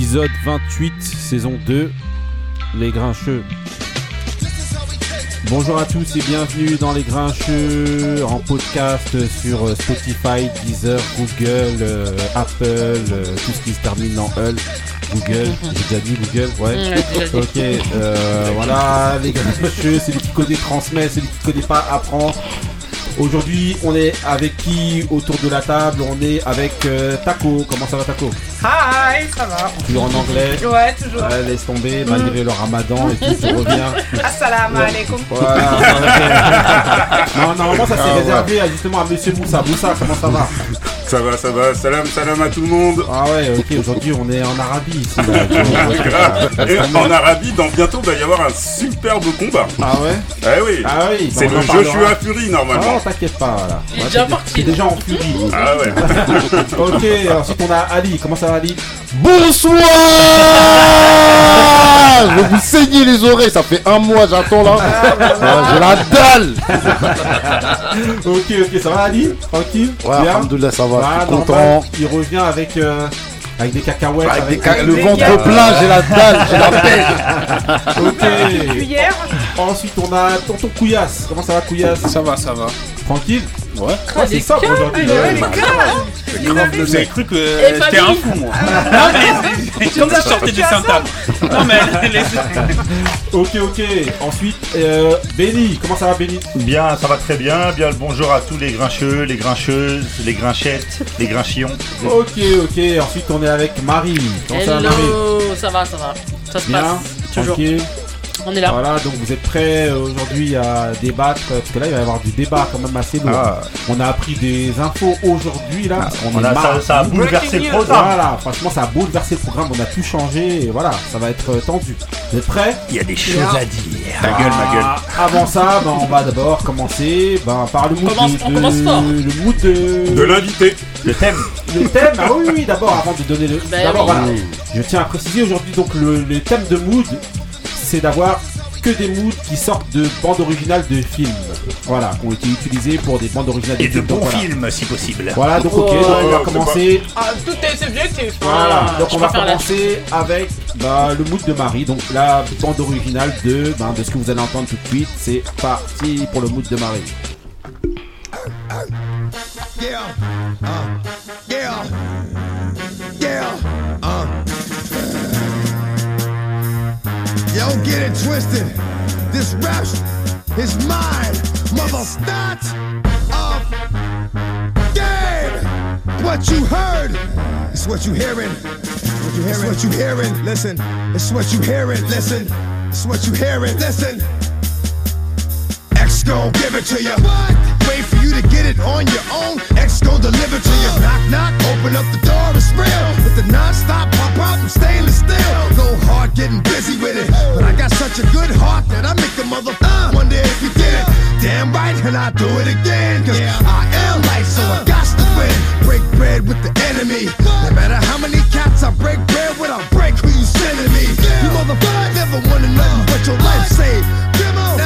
épisode 28, saison 2, Les Grincheux. Bonjour à tous et bienvenue dans Les Grincheux en podcast sur euh, Spotify, Deezer, Google, euh, Apple, euh, tout ce qui se termine en Hull. Google, j'ai déjà dit Google, ouais. Ok, euh, voilà, les Grincheux, c'est lui qui connaît transmet, c'est lui qui connaît pas apprend. Aujourd'hui, on est avec qui autour de la table? On est avec euh, Taco. Comment ça va, Taco? Hi, ça va Toujours en anglais Ouais, toujours. Ouais, laisse tomber, malgré le ramadan et tout, tu reviens. Assalamu Ouais. alaikum. Voilà, non, normalement, ça c'est réservé à, justement à Monsieur Moussa. Moussa, comment ça va? Ça va, ça va, salam, salam à tout le monde. Ah ouais, ok, aujourd'hui on est en Arabie ici. Là, vois. Et en Arabie, dans bientôt, il va y avoir un superbe combat. Ah ouais Eh oui, Ah oui, c'est on le. Joshua Fury Ah normalement. non, t'inquiète pas, là. Il est déjà parti. Déjà en furie. Ah ouais. ok, ensuite on a Ali. Comment ça va, Ali? Bonsoir Je vais vous saigner les oreilles, ça fait un mois j'attends là. Ah, J'ai la dalle Ok, ok, ça va, Ali? Tranquille? Ouais, Bien? Alhamdoulilah, ça va, Voilà, je suis normal, content. Il revient avec, euh, avec des cacahuètes. Avec des avec ca- le des ventre plein, j'ai la dalle, j'ai la pêche. Ok. Ensuite, on a Tonton Couillasse. Comment ça va, Couillasse? Ça va, ça va. Tranquille? Ouais. Ouais, c'est ça aujourd'hui. Ah, ouais, ouais. les gars Vous avez cru que j'étais un fou, moi. Non, mais comme ça, je sortais du Saint-Anne. Non, mais les- Ok, ok. Ensuite, euh, Benny. Comment ça va, Benny? Bien, ça va très bien. Bien le bonjour à tous les grincheux, les grincheuses, les grinchettes, les grinchillons. Ok, ok. Ensuite, on est avec Marie. Comment ça va, Marie? Hello, ça va, ça va. Ça se Bien passe. Toujours. Tranquille. On est là. Voilà, donc vous êtes prêts euh, aujourd'hui à débattre euh, Parce que là, il va y avoir du débat quand même assez lourd. Ah. On a appris des infos aujourd'hui, là. qu'on On est a, ça, a bouleversé le programme. Voilà, franchement, ça a bouleversé le programme. On a tout changé. Et voilà, ça va être euh, tendu. Vous êtes prêts? Il y a des choses à dire. Ma gueule, ma gueule. Ah, Avant ça, ben, on va d'abord commencer ben, par le mood commence- de, on commence fort. le mood de, De l'invité. Le thème. le thème. Ah oui, oui, d'abord avant de donner le. Ben d'abord, oui. voilà, je tiens à préciser aujourd'hui donc le, le thème de mood, c'est d'avoir que des moods qui sortent de bandes originales de films. Voilà, qui ont été utilisés pour des bandes originales de Et de. Donc, bons voilà. films, si possible. Voilà, donc ok, Oh, donc on va commencer. Ah, tout est subjectif. Voilà, donc je on va préfère la- commencer avec bah, le mood de Marie, donc la bande originale de, ben, de ce que vous allez entendre tout de suite. C'est parti pour le mood de Marie. Yeah, uh, yeah, yeah, Yo, get it twisted. This rap is mine, mother. Start of game. What you heard is what you hearing. What you hearing? It's what you hearing. Listen, it's what you hearing. Listen, it's what you hearing. Listen. X gon' give it to you. What? Wait for you to get it on your own. X gon' deliver to you. Knock, knock, open up the door, it's real. With the non-stop pop out from stainless steel. Go hard getting busy with it. But I got such a good heart that I make a mother uh, wonder if you did it. Damn right, and I do it again. Cause I am light, so I got to win. Break bread with the enemy. No matter how many cats I break bread with, I break who you sending me. You motherfucker never wanted nothing but your life saved.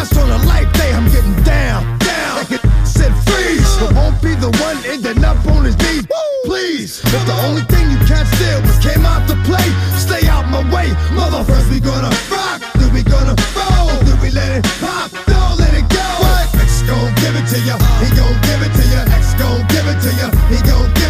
That's on a life day, I'm getting down, down. Like it said freeze, but won't be the one ending up on his knees. Please, if the only thing you can't steal was came out to play, stay out my way, mother. First we gonna rock, then we gonna roll, then we let it pop, don't let it go. X gon' give it to ya, he gon' give it to ya. X gon' give it to ya, he gon' give it to ya.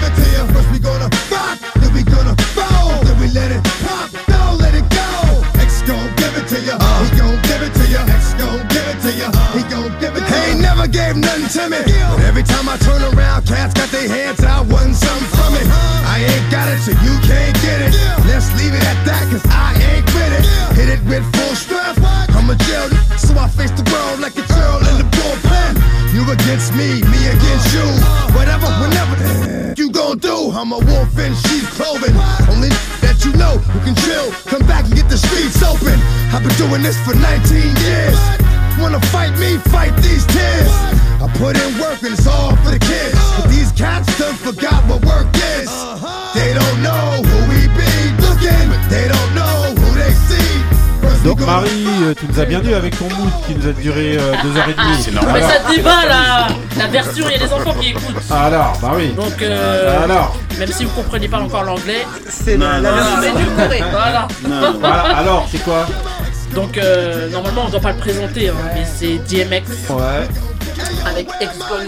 Gave nothing to me, but every time I turn around, cats got their hands out, wanting something from it. I ain't got it, so you can't get it. Let's leave it at that, cause I ain't with it. Hit it with full strength. I'm a jail, so I face the world like a girl in the bullpen. You against me, me against you. Whatever, whenever you gon' do, I'm a wolf in sheep's clothing. Only that you know who can chill. Come back and get the streets open. I've been doing this for 19 years. Wanna fight me? Fight these tears. I put in work and it's all for the kids. But these cats done forgot what work is. They don't know who we be looking, but they don't know who they see. First Donc Marie, euh, tu nous as bien dit avec ton mood qui nous a duré euh, deux heures et demie. C'est Mais normal. ça débat là La version, il y a des enfants qui écoutent. Alors, bah oui. Donc, euh, Alors, même si vous comprenez pas encore l'anglais, C'est la, la version voilà, alors, c'est quoi? Donc, euh, normalement, on doit pas le présenter, hein, mais c'est DMX Ouais, avec X-Ball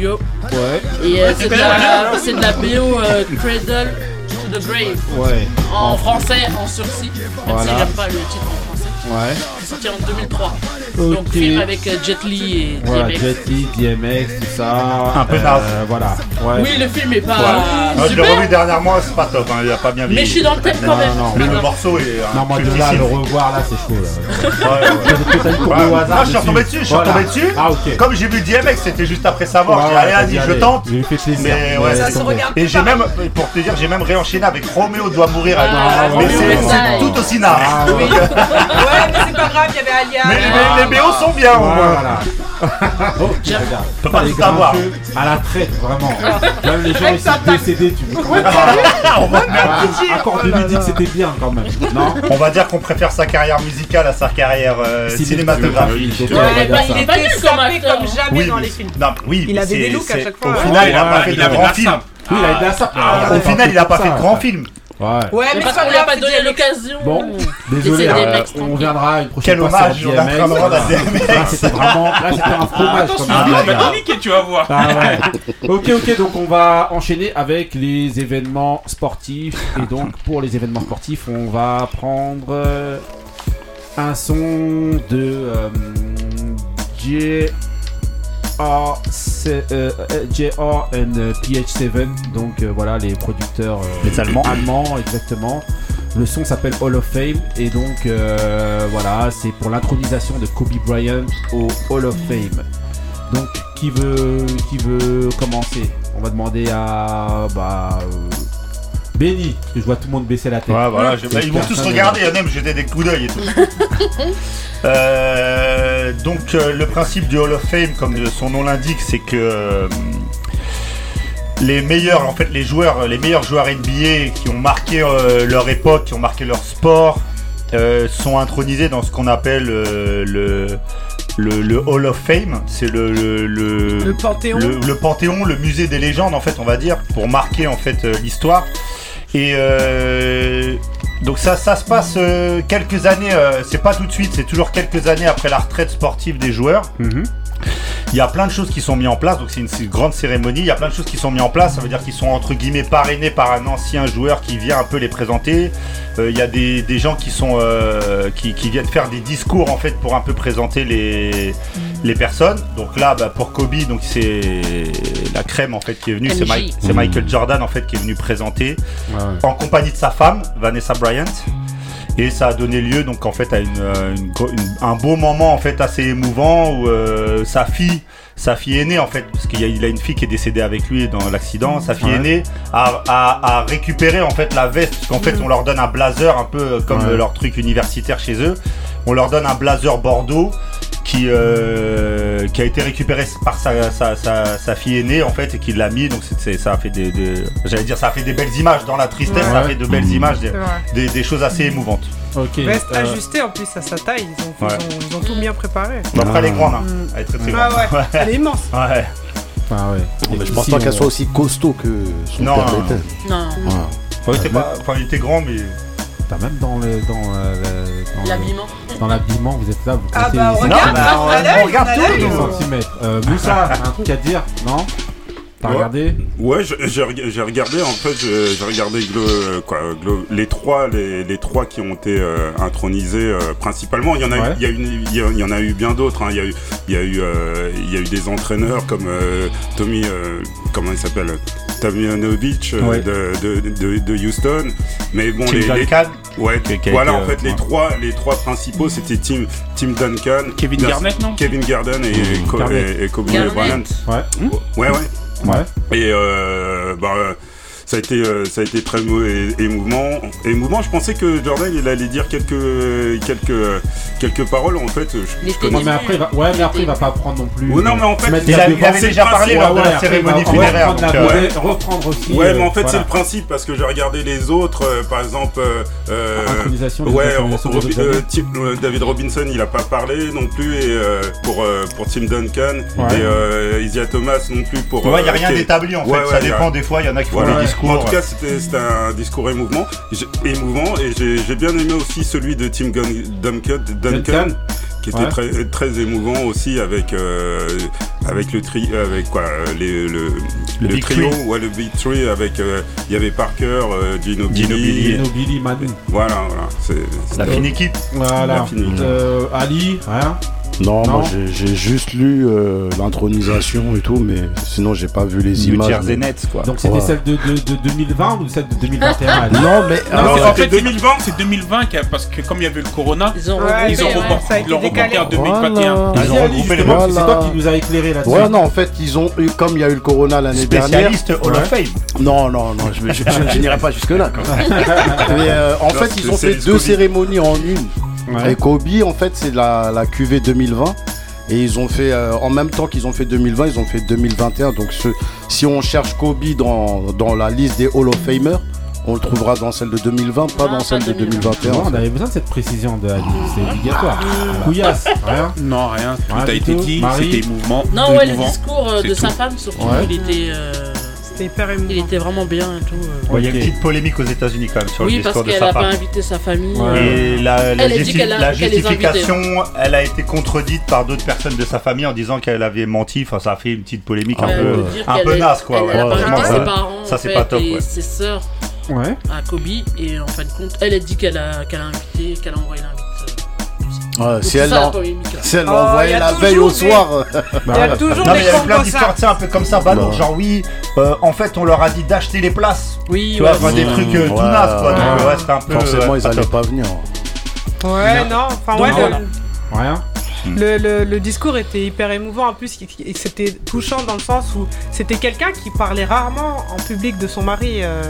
You. ouais, Et euh, c'est de, la- c'est de la BO euh, Cradle to the Grave. ouais, En français, en sursis. Même Voilà. si j'aime pas le titre en français. Ouais. C'est sorti en 2003. Donc, Ok. film avec euh, Jet Li et Voilà, DMX. Jet Li, DMX, tout ça. Un peu euh, naze. Voilà, ouais. Oui, le film est pas Moi, je l'ai super, revu dernièrement, c'est pas top, hein, il a pas bien mais je suis dans le thème quand même. non, Mais le morceau est. un Non, moi de là, le revoir, là, c'est chaud. Là. Ouais. Moi, je suis retombé dessus, je suis Voilà. retombé dessus. Ah, ok. Comme j'ai vu DMX, c'était juste après sa mort. Ouais, j'ai allez, dit, je tente. J'ai fait plaisir. Mais ouais, Ça se regarde Et j'ai même, pour te dire, j'ai même réenchaîné avec Roméo doit mourir. avec- Ah, mais c'est tout aussi naze. Ah, mais c'est pas grave, il y avait Alia. Mais, les BO sont bien au moins. Voilà. Oh, J'aime. regarde. Peut pas Les tout avoir. À la traite, vraiment. Même les gens Avec sa taxe. décédés, tu veux. On va, Ah, Encore de lui dit que c'était bien quand même. Non on va dire qu'on préfère sa carrière musicale à sa carrière euh, cinématographique. On va dire ça. il était sapé comme jamais dans mais- les films. Non, oui, Il mais avait des c'est- looks à c'est- chaque fois, Au hein. final, il a Ouais, pas fait il de avait grands la films. simple. Oui, il a aidé à ça. Au final, il a pas fait de grands films. Ouais. Ouais, Mais mais parce qu'on lui a pas donné l'occasion. Bon, Laissez désolé, euh, on viendra une prochaine Quel fois hommage, sur DMX. rendre à Là, c'était vraiment, là, c'était un fromage. Dit. il va tu vas voir. Ah ouais. Ok, ok, donc on va enchaîner avec les événements sportifs. Et donc pour les événements sportifs, on va prendre euh, un son de euh, J. Euh, JR and euh, PH7 donc euh, voilà les producteurs euh, Les Allemands. allemands exactement. Le son s'appelle Hall of Fame. Et donc euh, voilà c'est pour l'intronisation de Kobe Bryant au Hall of Fame. Donc qui veut qui veut commencer? On va demander à bah parce que je vois tout le monde baisser la tête. Ouais, voilà, je- bah, ils vont tous regarder, il y en a me jeter des coups d'œil et tout. Euh, donc, euh, le principe du Hall of Fame, comme de- son nom l'indique, c'est que euh, les meilleurs, en fait, les joueurs, les meilleurs joueurs NBA qui ont marqué euh, leur époque, qui ont marqué leur sport, euh, sont intronisés dans ce qu'on appelle euh, le, le, le Hall of Fame. C'est le, le, le- Le Panthéon. le, le Panthéon, le musée des légendes en fait, on va dire, pour marquer en fait euh, l'histoire. Et euh, donc ça, se passe euh, quelques années, euh, c'est pas tout de suite, c'est toujours quelques années après la retraite sportive des joueurs. Mhm. Il y a plein de choses qui sont mises en place, donc c'est une, grande cérémonie. Il y a plein de choses qui sont mises en place, ça veut dire qu'ils sont entre guillemets parrainés par un ancien joueur qui vient un peu les présenter. Euh, il y a des, des gens qui sont euh, qui, qui viennent faire des discours en fait pour un peu présenter les, les personnes. Donc là, bah, pour Kobe, donc c'est la crème en fait qui est venue, c'est. Mike- Michael Jordan en fait qui est venu présenter Ouais, ouais. en compagnie de sa femme, Vanessa Bryant. Et ça a donné lieu donc en fait à une, euh, une gro- une- un beau moment en fait assez émouvant où euh, sa fille, sa fille aînée en fait, parce qu'il a, il a une fille qui est décédée avec lui dans l'accident, sa fille Ouais. aînée a, a, a récupéré en fait la veste, parce qu'en fait on leur donne un blazer un peu comme Ouais. euh, leur truc universitaire chez eux, on leur donne un blazer bordeaux qui, euh, qui a été récupéré par sa, sa, sa, sa fille aînée en fait et qui l'a mis donc c'est, ça a fait des, des- j'allais dire ça a fait des belles images dans la tristesse ça a fait de belles Mhm. images des, des, des choses assez émouvantes Ok. Veste euh, ajustée en plus à sa taille, ils ont, Ouais. ils ont, ils ont tout bien préparé. Après elle est grande hein. Mm. elle est très très Ah grande ouais, elle est immense. ouais. ah ouais. Mais je pense si pas on- qu'elle soit aussi costaud que son Non, père non. Non, pas- il était grand mais T'as même dans le dans, euh, dans le- l'habillement. dans l'habillement, vous êtes là, vous Ah comptez bah les regarde, bah, on- à l'œil, on regarde tout, nous. centimètres. Euh, Moussa, un truc à dire Non? T'as Ouais. regardé Ouais, j'ai reg- j'ai regardé en fait, j'ai regardé glo- quoi, glo- les trois, les, les trois qui ont été euh, intronisés euh, principalement. Il y en a, Ouais. eu, il y a une- il y, en a eu bien d'autres. hein. Il y a eu, il y a eu, euh, il y a eu des entraîneurs comme euh, Tommy, euh, comment il s'appelle, Tomjanovic euh, Ouais. de, de, de, de Houston. Mais bon, Tim les, les- Duncan ouais, a voilà en fait euh, les trois, les trois principaux, c'était Tim, Tim Duncan, Kevin Garnett, non? Kevin Garden et, Garnett. et- et Kobe. Bryant. Ouais. Ouais, ouais. Ouais. Et euh, bah, ça a été, euh, ça a été très émouvant. Émouvant. Je pensais que Jordan, il allait dire quelques, quelques, quelques paroles. En fait, je, je mais après, il va, ouais, mais après, il va pas prendre non plus. Ouais, non, mais en fait, il a- il avait c'est déjà le parlé principe. lors de la cérémonie funéraire. reprendre donc, la euh, reprendre aussi. Ouais, euh, mais en fait, c'est le principe parce que j'ai regardé les autres, euh, par exemple. euh, euh, ouais, euh, euh, David Robinson, il a pas parlé non plus, et euh, pour, euh, pour Tim Duncan, Ouais. et euh, Isia Thomas non plus pour. Ouais, il n'y a euh, rien d'établi en fait, ça y dépend des fois, il y en a qui font des En discours. tout cas, c'était un discours émouvant, émouvant et j'ai bien aimé aussi celui de Tim Gun- Duncan, Duncan, qui était Ouais. très, très émouvant aussi avec, euh, avec le tri, avec quoi, les, le, Le Big trio, Three. ouais, le Big Three avec, euh, il y avait Parker, euh, Gino Gino Billy, Billy. Gino Billy, Manu. voilà, voilà, c'est La fine équipe. Voilà. La fine. Euh, Ali, rien. Non, Non. moi j'ai- juste lu euh, l'intronisation et tout, mais sinon j'ai pas vu les images. Mais- et Nets quoi. Donc c'était Ouais. celle de, de, de 2020 ou celle de 2021 Ali Non, mais Non, alors, en fait, fait, 2020, c'est 2020 qu'il y a- parce que comme il y avait le corona, Ils ont Ouais, ils ont ouais, reporté, en 2021. Ils Voilà. ont regroupé les morts. C'est toi qui nous a éclairé là-dessus. Ouais, non, en fait, ils ont eu, comme il y a eu le corona l'année dernière. Spécialiste Hall of Fame. Non, non, non, je, je, je- je n'irai pas jusque-là. quand même. Mais euh, en fait, ils ont fait deux cérémonies en une. Ouais. Et Kobe, en fait, c'est la, la QV 2020. Et ils ont fait, euh, en même temps qu'ils ont fait 2020, ils ont fait 2021. Donc, ce- si on cherche Kobe dans, dans la liste des Hall of Famers, on le trouvera dans celle de 2020, pas dans pas celle de 2020. 2021. Non, on avait besoin de cette précision de Ali, c'est obligatoire. Couillasse, rien. Non, rien, tout Rien a été tout. dit, c'était émouvant. Non, ouais, le discours euh, de tout. sa femme, surtout, Ouais. il était. C'était hyper Il émouvant. était vraiment bien et tout. euh. Ouais, Il y a une petite polémique aux États-Unis quand même sur Oui, le parce discours de qu'elle sa a pas femme. invité sa famille. Ouais. euh, Et la, la Elle a dit justi- qu'elle a- la qu'elle justification, elle a été contredite par d'autres personnes de sa famille en disant qu'elle avait menti. Enfin, ça a fait une petite polémique un peu, un qu'elle peu naze, quoi. Elle, ouais. elle a pas Franchement, invité ça- ses parents ça, en c'est pas top, et ouais. ses sœurs Ouais. à Kobe et en fin de compte, elle a dit qu'elle a, qu'elle a invité, qu'elle a envoyé l'invite. Ouais, Donc si elle ça, la si elle Oh, envoyé la veille au soir. Il y a Bah, toujours des il plein d'histoires, ça. tu sais, un peu comme ça, ballot. Non. Genre, oui, euh, en fait, on leur a dit d'acheter les places. Oui, Tu vois, des c'est- trucs euh, tout quoi. ouais. Donc, ouais, c'était un peu. Forcément, ouais, ils allaient pas venir. Ouais, non, enfin, ouais, voilà. Le, Rien. le, le- le discours était hyper émouvant. En plus, c'était touchant dans le sens où c'était quelqu'un qui parlait rarement en public de son mari. euh,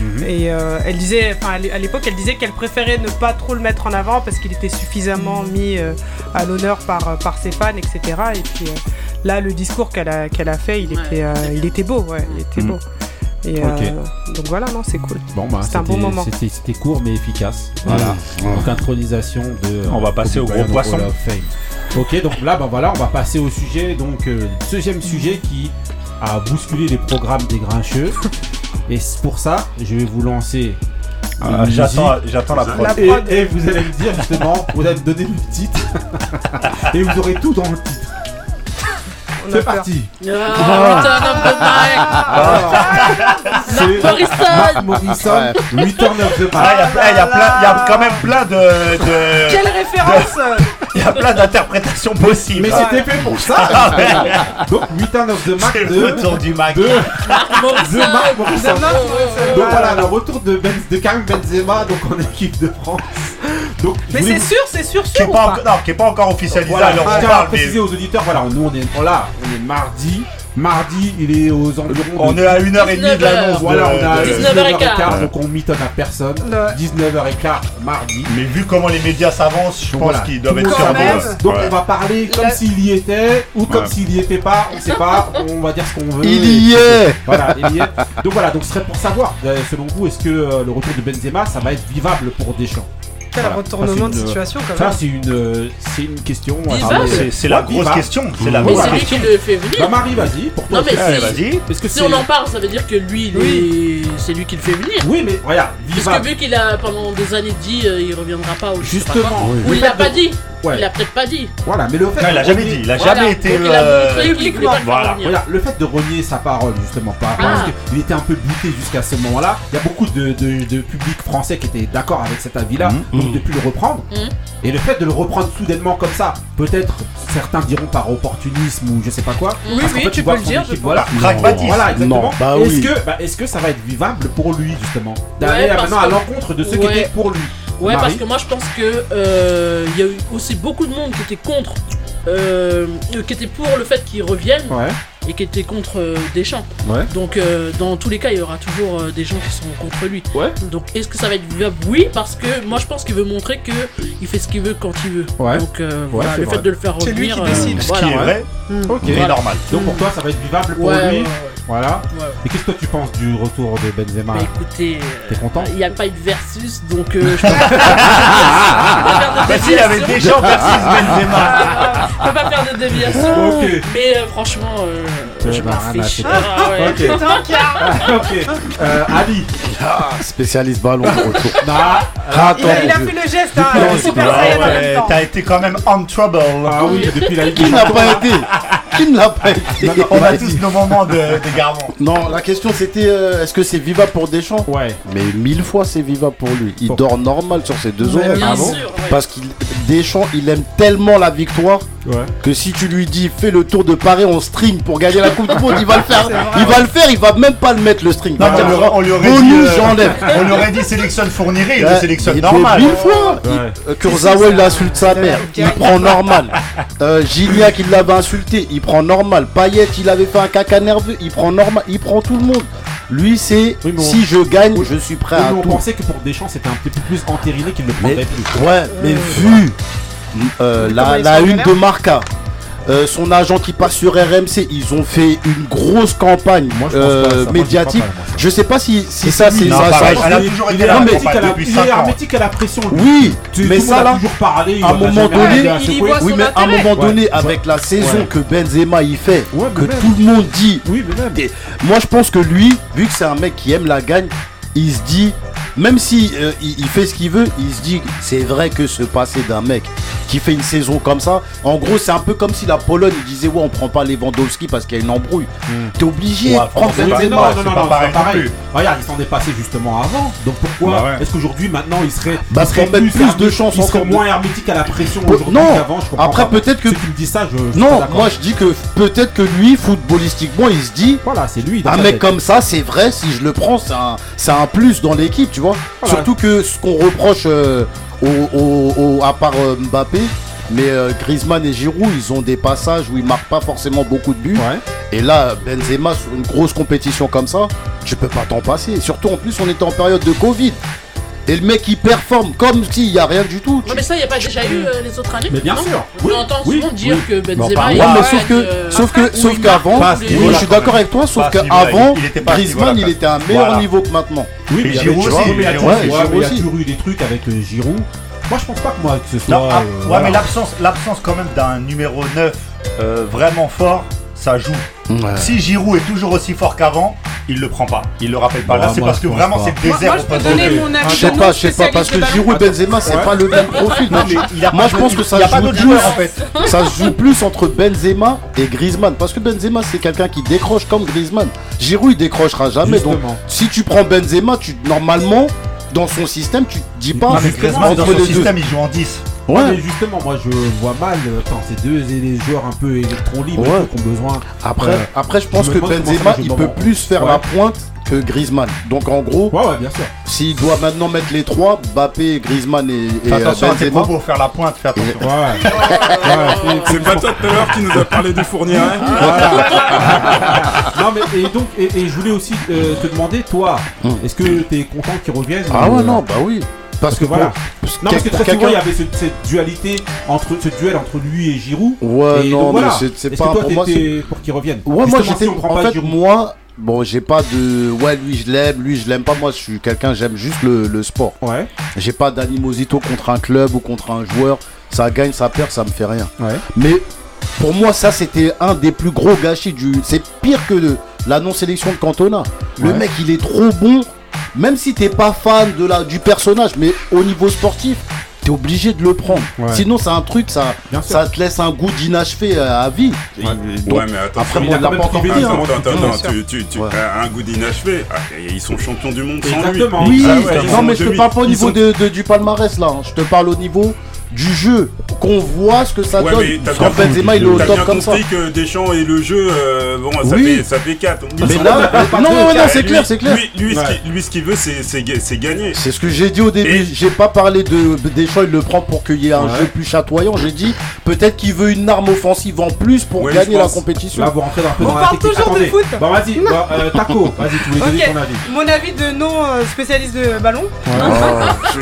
Mhm. Et euh, elle disait, enfin, à l'é- à l'époque, elle disait qu'elle préférait ne pas trop le mettre en avant parce qu'il était suffisamment mis euh, à l'honneur par, par ses fans, etc. Et puis euh, là, le discours qu'elle a, qu'elle a fait, il Ouais, était, euh, c'était il était beau, ouais, il était beau. Et euh, donc voilà, non, c'est cool. Bon, bah, C'était un bon moment. C'était court mais efficace. Voilà. Voilà. Donc, intronisation de. On va euh, passer au gros poisson. Hall of Fame. Ok, donc là, bah voilà, on va passer au sujet, donc euh, deuxième sujet qui a bousculé les programmes des grincheux. Et c'est pour ça, je vais vous lancer. Ah. J'attends la prod. La Et, et vous allez me dire justement, vous allez me donner le titre. et vous aurez tout dans le titre. C'est parti. Ah, Return of the Mac C'est Morrison Morrison, Return of the Mac. il y a quand même plein de. de- Quelle référence y a plein d'interprétations possibles. Mais c'était fait pour ça. Donc Return of the Mac le retour du Mac. de, de Morrison. Donc voilà, le retour de, ben, de Karim Benzema donc en équipe de France. Donc, Mais c'est sûr, c'est sûr, Qui sûr est ou pas, pas encore- non, qui est pas encore officialisé. Voilà, alors je on tiens à parle, mais préciser aux auditeurs, voilà, nous on est là, on est mardi. Mardi, il est aux environs on de est à 1h30 de l'annonce. Voilà, on a de- 19h15. donc on mitonne à personne. Ouais. 19h15 mardi. Mais vu comment les médias s'avancent, je Donc pense voilà, qu'ils doivent être sur. Donc Ouais. on va parler comme s'il y était ou comme Ouais. s'il y était pas, on sait pas, on va dire ce qu'on veut. Il y est Voilà, il y est. Donc voilà, donc ce serait pour savoir, euh, selon vous, est-ce que euh, le retour de Benzema, ça va être vivable pour Deschamps? Quel Voilà. retournement de c'est une- situation quand Ça, même. c'est une, c'est une question. C'est la grosse vivable. question. C'est la Mmh. Mais grosse c'est lui question. qui le fait venir Bah Marie, vas-y. Non, mais vas-y. Si on en parle, ça veut dire que lui, c'est lui qui le fait venir. Oui, mais regarde, Parce que vu qu'il a pendant des années dit euh, il reviendra pas ou je sais pas quoi. Justement. Ou il l'a pas dit. Ouais. Il a peut-être pas dit. Voilà, mais le fait Non, il a jamais renier- dit. Il a Voilà. jamais été. Donc il a euh, voilà. le fait de renier sa parole justement par rapport à Ah. ce qu'il était un peu buté jusqu'à ce moment-là, il y a beaucoup de, de, de public français qui étaient d'accord avec cet avis-là, Mhm. Donc de plus le reprendre. Mhm. Et le fait de le reprendre soudainement comme ça, peut-être certains diront par opportunisme ou je sais pas quoi. Oui, parce oui, fait, tu vois peux le dire, équipe, voilà. Pragmatisme. Voilà, exactement. Non, bah est-ce que, bah, est-ce que ça va être vivable pour lui justement d'aller Ouais, maintenant à l'encontre de ceux qui Ouais. étaient pour lui? Ouais, Marie parce que moi je pense que euh, il y a eu aussi beaucoup de monde qui était contre, euh, qui était pour le fait qu'il revienne. Ouais. Et qui était contre euh, Deschamps. Ouais. Donc euh, dans tous les cas, il y aura toujours euh, des gens qui sont contre lui. Ouais. Donc est-ce que ça va être vivable Oui, parce que moi je pense qu'il veut montrer que il fait ce qu'il veut quand il veut. Ouais. Donc euh, voilà, le vrai. fait de le faire C'est lui revenir. qui décide. Ce voilà. qui est vrai, Ok. Voilà. normal. Donc pour toi, ça va être vivable pour lui. ouais. Voilà. Ouais. Et qu'est-ce que tu penses du retour de Benzema? Bah écoutez, T'es content? il n'y a pas eu de versus, donc je peux pas Bah si, il y avait Deschamps versus Benzema. je peux pas faire de déviation. Mais euh, franchement, euh, je m'en fiche. Ah ouais. Ok. ok. Euh, Ali. Ah, spécialiste ballon de retour. Nah. Attends, Il a, il a fait le geste, hein. A Ah ouais, longtemps. T'as été quand même on trouble. Ah oui, depuis la Ligue Qui n'a pas été Qui ne l'a pas été On a tous nos moments de- d'égarement. Non, la question c'était euh, est-ce que c'est vivable pour Deschamps? Ouais. Mais mille fois c'est vivable pour lui. Il dort normal sur ses deux Ouais, oreilles. bien Ah bon sûr. ouais. Parce qu'il Deschamps, il aime tellement la victoire Ouais. que si tu lui dis fais le tour de Paris en string pour gagner la Coupe du Monde, il va le faire. Il va le faire, il va même pas le mettre le string. Non, dire, on lui aurait dit, bonus, euh, j'enlève. On lui aurait dit sélectionne Fourniret, il Ouais, le sélectionne il normal. Mille fois. Ouais. Il- euh, Kurzawa, il insulte sa mère. Il prend normal. Euh, Gignac, il l'avait insulté. Il prend normal. Payet, il avait fait un caca nerveux. Il prend normal. Il prend tout le monde. Lui, c'est Oui, on- si je gagne, je suis prêt Oui, à mais on tout. pensait que pour Deschamps c'était un petit peu plus entériné qu'il ne Mais, prendrait plus. ouais, mais vu euh, la, une de Marca, euh, son agent qui passe sur RMC, ils ont fait une grosse campagne Moi, je pense euh, pas à ça. Moi, j'y médiatique. crois pas, moi, ça. Je sais pas si, si ça c'est Non, ça- ça- pareil, elle a Il- toujours il été est là, hermétique à la- depuis il est 5 ans. hermétique à la pression. lui. Oui, Tu- mais ça a là. toujours parlé. il à un moment jamais donné, arriver à il y secouer. voit Oui, son mais à un intérêt. moment donné, avec la saison que Benzema il fait, Ouais, que même. tout le monde dit, Oui, mais même. Et moi je pense que lui, vu que c'est un mec qui aime la gagne, il se dit, même si euh, il, il fait ce qu'il veut, il se dit, c'est vrai que se passer d'un mec qui fait une saison comme ça, en gros c'est un peu comme si la Pologne disait ouais on prend pas Lewandowski parce qu'il y a une embrouille. T'es obligé Ouais, de prendre c'est pas- non, non, non, pas non, pareil. Regarde, il s'en est passé justement avant. Donc pourquoi Bah ouais. est-ce qu'aujourd'hui, maintenant, il serait, Bah, plus de chance il serait encore de- moins hermétique à la pression Pe- aujourd'hui non. qu'avant je comprends Après, peut-être que- Si tu me dis ça, je. je suis pas Non, moi je dis que peut-être que lui, footballistiquement, il se dit, Voilà, c'est lui. un mec comme ça, c'est vrai, si je le prends, c'est un, c'est un plus dans l'équipe, tu vois. Voilà. Surtout que ce qu'on reproche euh, au, au- au- à part euh, Mbappé, mais euh, Griezmann et Giroud, ils ont des passages où ils marquent pas forcément beaucoup de buts. Ouais. Et là, Benzema, sur une grosse compétition comme ça, tu peux pas t'en passer. Surtout en plus, on était en période de Covid. Et le mec, il performe comme s'il y a rien du tout. Non, mais ça, il n'y a pas déjà eu euh, les autres années Mais bien non sûr. On Oui, entend oui, souvent dire oui. que Benzema. bah, Ouais, mais sauf que, euh, sauf que, sauf qu'avant, je suis d'accord avec toi, sauf qu'avant, Griezmann, il était à un meilleur Voilà. niveau que maintenant. Oui, mais Giroud aussi, il y a Giroud toujours- aussi. ouais, mais il y a Giroud toujours eu des trucs avec euh, Giroud. Moi, je pense pas que moi que ce soit. Non, ah, euh, ouais, voilà. mais l'absence, l'absence quand même d'un numéro 9 euh, vraiment fort, ça joue. Si Giroud est toujours aussi fort qu'avant, il le prend pas. Il le rappelle pas. Ouais, Là, c'est parce que vraiment c'est le désert moi, au je peux poste donner de- mon avis. Je sais pas, je sais pas, parce que Giroud et. Benzema, c'est Ouais. pas le même profil. Non, mais il a Moi, je pense que ça joue plus. joueur en fait. Ça se joue plus entre Benzema et Griezmann. Parce que Benzema, c'est quelqu'un qui décroche comme Griezmann. Giroud, il décrochera jamais. Donc, si tu prends Benzema, tu, normalement, dans son système, tu te dis pas Non, mais Griezmann, entre dans son les deux. système, il joue en 10. Ouais, Ouais. mais justement, moi je vois mal quand ces deux et les joueurs un peu électron libres Ouais. qui ont besoin. Après, Euh, après, je pense je que Benzema, il peut plus faire Ouais. la pointe que Griezmann. Donc, en gros, s'il doit maintenant mettre les trois, Mbappé, Griezmann et, et, euh, attention Benzema. propos, faire la pointe, fais attention. Ouais. ouais. C'est pas toi tout à l'heure qui nous a parlé du Fourniret non mais et donc et, et je voulais aussi euh, te demander toi, Hmm. est-ce que t'es content qu'ils reviennent Ah ou, ouais, euh, non, bah oui. Parce, que voilà. Non parce que très souvent il y avait ce- cette dualité entre ce duel entre lui et Giroud. Ouais, et non, donc, voilà. mais c'est- pas que toi pour moi. pour qu'ils reviennent Ouais, moi j'étais. si En pas fait, Giroud. moi, bon, j'ai pas de. Ouais, lui je l'aime, lui je l'aime pas. Moi, je suis quelqu'un, j'aime juste le, le sport. Ouais, J'ai pas d'animosité contre un club ou contre un joueur. Ça gagne, ça perd, ça me fait rien. ouais. Mais pour moi, ça c'était un des plus gros gâchis du. C'est pire que la non-sélection de Cantona. Le Ouais. mec, il est trop bon. Même si t'es pas fan de la, du personnage, mais au niveau sportif, t'es obligé de le prendre. Ouais. Sinon, c'est un truc, ça, Bien sûr. ça te laisse un goût d'inachevé à, à vie. Ouais, mais attends. Après, quand l'a pas encore Ouais. un goût d'inachevé. Ah, ils sont champions du monde sans lui. Exactement. Oui, Ah ouais, non mais je te parle pas au niveau sont- de, de- du palmarès là, hein. je te parle au niveau du jeu, qu'on voit ce que ça Ouais, donne. Quand bien- Benzema il est au top bien comme ça. que Deschamps et le jeu, euh, bon, ça, Oui. fait, ça fait 4. Mais là, non, non, non, c'est clair, c'est clair. Lui, lui, ce qu'il- lui, ce qu'il veut, c'est c'est ga- c'est gagner. C'est ce que j'ai dit au début. Et- J'ai pas parlé de Deschamps, il le prend pour qu'il y ait un Ouais. jeu plus chatoyant. J'ai dit peut-être qu'il veut une arme offensive en plus pour Ouais, gagner la compétition. Là, vous rentrez un peu On dans la technique. toujours de foot. Bon, vas-y, bon, euh, Taco, vas-y, tu voulais donner ton avis. mon avis de non euh, spécialiste de ballon. Oh,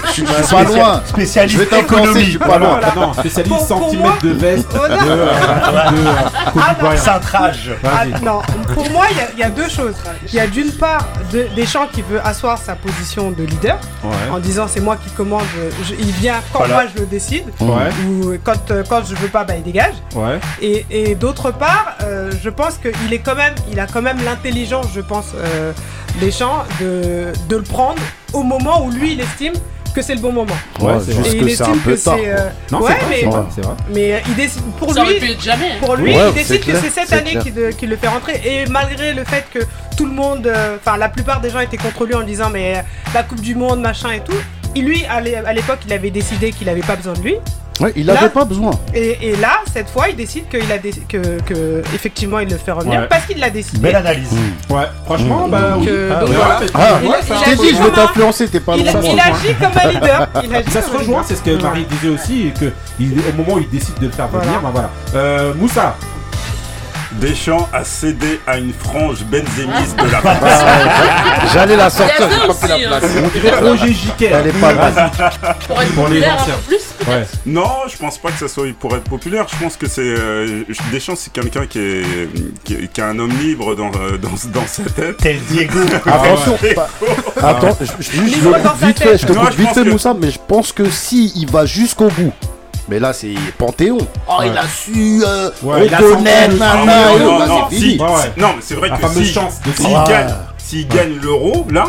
je, suis pas loin. Je Spécialiste économie. Pas loin. Non, spécialiste Pour- moi- de veste Oh, de, euh, de euh, Ah. Cintrage. Ah, non, pour moi, il y a- il y, a deux choses. Il y a d'une part de- Deschamps qui veut asseoir sa position de leader en disant c'est moi qui commande, je- il vient quand Voilà. moi je le décide, Ouais, ou quand, euh, quand je veux pas, bah, il dégage. ouais. Et, et d'autre part, euh, je pense qu'il est quand même, il a quand même l'intelligence, je pense, euh, Deschamps, de, de le prendre au moment où lui il estime que c'est le bon moment. Ouais, Ouais, c'est juste et que il c'est un peu tard. euh, Non, ouais, c'est vrai, mais, c'est vrai, c'est vrai. mais euh, il décide pour lui. jamais. hein. Pour lui, Ouais, il décide que c'est cette année qu'il le fait rentrer. Et malgré le fait que tout le monde, euh, enfin la plupart des gens étaient contre lui en disant mais euh, la Coupe du Monde, machin et tout. Il, lui, à l'é- à l'époque, il avait décidé qu'il avait pas besoin de lui. Ouais, il Là- avait pas besoin. Et, et là, cette fois, il décide qu'il a dé- que, que effectivement il le fait revenir Ouais. parce qu'il l'a décidé. Belle analyse. Ouais, franchement, Mmh. bah oui. euh, Ah, donc ouais, voilà. Ah, il il dit je vais t'influencer, t'es pas Il, loin. a- il agit comme un leader. Il agit Ça se rejoint, c'est ce que Marie disait aussi, et que il- au moment où il décide de le faire venir, Voilà. bah voilà. Euh, Moussa, Deschamps a cédé à une frange benzémiste de la Ah, France. ouais. J'allais la sortir, j'ai pas pris aussi, la hein. place. on dirait Roger Giquet. Elle est pas mal. Pour être populaire plus. Ouais. Non, je pense pas que ça soit pour être populaire. Je pense que c'est euh, Deschamps, c'est quelqu'un qui est qui, a un homme libre dans euh, dans, dans sa tête. Tel Diego. Attention, pas- attends, je- je- je sa vite fait, je te Non, coupe je vite fait Moussa, mais je pense que si il va jusqu'au bout, mais là c'est Panthéon. Oh, il a su euh, Ouais, il a reconnaître, Ah, nana, non, et non, non, c'est si, fini. Ouais, ouais. si- non, mais c'est vrai La que fameuse si, chance de s'il Ouais. gagne, s'il gagne l'euro là,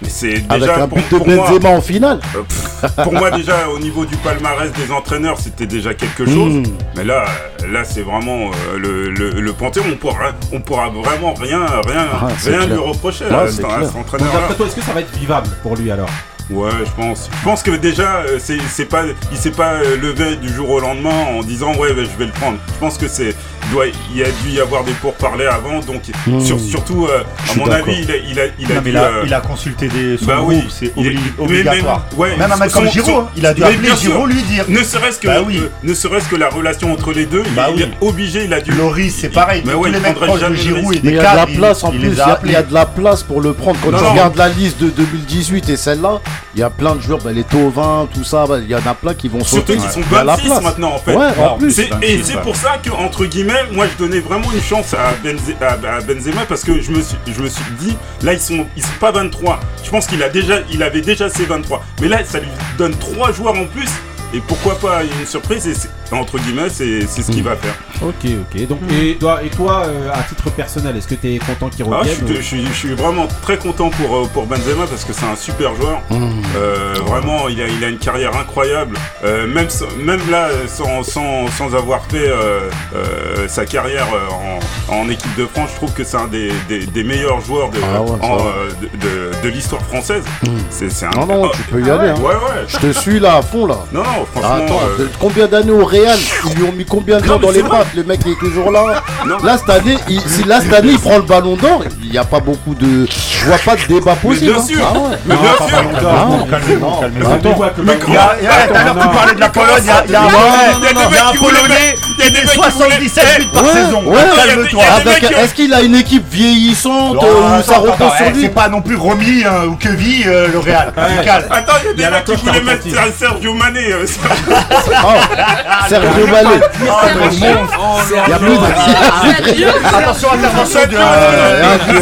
mais c'est Avec déjà un pour, but de pour moi, Benzema en finale. euh, pff, pour moi déjà au niveau du palmarès des entraîneurs, c'était déjà quelque chose. Mm. Mais là, là c'est vraiment euh, le, le, le Panthéon. On pourra, on pourra vraiment rien, rien, Ah, rien lui reprocher Ouais, là, c'est à clair. cet d'après toi, est-ce que ça va être vivable pour lui alors? Ouais, je pense. Je pense que déjà, euh, c'est c'est pas, il s'est pas euh, levé du jour au lendemain en disant ouais, bah, je vais le prendre. Je pense que c'est, doit, il y a dû y avoir des pourparlers avant, donc Mmh. sur- surtout, euh, à mon d'accord. avis, il a, il a, il a Non, mais dû, il a, euh, il a consulté des, son bah groupe, oui, c'est est- obli- mais obligatoire. même- ouais, même un mec son- comme son- il a dû mais appeler. Giro lui dire. Ne serait-ce que, Bah oui. euh, ne serait-ce que la relation entre les deux, il- Bah il, oui. est obligé, il a dû. Loris, c'est pareil. Mais tous ouais, les il mecs prendrait proches de Giroud et il y a de la place en plus, il y, a de la place pour le prendre. Quand tu regardes la liste de 2018 et celle-là, il y a plein de joueurs, bah, les Tovin, tout ça, bah, il y en a plein qui vont Surtout sauter. qu'ils sont Il y a la 26 place. maintenant en fait. Ouais, en plus. C'est- et c'est pour ça que entre guillemets, moi je donnais vraiment une chance à, Benze- à- à Benzema parce que je me suis, je me suis dit, là ils sont, ils sont pas 23. Je pense qu'il a déjà, il avait déjà ses 23. Mais là, ça lui donne trois joueurs en plus. Et pourquoi pas une surprise et c'est- entre guillemets, c'est c'est ce qu'il va faire. Ok, ok. Donc, et toi, et toi euh, à titre personnel, est-ce que tu es content qu'il Ah, je, revienne suis, ou- je suis- je suis vraiment très content pour, euh, pour Benzema parce que c'est un super joueur. Mmh. Euh, vraiment, il a, il a une carrière incroyable. Euh, même, même là, sans, sans, sans avoir fait euh, euh, sa carrière en, en équipe de France, je trouve que c'est un des, des, des meilleurs joueurs de, Ah ouais, en, euh, de, de- de l'histoire française. C'est un. Non, non, Ah, tu peux y aller. hein. Ouais, ouais. Je te suis là à fond là. Non, non, Ah, franchement. attends, euh, combien d'années au Real Ils lui ont mis combien de mais dans les pattes Le mec il est toujours là. non, Là cette année, il, si là cette année il prend le ballon d'or, il n'y a pas beaucoup de. Je vois pas de débat possible. bien hein. sûr. Ah ouais. mais Non, bien sûr. Calmez-vous, calmez-vous, mais mais Il y a, il y a- tout à l'heure, tu parlais de la Pologne, il y a, un Polonais, qui voulaient 77 buts par saison. Calme-toi. Est-ce qu'il a une équipe vieillissante euh, où ça repose sur lui C'est pas non plus Romy ou Kevin euh, le Real. Attends, il y a des mecs qui voulaient mettre. Sergio Mané. euh, ça- Oh, Sergio. Il y a plus de. Adieu. Attention, intervention de. Euh, euh, de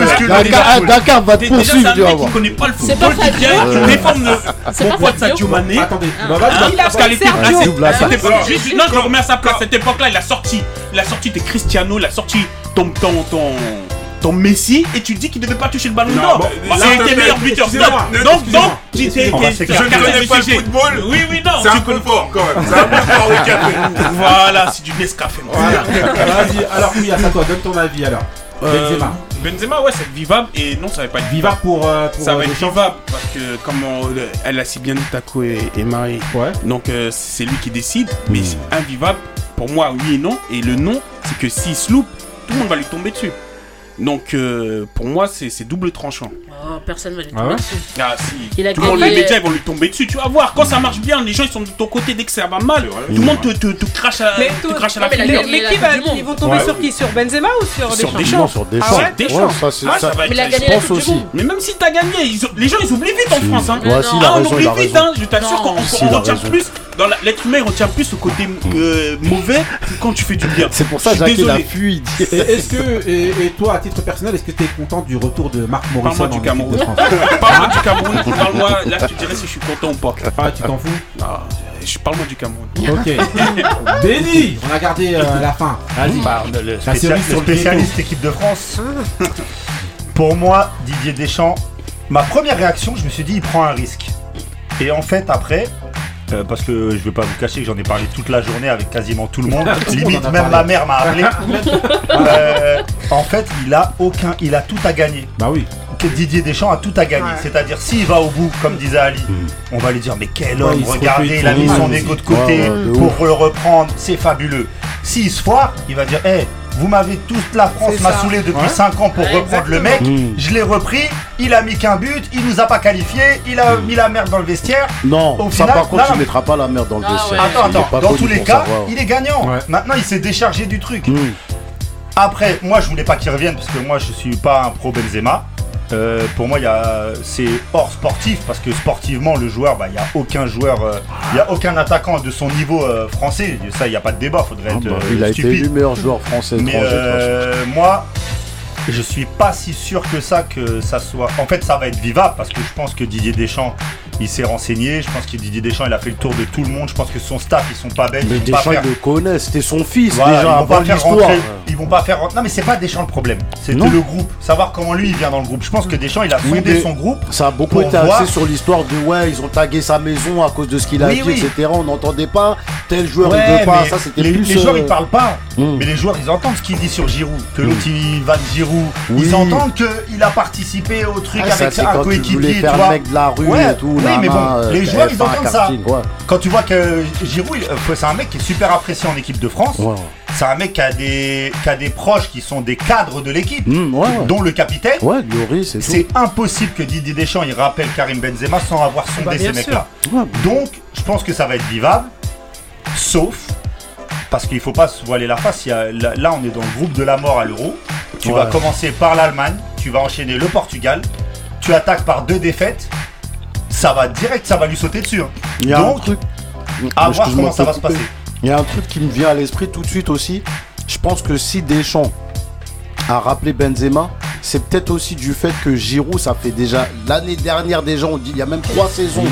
Liverpool. Dakar va te poursuivre, tu vas voir. le C'est pas football, qui vient Fabio. qui défend le C'est bon pas poids de. Sadio Mané. Attendez, Ah. vas-y, Il a Parce qu'à l'époque, Sergio. non, je le remets à sa place. À cette époque-là, il a sorti, il a sorti tes Cristiano, il a sorti ton, ton, ton, ton Messi, et tu dis qu'il devait pas toucher le ballon Non, d'or. C'est s'il un te des plaît, meilleurs buteurs. Donc, donc, tu t'es- t'es- t'es. Je ne un connais pas le football. Oui, oui, non. C'est un peu fort quand même. C'est un peu fort au café. Voilà, c'est du Nescafé. Vas-y, alors oui, à toi, donne ton avis alors. Euh, Benzema. Benzema, ouais, c'est vivable et non, ça va pas être Vivable pour, euh, pour Ça euh, va être vivable parce que, comme on- elle a si bien dit Taco et, et Marie, Ouais. donc euh, c'est lui qui décide, mais c'est invivable pour moi, oui et non. Et le non, c'est que s'il se loupe, tout le monde va lui tomber dessus. Donc euh, pour moi, c'est double tranchant. Oh, personne va lui Ah tomber ouais dessus. Ah si, Il a tout le monde, les médias ils vont lui tomber dessus. Tu vas voir, quand ça marche bien, les gens ils sont de ton côté. Dès que ça va mal, tout le monde te, te, te crache à, Mais te crache à la la figure. Mais qui la va, ils vont tomber Ouais. sur qui? Sur Benzema ou sur Sur Deschamps sur Deschamps. Ah ouais Deschamps. ça, c'est Ah, ça. ça va être- Mais je la pense aussi. Monde. Mais même si t'as gagné, ils ont- les gens ils oublient vite en France. Hein. Ouais, Non, si, il a Ah, on oublie vite, hein. je t'assure qu'on retient plus, dans la- l'être humain il retient plus le côté euh, mauvais que quand tu fais du bien. C'est pour ça Je suis Jacques il a désolé. fui. il dit- Et est-ce que, et, et toi, à titre personnel, est-ce que tu es content du retour de Marc Morrison Parle-moi dans du l'équipe Cameroun. Parle-moi du Cameroun, parle-moi, là je te dirais si je suis content ou pas. Ah, tu t'en fous Ah, je- Parle-moi du Cameroun. Ok. Benny On a gardé euh, la fin. Vas-y. Bah, le, spécialiste équipe de France. Pour moi, Didier Deschamps, ma première réaction, je me suis dit, il prend un risque. Et en fait, après, euh, parce que je vais pas vous cacher que j'en ai parlé toute la journée avec quasiment tout le monde, limite même ma mère m'a appelé. Euh, en fait, il a aucun, il a tout à gagner. Bah oui. Que Didier Deschamps a tout à gagner. Ouais. C'est-à-dire, s'il va au bout, comme disait Ali, on va lui dire, mais quel homme, il regardez, il a mis son ego de côté Ouais, ouais, de pour le reprendre, c'est fabuleux. S'il se foire, il va dire, hé, vous m'avez toute la France C'est m'a ça. saoulé depuis Ouais. 5 ans pour Ouais, reprendre le mec, Mm. je l'ai repris, il a mis qu'un but, il nous a pas qualifié, il a mis la merde dans le vestiaire. Non, Au ça final, par contre, non. tu mettras pas la merde dans le Ah vestiaire. ouais. Attends, Il attends, pas dans tous les cas, savoir. il est gagnant. Ouais. Maintenant, il s'est déchargé du truc. Après, moi, je voulais pas qu'il revienne parce que moi, je suis pas un pro Benzema. Euh, pour moi, c'est hors sportif parce que sportivement, le joueur, bah, il y a aucun joueur, euh, il y a aucun attaquant de son niveau euh, français. Ça, il y a pas de débat. Faudrait Ah être bah, euh, Il a été stupide. élu meilleur joueur français Mais euh, moi, je suis pas si sûr que ça que ça soit. En fait, ça va être vivable parce que je pense que Didier Deschamps, il s'est renseigné. Je pense que Didier Deschamps, il a fait le tour de tout le monde. Je pense que son staff, ils sont pas bêtes. Mais ils vont pas Deschamps, faire- le connaît, c'était son fils Voilà, déjà ils vont pas faire rentrer. Ils vont pas faire. Non, mais c'est pas Deschamps le problème. C'est Non. le groupe. Savoir comment lui il vient dans le groupe. Je pense que Deschamps, il a fondé son groupe. Ça a beaucoup été voir- axé sur l'histoire de ouais, ils ont tagué sa maison à cause de ce qu'il a Oui, dit, oui. etc. On n'entendait pas tel joueur il veut pas. Ça c'était les, plus. les joueurs euh, ils parlent pas, hmm. mais les joueurs ils entendent ce qu'il dit sur Giroud, que l'autre il vanne Giroud, Oui. ils entendent qu'il a participé au truc ah, avec un coéquipier, tu vois. mec de la rue et tout. Oui, mais bon, euh, les joueurs, ils F1 entendent ça. Quand tu vois que Giroud, euh, c'est un mec qui est super apprécié en équipe de France, Ouais. c'est un mec qui a, des, qui a des proches qui sont des cadres de l'équipe, ouais, ouais. dont le capitaine. Ouais. C'est impossible que Didier Deschamps il rappelle Karim Benzema sans avoir sondé Bah, ces mecs-là. Ouais. Donc, je pense que ça va être vivable, sauf parce qu'il faut pas se voiler la face. il y a- là, là, on est dans le groupe de la mort à l'euro. Tu vas commencer par l'Allemagne, tu vas enchaîner le Portugal, tu attaques par deux défaites. Ça va direct, ça va lui sauter dessus. hein. Il y a Donc, un truc. À voir comment ça va se passer. Il y a un truc qui me vient à l'esprit tout de suite aussi. Je pense que si Deschamps a rappelé Benzema, c'est peut-être aussi du fait que Giroud, ça fait déjà l'année dernière déjà, on dit il y a même trois saisons.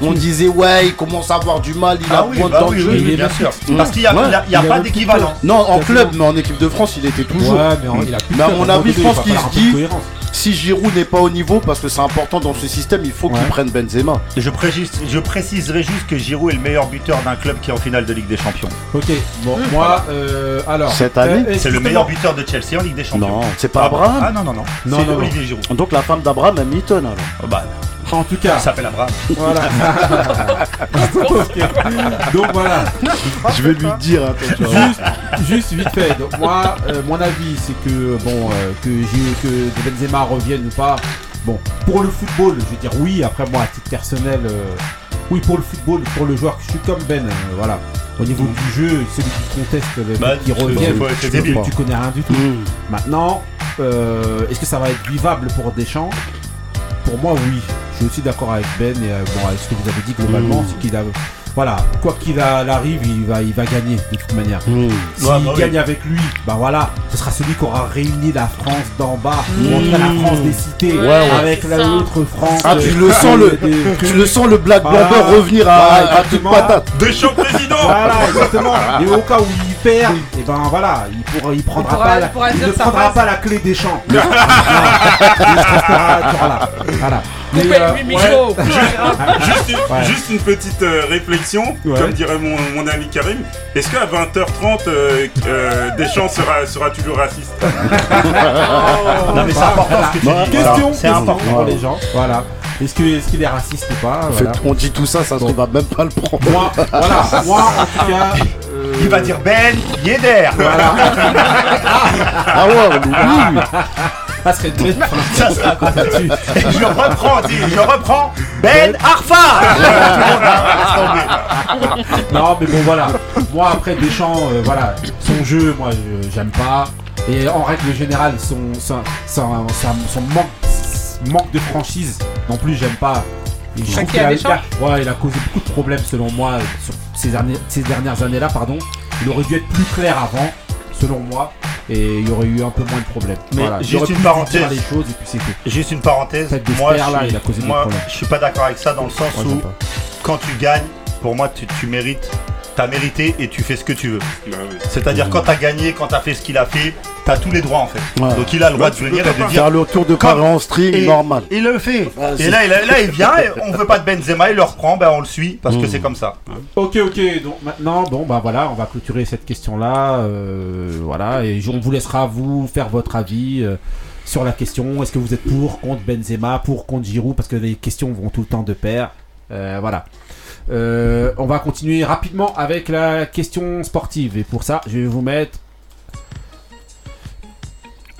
On disait ouais, il commence à avoir du mal, il Ah a oui, point bah dans oui, le jeu. oui, bien sûr. Parce qu'il n'y a, Ouais. il y a- il y a Il a pas le d'équivalent. Non, en club, mais en équipe de France, il était toujours. Ouais, mais en- il a plus de Mais à mon avis, je pense qu'il se dit-. Si Giroud n'est pas au niveau, parce que c'est important dans ce système, il faut qu'il Ouais. prenne Benzema. Je, précise- je préciserai juste que Giroud est le meilleur buteur d'un club qui est en finale de Ligue des Champions. Ok, bon, moi, euh, alors. Cette année, euh, C'est le meilleur buteur de Chelsea en Ligue des Champions. Non, c'est pas Ah, Abraham. Ah non, non, non. Non, c'est. Olivier Giroud. Donc la femme d'Abraham est Milton alors. Oh, bah, En tout cas, il s'appelle Abraham. voilà. Donc voilà, Je vais lui dire, attends, voir. juste, juste vite fait. Donc moi, euh, mon avis, c'est que bon, euh, que, j'ai- que Benzema revienne ou pas. Bon, pour le football, je veux dire oui. Après moi, à titre personnel, euh, oui pour le football, pour le joueur, je suis comme Ben. euh, voilà. Au niveau du jeu, celui qui conteste, le Bah, qui revient, tu, connais rien du tout. Hmm. Maintenant, euh, est-ce que ça va être vivable pour Deschamps? Pour moi, oui. Je suis aussi d'accord avec Ben et euh, bon, avec ce que vous avez dit globalement, Mm. c'est qu'il a, voilà, quoi qu'il a- arrive, il va, il va gagner de toute manière. Hmm. S'il Ouais, bah oui. gagne avec lui, bah voilà, ce sera celui qui aura réuni la France d'en bas, ou en tout cas la France des cités, Ouais, ouais. avec la Ça. autre France. Ah, tu le sens le, des- tu le sens le Black Voilà. Bomber revenir à, Voilà, à toute exactement. patate. Deschamps président Voilà, exactement. Et au cas où il perd, et ben voilà, il pourra, il prendra pourra- pas, il la, il ne prendra pas la clé des champs. Il. Voilà. Mais, euh. Juste une, Ouais. juste une petite euh, réflexion, Ouais. comme dirait mon, mon ami Karim. Est-ce qu'à 20h30, euh, euh, Deschamps sera, sera toujours raciste? Non, mais c'est important ce que tu dis. Question. C'est question important. pour les gens. Voilà. Est-ce que- est-ce qu'il est raciste ou pas En fait, voilà. on dit tout ça, ça se trouve, va même pas le prendre. Moi, voilà, moi en tout cas. euh, Il va dire Ben Yedder. Voilà. Ah ouais, on oublie. Ça serait très Ça. Je reprends, dis, je reprends Ben Arfa. Laisse tomber. Non, mais bon, voilà. Moi, après Deschamps, euh, voilà, son jeu, moi, je- j'aime pas. Et en règle générale, son, son, son, son- son manque, manque de franchise, non plus, j'aime pas. Et je trouve qu'il a, il a- ouais, il a causé beaucoup de problèmes, selon moi, sur ces, derniers- ces dernières années-là, pardon. Il aurait dû être plus clair avant, selon moi, et il y aurait eu un peu moins de problèmes. Mais voilà, juste une parenthèse. les choses, et puis c'est tout. Juste une parenthèse. Moi, là, je, il a causé suis, des moi, problèmes. je suis pas d'accord avec ça dans le sens où quand tu gagnes, pour moi, tu, tu mérites. T'as mérité et tu fais ce que tu veux. Bah oui. C'est-à-dire quand t'as gagné, quand t'as fait ce qu'il a fait, t'as tous les droits en fait. Ouais. Donc il a le droit Bah, de tu venir et de dire Faire le tour de Paris en string, Et- normal. il le fait. Et là, il, là, il vient, et on veut pas de Benzema, il le reprend, ben on le suit parce que Mm. c'est comme ça. Ok, ok. Donc maintenant, bon, bah voilà, on va clôturer cette question-là. euh, voilà, et on vous laissera vous faire votre avis euh, sur la question. Est-ce que vous êtes pour, contre Benzema, pour, contre Giroud, parce que les questions vont tout le temps de pair. Euh, voilà. Euh, on va continuer rapidement avec la question sportive. Et pour ça, je vais vous mettre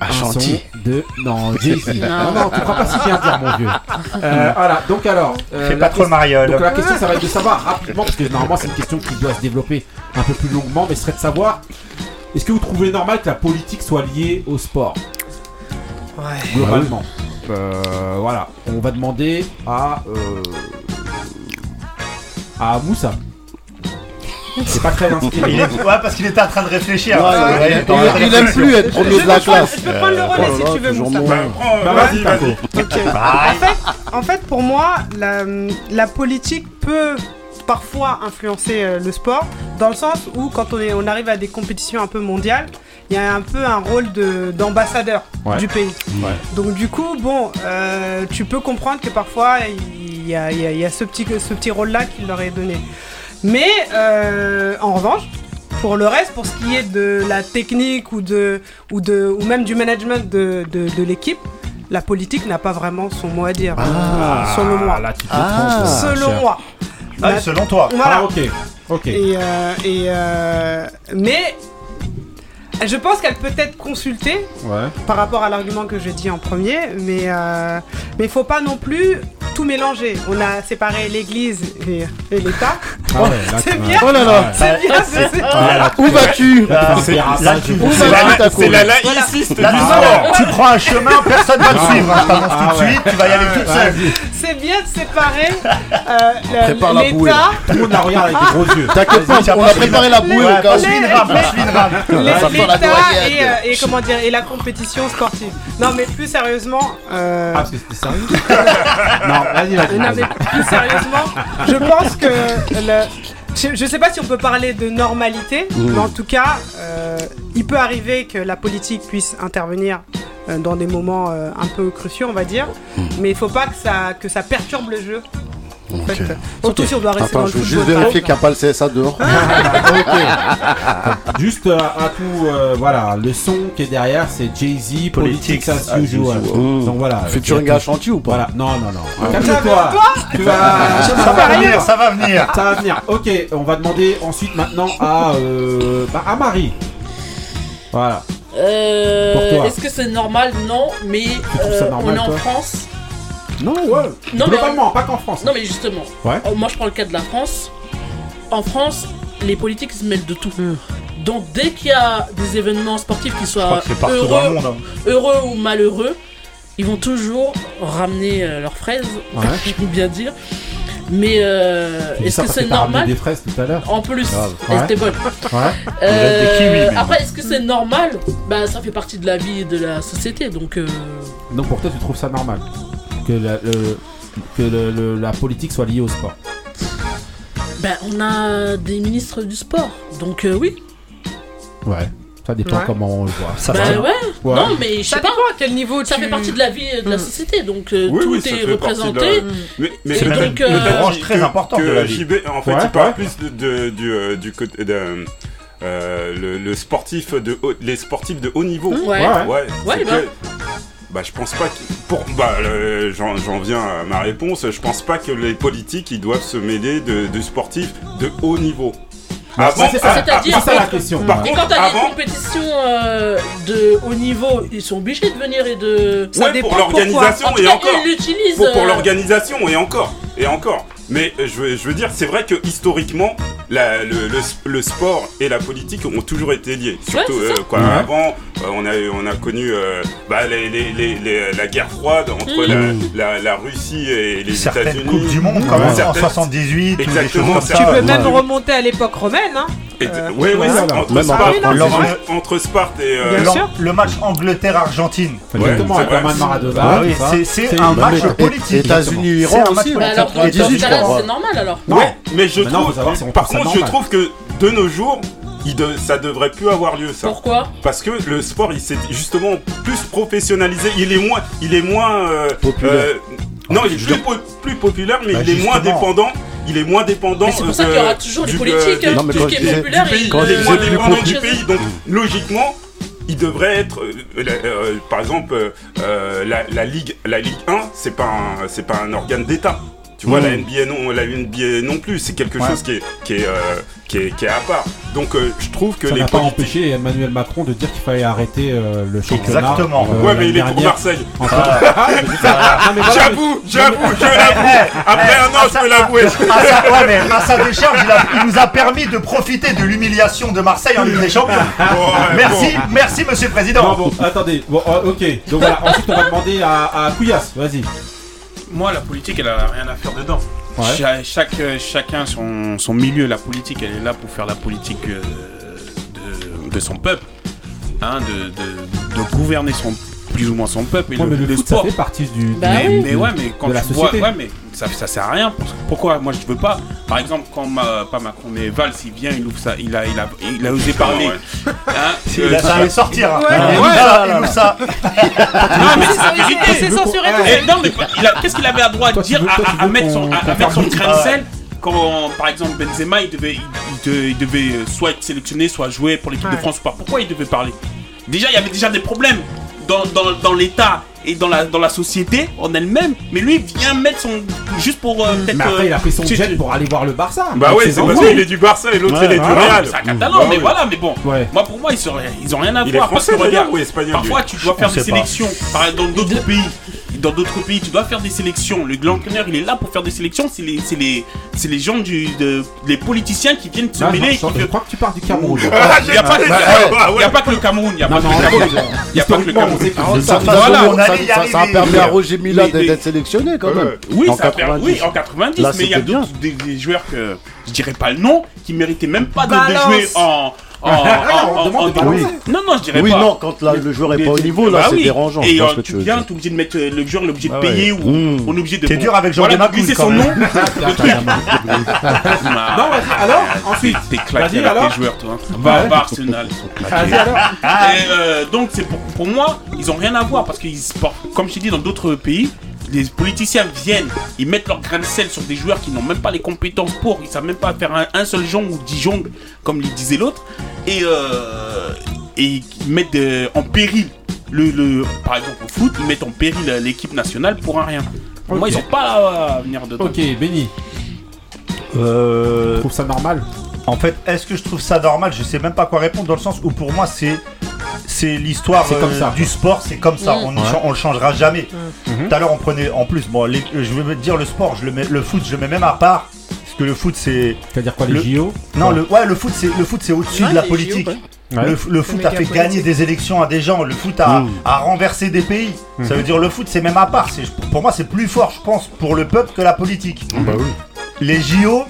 Ashanti. de non Jay-Z. non, non, tu ne pas si bien dire, mon vieux. Euh, voilà. Donc alors, euh, Fais la pas trop le mariole. donc la question, ça va être de savoir rapidement, parce que normalement c'est une question qui doit se développer un peu plus longuement, mais ce serait de savoir, est-ce que vous trouvez normal que la politique soit liée au sport? Globalement. Euh, voilà, on va demander à... euh, à Moussa. C'est pas très inspiré. Il est, ouais, parce qu'il était en train de réfléchir. Ouais, Ouais, il- il aime plus être Je premier peux de la classe. je peux prendre le relais Oh si tu veux, moins. Bah, Bah, vas-y, vas-y. En fait, en fait, pour moi, la, la politique peut parfois influencer euh, le sport, dans le sens où quand on, est, on arrive à des compétitions un peu mondiales, il y a un peu un rôle de- d'ambassadeur Ouais. du pays. Ouais. Donc du coup, bon, euh, tu peux comprendre que parfois il y a, y a ce petit, ce petit rôle-là qu'il leur est donné. Mais euh, en revanche, pour le reste, pour ce qui est de la technique ou, de, ou, de, ou même du management de, de, de l'équipe, la politique n'a pas vraiment son mot à dire, Ah, selon moi. Là, Ah. selon moi. Ah, La- selon toi. Voilà. Ah, ok. Ok. Et, euh, et, euh, mais je pense qu'elle peut être consultée Ouais. par rapport à l'argument que je dis en premier, mais euh, mais faut pas non plus tout mélanger. On a séparé l'Église et, et l'État. Ah ouais, C'est bien. Oh là là. C'est bien, c'est- c'est- Où vas-tu C'est- c'est la- C'est laïciste du tu, sport. tu prends un chemin, personne va te Ah, suivre. ah, tout de ouais. suite, tu vas y aller toute seule. c'est bien de séparer euh, l'État. Tout le monde la regarde avec des gros yeux. T'inquiète pas, on a préparé la bouée au cas où. L'État et, euh, et comment dire et la compétition sportive. Non mais plus sérieusement, euh, Ah, c'était sérieux Non, vas-y, vas-y. Non, vas-y. mais plus sérieusement, je pense que le- je, je sais pas si on peut parler de normalité, mais en tout cas, euh, il peut arriver que la politique puisse intervenir euh, dans des moments euh, un peu cruciaux, on va dire, mais il faut pas que ça, que ça perturbe le jeu. En fait, surtout si on doit rester Attends, dans je le veux juste vérifier qu'il n'y a pas le CSA dehors. Juste euh, à tout, euh, voilà, le son qui est derrière, c'est Jay-Z, Politics as usual. Mmh. Donc voilà. À tout. Chanty ou pas Voilà, non, non, non. Ça Calme-toi. va, Tu vas. Ça va venir, ça va venir. Ça va venir. Ok, on va demander ensuite maintenant à, euh, bah, à Marie. Voilà. Euh. Est-ce que c'est normal? Non, mais ça euh, on est en France. Non, ouais. Non, mais pas qu'en France. Non, mais justement, Ouais. euh, moi je prends le cas de la France. En France, les politiques ils se mêlent de tout. Donc dès qu'il y a des événements sportifs qui soient heureux, monde. hein. heureux ou malheureux, ils vont toujours ramener euh, leurs fraises, Ouais. je peux bien dire. Mais euh, est-ce que c'est normal des fraises tout à l'heure. En plus, Ouais. Ouais. Euh, kiwis, mais- après, est-ce que c'est normal? Bah, ça fait partie de la vie et de la société, donc. euh, Donc pour toi, tu trouves ça normal? Que la, le- que le- le- la politique soit liée au sport. Ben, on a des ministres du sport, donc euh, oui. Ouais. Ça dépend Ouais. comment on le voit. Ça Bah va. ouais. Ouais. Non, mais je Ça sais pas. dépend à quel niveau Ça tu... fait partie de la vie de la Mm. société, donc euh, Oui, tout oui, est représenté. la- Mais, mais C'est peut-être une branche que- très importante que de la vie. JB, en fait, Ouais, il parle plus de, de- du, euh, du côté de. euh, le, le sportif de haut- les sportifs de haut niveau. Ouais. Ouais. Ouais, Ouais, bah. je pense pas que. Pour, bah, le- j'en, viens à ma réponse. Je pense pas que les politiques ils doivent se mêler de, de sportifs de haut niveau. Bah, Avant- c'est ça, c'est ça la que- question. Par Et contre, quand t'as des avant, compétitions euh, de haut niveau, ils sont obligés de venir et de. Ça ouais, dépend pour l'organisation et encore. Pour, pour euh, l'organisation et encore et encore. Mais euh, je veux, je veux dire, c'est vrai que historiquement, la- le, le- le sport et la politique ont toujours été liés. Surtout euh, quoi, Ouais. avant, euh, on a on a connu euh, bah, les- les- les- les- la guerre froide entre Mm. la, la- la Russie et les Certaines États-Unis. coupes du monde, comme Ouais. en Certaines- 78 ou des choses Exactement, comme ça. Tu peux Ouais. même remonter à l'époque romaine, hein. Euh, oui, oui, entre, Même Sparte, encore entre- français. entre Sparte et euh, Bien L'an- sûr. Le match Angleterre-Argentine. Exactement, avec c'est la main de vrai. Maradona. C'est- un bah, match politique. États-Unis-Iran C'est un match aussi. Bah politique. Alors, dans dans ce 98, cas-là, je crois. c'est normal alors. Non. Ouais, mais je trouve. faut savoir si on par contre, je trouve que de nos jours, il de- ça devrait plus avoir lieu ça. Pourquoi? Parce que le sport, il s'est justement plus professionnalisé. Il est moins, il est moins euh, Populaire. euh, non, il est plus, veux po- plus populaire, mais Bah, il est moins dépendant. Il est moins dépendant. C'est pour euh, ça qu'il y aura toujours les du- politiques. euh, non, mais Tout quand ce qui est populaire, il est moins dépendant du pays. Donc logiquement, il devrait être, euh, euh, par exemple, euh, euh, la, la ligue, la Ligue 1, c'est pas, un- c'est pas un organe d'État. Tu vois, la NBA non, la NBA non plus, c'est quelque Ouais. chose qui est, qui est, euh, qui est, qui est à part. Donc euh, je trouve que Ça les n'a pas empêché Emmanuel Macron de dire qu'il fallait arrêter euh, le championnat. Exactement. euh, Ouais, mais il est pour. Marseille. Ah, J'avoue, j'avoue, je l'avoue. Après un an, je peux l'avouer. Ouais, mais à sa décharge, il, a- il nous a permis de profiter de l'humiliation de Marseille en Ligue des Champions. Bon, ouais, Merci, bon. merci, monsieur le Non, président. bon, attendez. Bon, euh, ok. Donc voilà, ensuite on va demander à, à Couillasse. Vas-y. Moi, la politique, elle a rien à faire dedans. Ouais. Cha- chaque, euh, chacun son, son milieu, la politique, elle est là pour faire la politique euh, de, de son peuple, hein, de, de, de gouverner son plus ou moins son peuple. Et Ouais, le, mais le, le foot, sport. ça fait partie du. Bah mais, oui. mais ouais, mais quand de la tu vois, société. ouais, mais ça, ça sert à rien. Parce que- Pourquoi? Moi, je veux pas. Par exemple, quand ma, pas Macron, mais Valls, il vient, il ouvre ça, il a, il a, il a osé parler. Ouais. hein, Il euh, a ça allait sortir. hein. Ouais. Il Ouais. ça, il nous ça. non, mais c'est la vérité. C'est censuré tout non, mais pas- il a- qu'est-ce qu'il avait à droit de dire veux- à, toi, tu à- à veux mettre son, à, mettre son grain de sel quand, par exemple, Benzema, il devait, il, il de- il devait euh, soit être sélectionné, soit jouer pour l'équipe de. France ou pas Pourquoi il devait parler? Déjà, il y avait déjà des problèmes dans, dans, dans l'État et dans la, dans la société en elle-même, mais lui, il vient mettre son. juste pour euh, peut-être. Mais après, euh, il a pris son jet tu- pour aller voir le Barça. Bah ouais, c'est parce qu'il est du Barça et l'autre Ouais, il est du. Real. C'est un catalan, Bah mais voilà, mais bon. Moi, pour moi, ils, sont, ils ont rien à Il est voir. Parce français que regarde, ou espagnol lui? Parfois, tu dois faire des sélections. Par exemple, dans d'autres pays, dans d'autres pays, tu dois faire des sélections. Le l'entraîneur, il est là pour faire des sélections. C'est les, c'est les, c'est les gens du, de- les politiciens qui viennent se Ah, mêler. je, crois que tu pars du Cameroun. Ah, Il n'y a, pas que- bah, le Cameroun. Il n'y a pas que le Cameroun. Il n'y a pas que le Cameroun. ça- a permis à Roger Mila d'être sélectionné quand même. Oui, En ça a per- 90. oui, en 90, Là, mais il y a des, joueurs que je dirais pas le nom, qui méritaient même pas de, jouer en. Demande de en- balancer. Non, non, je dirais Oui, pas. non, quand la- le joueur est Mais- pas au niveau, là, bah c'est oui. dérangeant. Et vois euh, tu viens, t'es obligé de mettre euh, le joueur, est obligé de Ah payer ouais. ou Mmh. on est obligé de. T'es dur avec Jean voilà, glisser son nom. Non, alors, ensuite. T'es claqué Vas-y, avec alors. tes joueurs, toi. Bah, Va, Arsenal. Alors. Donc c'est pour, pour moi, ils ont rien à voir parce qu'ils sportent, comme je t'ai dit, dans d'autres pays, les politiciens viennent, ils mettent leur grain de sel sur des joueurs qui n'ont même pas les compétences pour, ils savent même pas faire un, un seul jongle ou dix jongles, comme le disait l'autre, et, euh, et ils mettent euh, en péril, le, le, par exemple au foot, ils mettent en péril euh, l'équipe nationale pour un rien. Pour moi, ils ont pas à venir dedans. Ok, Benny, Euh, je trouve ça normal? En fait, est-ce que je trouve ça normal? Je sais même pas quoi répondre dans le sens où pour moi c'est c'est l'histoire C'est comme euh, ça, du sport, c'est comme ça. Mm. On, on le changera jamais. Mhm. Tout à l'heure on prenait en plus bon, les- je vais me dire le sport, je le mets, le foot, je le mets même à part parce que le foot c'est C'est-à-dire quoi, les Le- JO non le ouais le foot c'est le foot c'est au-dessus Ouais, de la politique. JO, ouais. Ouais. Le, le foot a fait politique. gagner des élections à des gens. Le foot a, Mm. a renversé des pays. Ça Mhm. veut dire le foot c'est même à part. C'est- Pour moi c'est plus fort je pense pour le peuple que la politique. Bah oui. Les JO,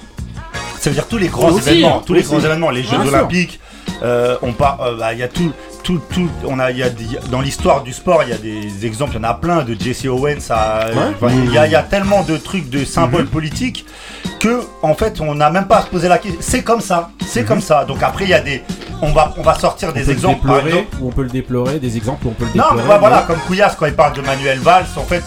ça veut dire tous les grands Aussi, événements, tous les Aussi. grands événements, les Jeux. Olympiques. euh, on part, euh, bah, il y a tout, tout, tout. On a, il y a des- dans l'histoire du sport, il y a des exemples, il y en a plein de Jesse Owens. Il y, a- y a tellement de trucs, de symboles politiques que en fait, on n'a même pas à se poser la question. C'est comme ça, c'est comme ça. Donc après, il y a des, on va, on va sortir On des exemples. déplorer, exemple. on peut le déplorer, des exemples où on peut le Non, déplorer. mais bah, voilà, comme Couillasse quand il parle de Manuel Valls, en fait,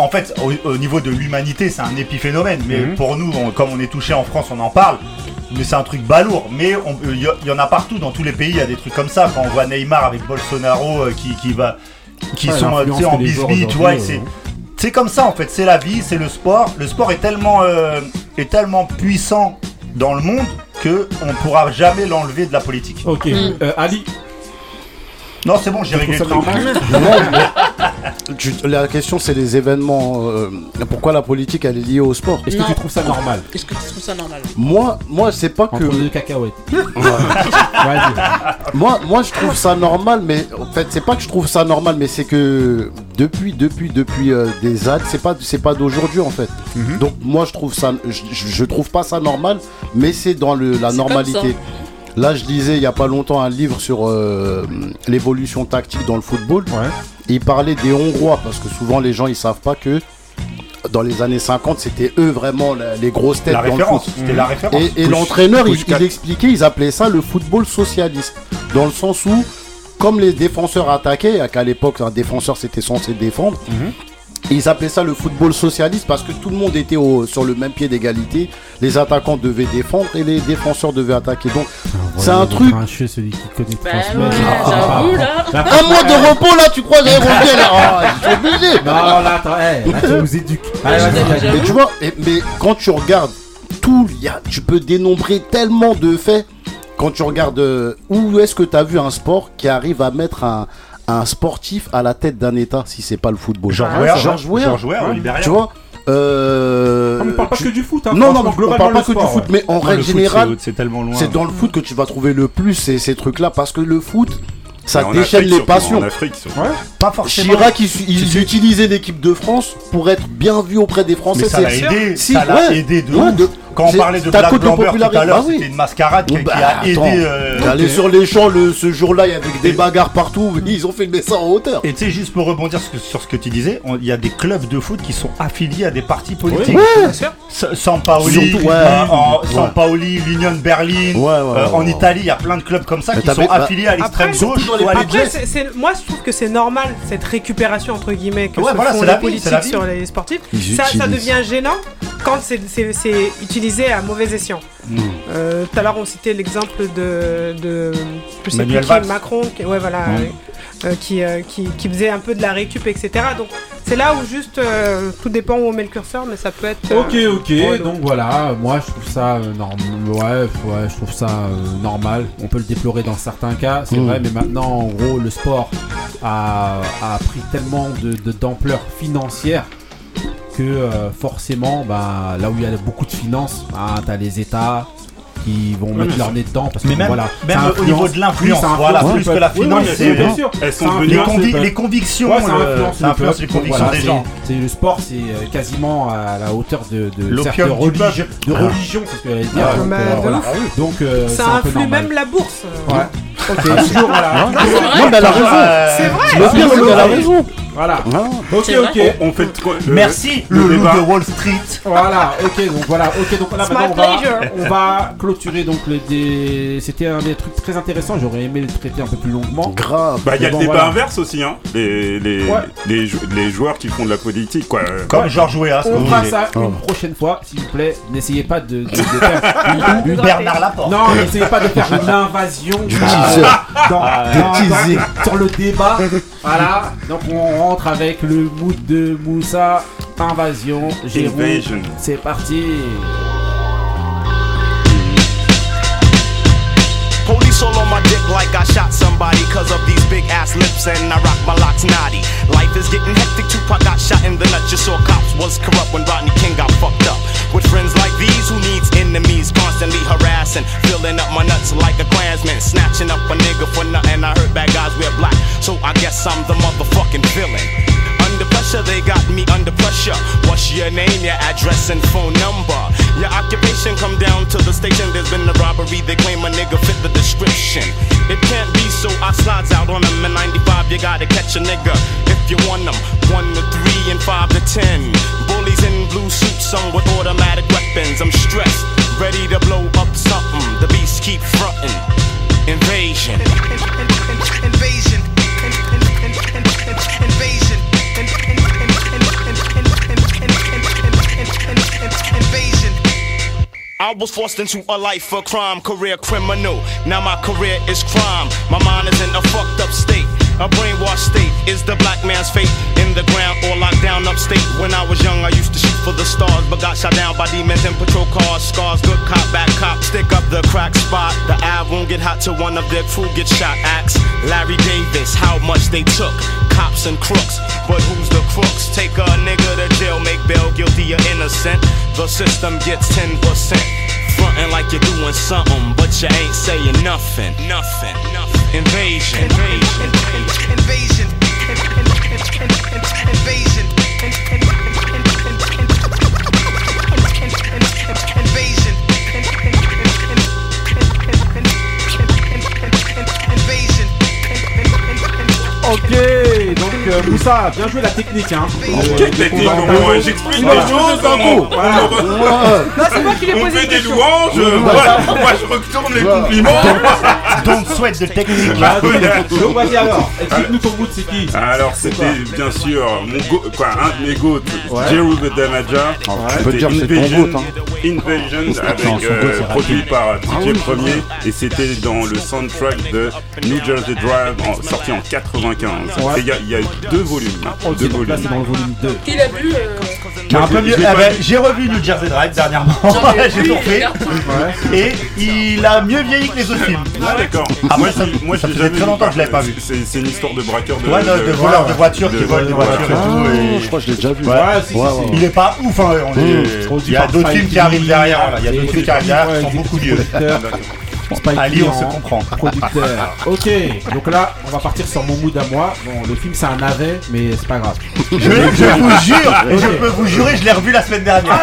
en fait, au, au niveau de l'humanité, c'est un épiphénomène. Mais Mhm. pour nous, on- comme on est touché en France, on en parle. Mais c'est un truc balourd. Mais on- il y, a- il y en a partout, dans tous les pays, il y a des trucs comme ça. Quand on voit Neymar avec Bolsonaro euh, qui, qui va, qui Ouais, sont euh, en bisbille, tu vois. c'est euh, c'est comme ça en fait, c'est la vie, c'est le sport. Le sport est tellement, euh, est tellement puissant dans le monde que on pourra jamais l'enlever de la politique. Ok, Euh, Ali, Non, c'est bon, j'ai réglé le truc. Tu- la question, c'est les événements. euh, pourquoi la politique, elle est liée au sport? Est-ce que Non. tu trouves ça normal? Est-ce que tu trouves ça normal? Moi, moi, c'est pas que. Entre deux cacahuètes. Vas-y. Moi, moi, je trouve ça normal, mais en fait, c'est pas que je trouve ça normal, mais c'est que depuis, depuis, depuis euh, des années, c'est pas, c'est pas d'aujourd'hui en fait. Mhm. Donc moi, je trouve ça, je, je- je trouve pas ça normal, mais c'est dans le, la C'est normalité. Là, je lisais il y a pas longtemps un livre sur euh, l'évolution tactique dans le football. Ouais. Et il parlait des Hongrois parce que souvent les gens ils savent pas que dans les années 50, c'était eux vraiment la- les grosses têtes La dans le référence, foot. c'était la référence. Et, l'entraîneur, il, expliquait, ils appelaient ça le football socialiste. Dans le sens où, comme les défenseurs attaquaient, qu'à l'époque, un défenseur c'était censé défendre, Ils appelaient ça le football socialiste parce que tout le monde était au- sur le même pied d'égalité. Les attaquants devaient défendre et les défenseurs devaient attaquer. Donc, c'est un truc. Grincheux, celui qui connaît Bah transmet. ouais, Ah, ah, là. ah. Un mois de repos là, tu crois que j'allais revenir là Ah, obligé. Non, là, attends, hey, là, tu nous éduques. Allez, vas-y. Mais tu vois, et- mais quand tu regardes tout, il y a- tu peux dénombrer tellement de faits. Quand tu regardes euh, où est-ce que tu as vu un sport qui arrive à mettre un, un sportif à la tête d'un État si c'est pas le football Georges Ah, Weah, Libéria. Tu vois euh, Non, mais on parle pas tu- que du foot, hein. Non, non, on parle pas que du foot, ouais. mais en règle générale, c'est- c'est tellement loin. c'est dans le foot que tu vas trouver le plus ces, ces trucs-là parce que le foot, ça Mais déchaîne Afrique, les passions. En Afrique, surtout. Pas forcément. Chirac, il, il utilisait l'équipe de France pour être bien vu auprès des Français. Mais ça c'est l'a aidé, Si, ça l'a ouais. aidé de Ouais, Quand on parlait de Black Blamber tout à l'heure, Bah oui. c'était une mascarade qui, Bah, qui a aidé. attends. euh, sur les champs le, ce jour-là, il y avait des bagarres partout. Ils ont filmé ça en hauteur. Et tu sais, juste pour rebondir sur, sur ce que tu disais, il y a des clubs de foot qui sont affiliés à des partis politiques. Bien sûr. S- Sampaoli, Surtout, ouais. en- Ouais. Sampaoli, l'Union de Berlin. Ouais, ouais, euh, ouais, en ouais. Italie, il y a plein de clubs comme ça qui sont bah, affiliés à l'extrême gauche dans les. Après, c'est- c'est- moi je trouve que c'est normal cette récupération entre guillemets que Ouais, se voilà, font c'est les la vie, politiques c'est la vie. sur les sportifs. Ils Ça, ça utilisent. devient gênant quand c'est- utilisé à mauvais escient. Hmm. Euh, Tout à l'heure on citait l'exemple de, de je sais Manuel plus qui, Valls. Macron, qui, ouais voilà, Ouais. euh, qui, euh, qui, qui faisait un peu de la récup, etc. Donc c'est là où juste euh, tout dépend où on met le curseur, mais ça peut être. euh, Ok, ok, ouais, donc voilà, moi je trouve ça euh, normal. Ouais, ouais, je trouve ça euh, normal. On peut le déplorer dans certains cas, c'est Mm. vrai, mais maintenant en gros le sport a, a pris tellement de de- d'ampleur financière que euh, forcément, bah, là où il y a beaucoup de finances, bah, t'as les États qui vont mettre leur nez dedans parce que Mais même, voilà, même au niveau de l'influence, voilà, plus que la finance, oui, c'est bien sûr. Elles sont les, convictions, ça le- influence les convictions voilà, des c'est- gens. C'est le sport, c'est euh, quasiment à la hauteur de, de, L'opium certes, de du religion, peuple. de religion, c'est ce que j'allais dire. Ah, donc, bah, euh, euh, Ça influe même la bourse. Ok, toujours voilà. Non, c'est vrai. Non, mais elle a raison. Euh, C'est vrai. Le pire, c'est qu'elle a raison. Voilà. Ah. Ok, ok. On, on fait quoi le- Merci, le le loup débat. de Wall Street. Voilà, ok, donc voilà, ok, donc là maintenant on va, pleasure. on va clôturer donc les des... C'était un des trucs très intéressants, j'aurais aimé le traiter un peu plus longuement. Grave. Bah, il y a bon, le débat voilà. inverse aussi, hein. Les, les, Ouais. les, jou- les joueurs qui font de la politique, quoi. Euh, Comme Georges Weah, ce que On vous fera voulez. ça une Oh. prochaine fois, s'il vous plaît. N'essayez pas de, de- de faire une, une- Bernard Laporte. Non, n'essayez pas de faire une invasion Du dans- dans- sur le débat. Voilà. Donc on rentre avec le mood de Moussa. Invasion. Jérôme. Invasion. C'est parti. Police all on my dick like I shot somebody cause of these big ass lips and I rock my locks naughty. Life is getting hectic, Tupac got shot in the nuts. You saw cops was corrupt when Rodney King got fucked up. With friends like these, who needs enemies? Constantly harassing, filling up my nuts like a Klansman. Snatching up a nigga for nothing. I heard bad guys wear black, so I guess I'm the motherfucking villain. Under pressure, they got me under pressure. What's your name, your address, and phone number? Your occupation come down to the station. There's been a robbery, they claim a nigga fit the description. It can't be so I slides out on them in 95. You gotta catch a nigga if you want them. One to three and five to ten. Bullies in blue suits, some with automatic weapons. I'm stressed, ready to blow up something. The beast keep frontin'. Invasion. Invasion. I was forced into a life of crime, career criminal. Now my career is crime. My mind is in a fucked up state. A brainwashed state is the black man's fate. In the ground or locked down upstate. When I was young, I used to shoot for the stars, but got shot down by demons in patrol cars. Scars, good cop, bad cop. Stick up the crack spot. The eye won't get hot till one of their crew gets shot. Axe Larry Davis, how much they took. Cops and crooks, but who's the crooks? Take a nigga to jail, make bail guilty or innocent. The system gets 10%. Frontin' like you're doing something, but you ain't saying nothing. Nothing. Nothing. Invasion. Invasion. Invasion. Invasion. Invasion. Invasion. Ok, donc euh, Moussa, bien joué la technique. Hein. Quelle technique Fondamental. Moi, J'explique les choses. non, on- non, c'est moi qui lui ai On posé fait des louanges, moi, je retourne les compliments. Don't sweat de technique. Ah, donc, donc, vas-y alors, explique-nous ton bout, c'est qui? Alors c'était bien sûr mon go- quoi, un de mes goats, Ouais. Jeru the Damager. tu peux dire que c'est ton Invasion, goat, hein. Invasion avec euh, produit par DJ Premier et c'était dans le soundtrack de New Jersey Drive en- sorti en 95. Ouais. Et Il y, a- il y a deux volumes. Ok, deux donc là volumes. c'est dans le volume 2. Qui l'a vu euh, Un peu mieux. Ah pas ben, vu. J'ai revu New Jersey Drive dernièrement. J'ai vu, tout regarde. Et il a mieux vieilli que les autres films. Ah d'accord. Ah, moi, ça- moi, ça faisait très vu, longtemps que je l'avais pas contre. C'est une histoire de braqueur de. Ouais, de, de voleurs de voitures qui volent des voitures et Ah, tout. et- je crois que je l'ai déjà vu. Ouais, si, Ouais, si, ouais. si. Il est pas ouf, hein. Produit Il y a d'autres films qui arrivent derrière. Il y a d'autres films qui arrivent derrière qui sont beaucoup mieux. Spike se en comprend. Producteur. Ok, donc là, on va partir sur mon mood à moi. Bon, le film c'est un navet, mais c'est pas grave. Je, je vous jure, je peux vous jurer, je l'ai revu la semaine dernière.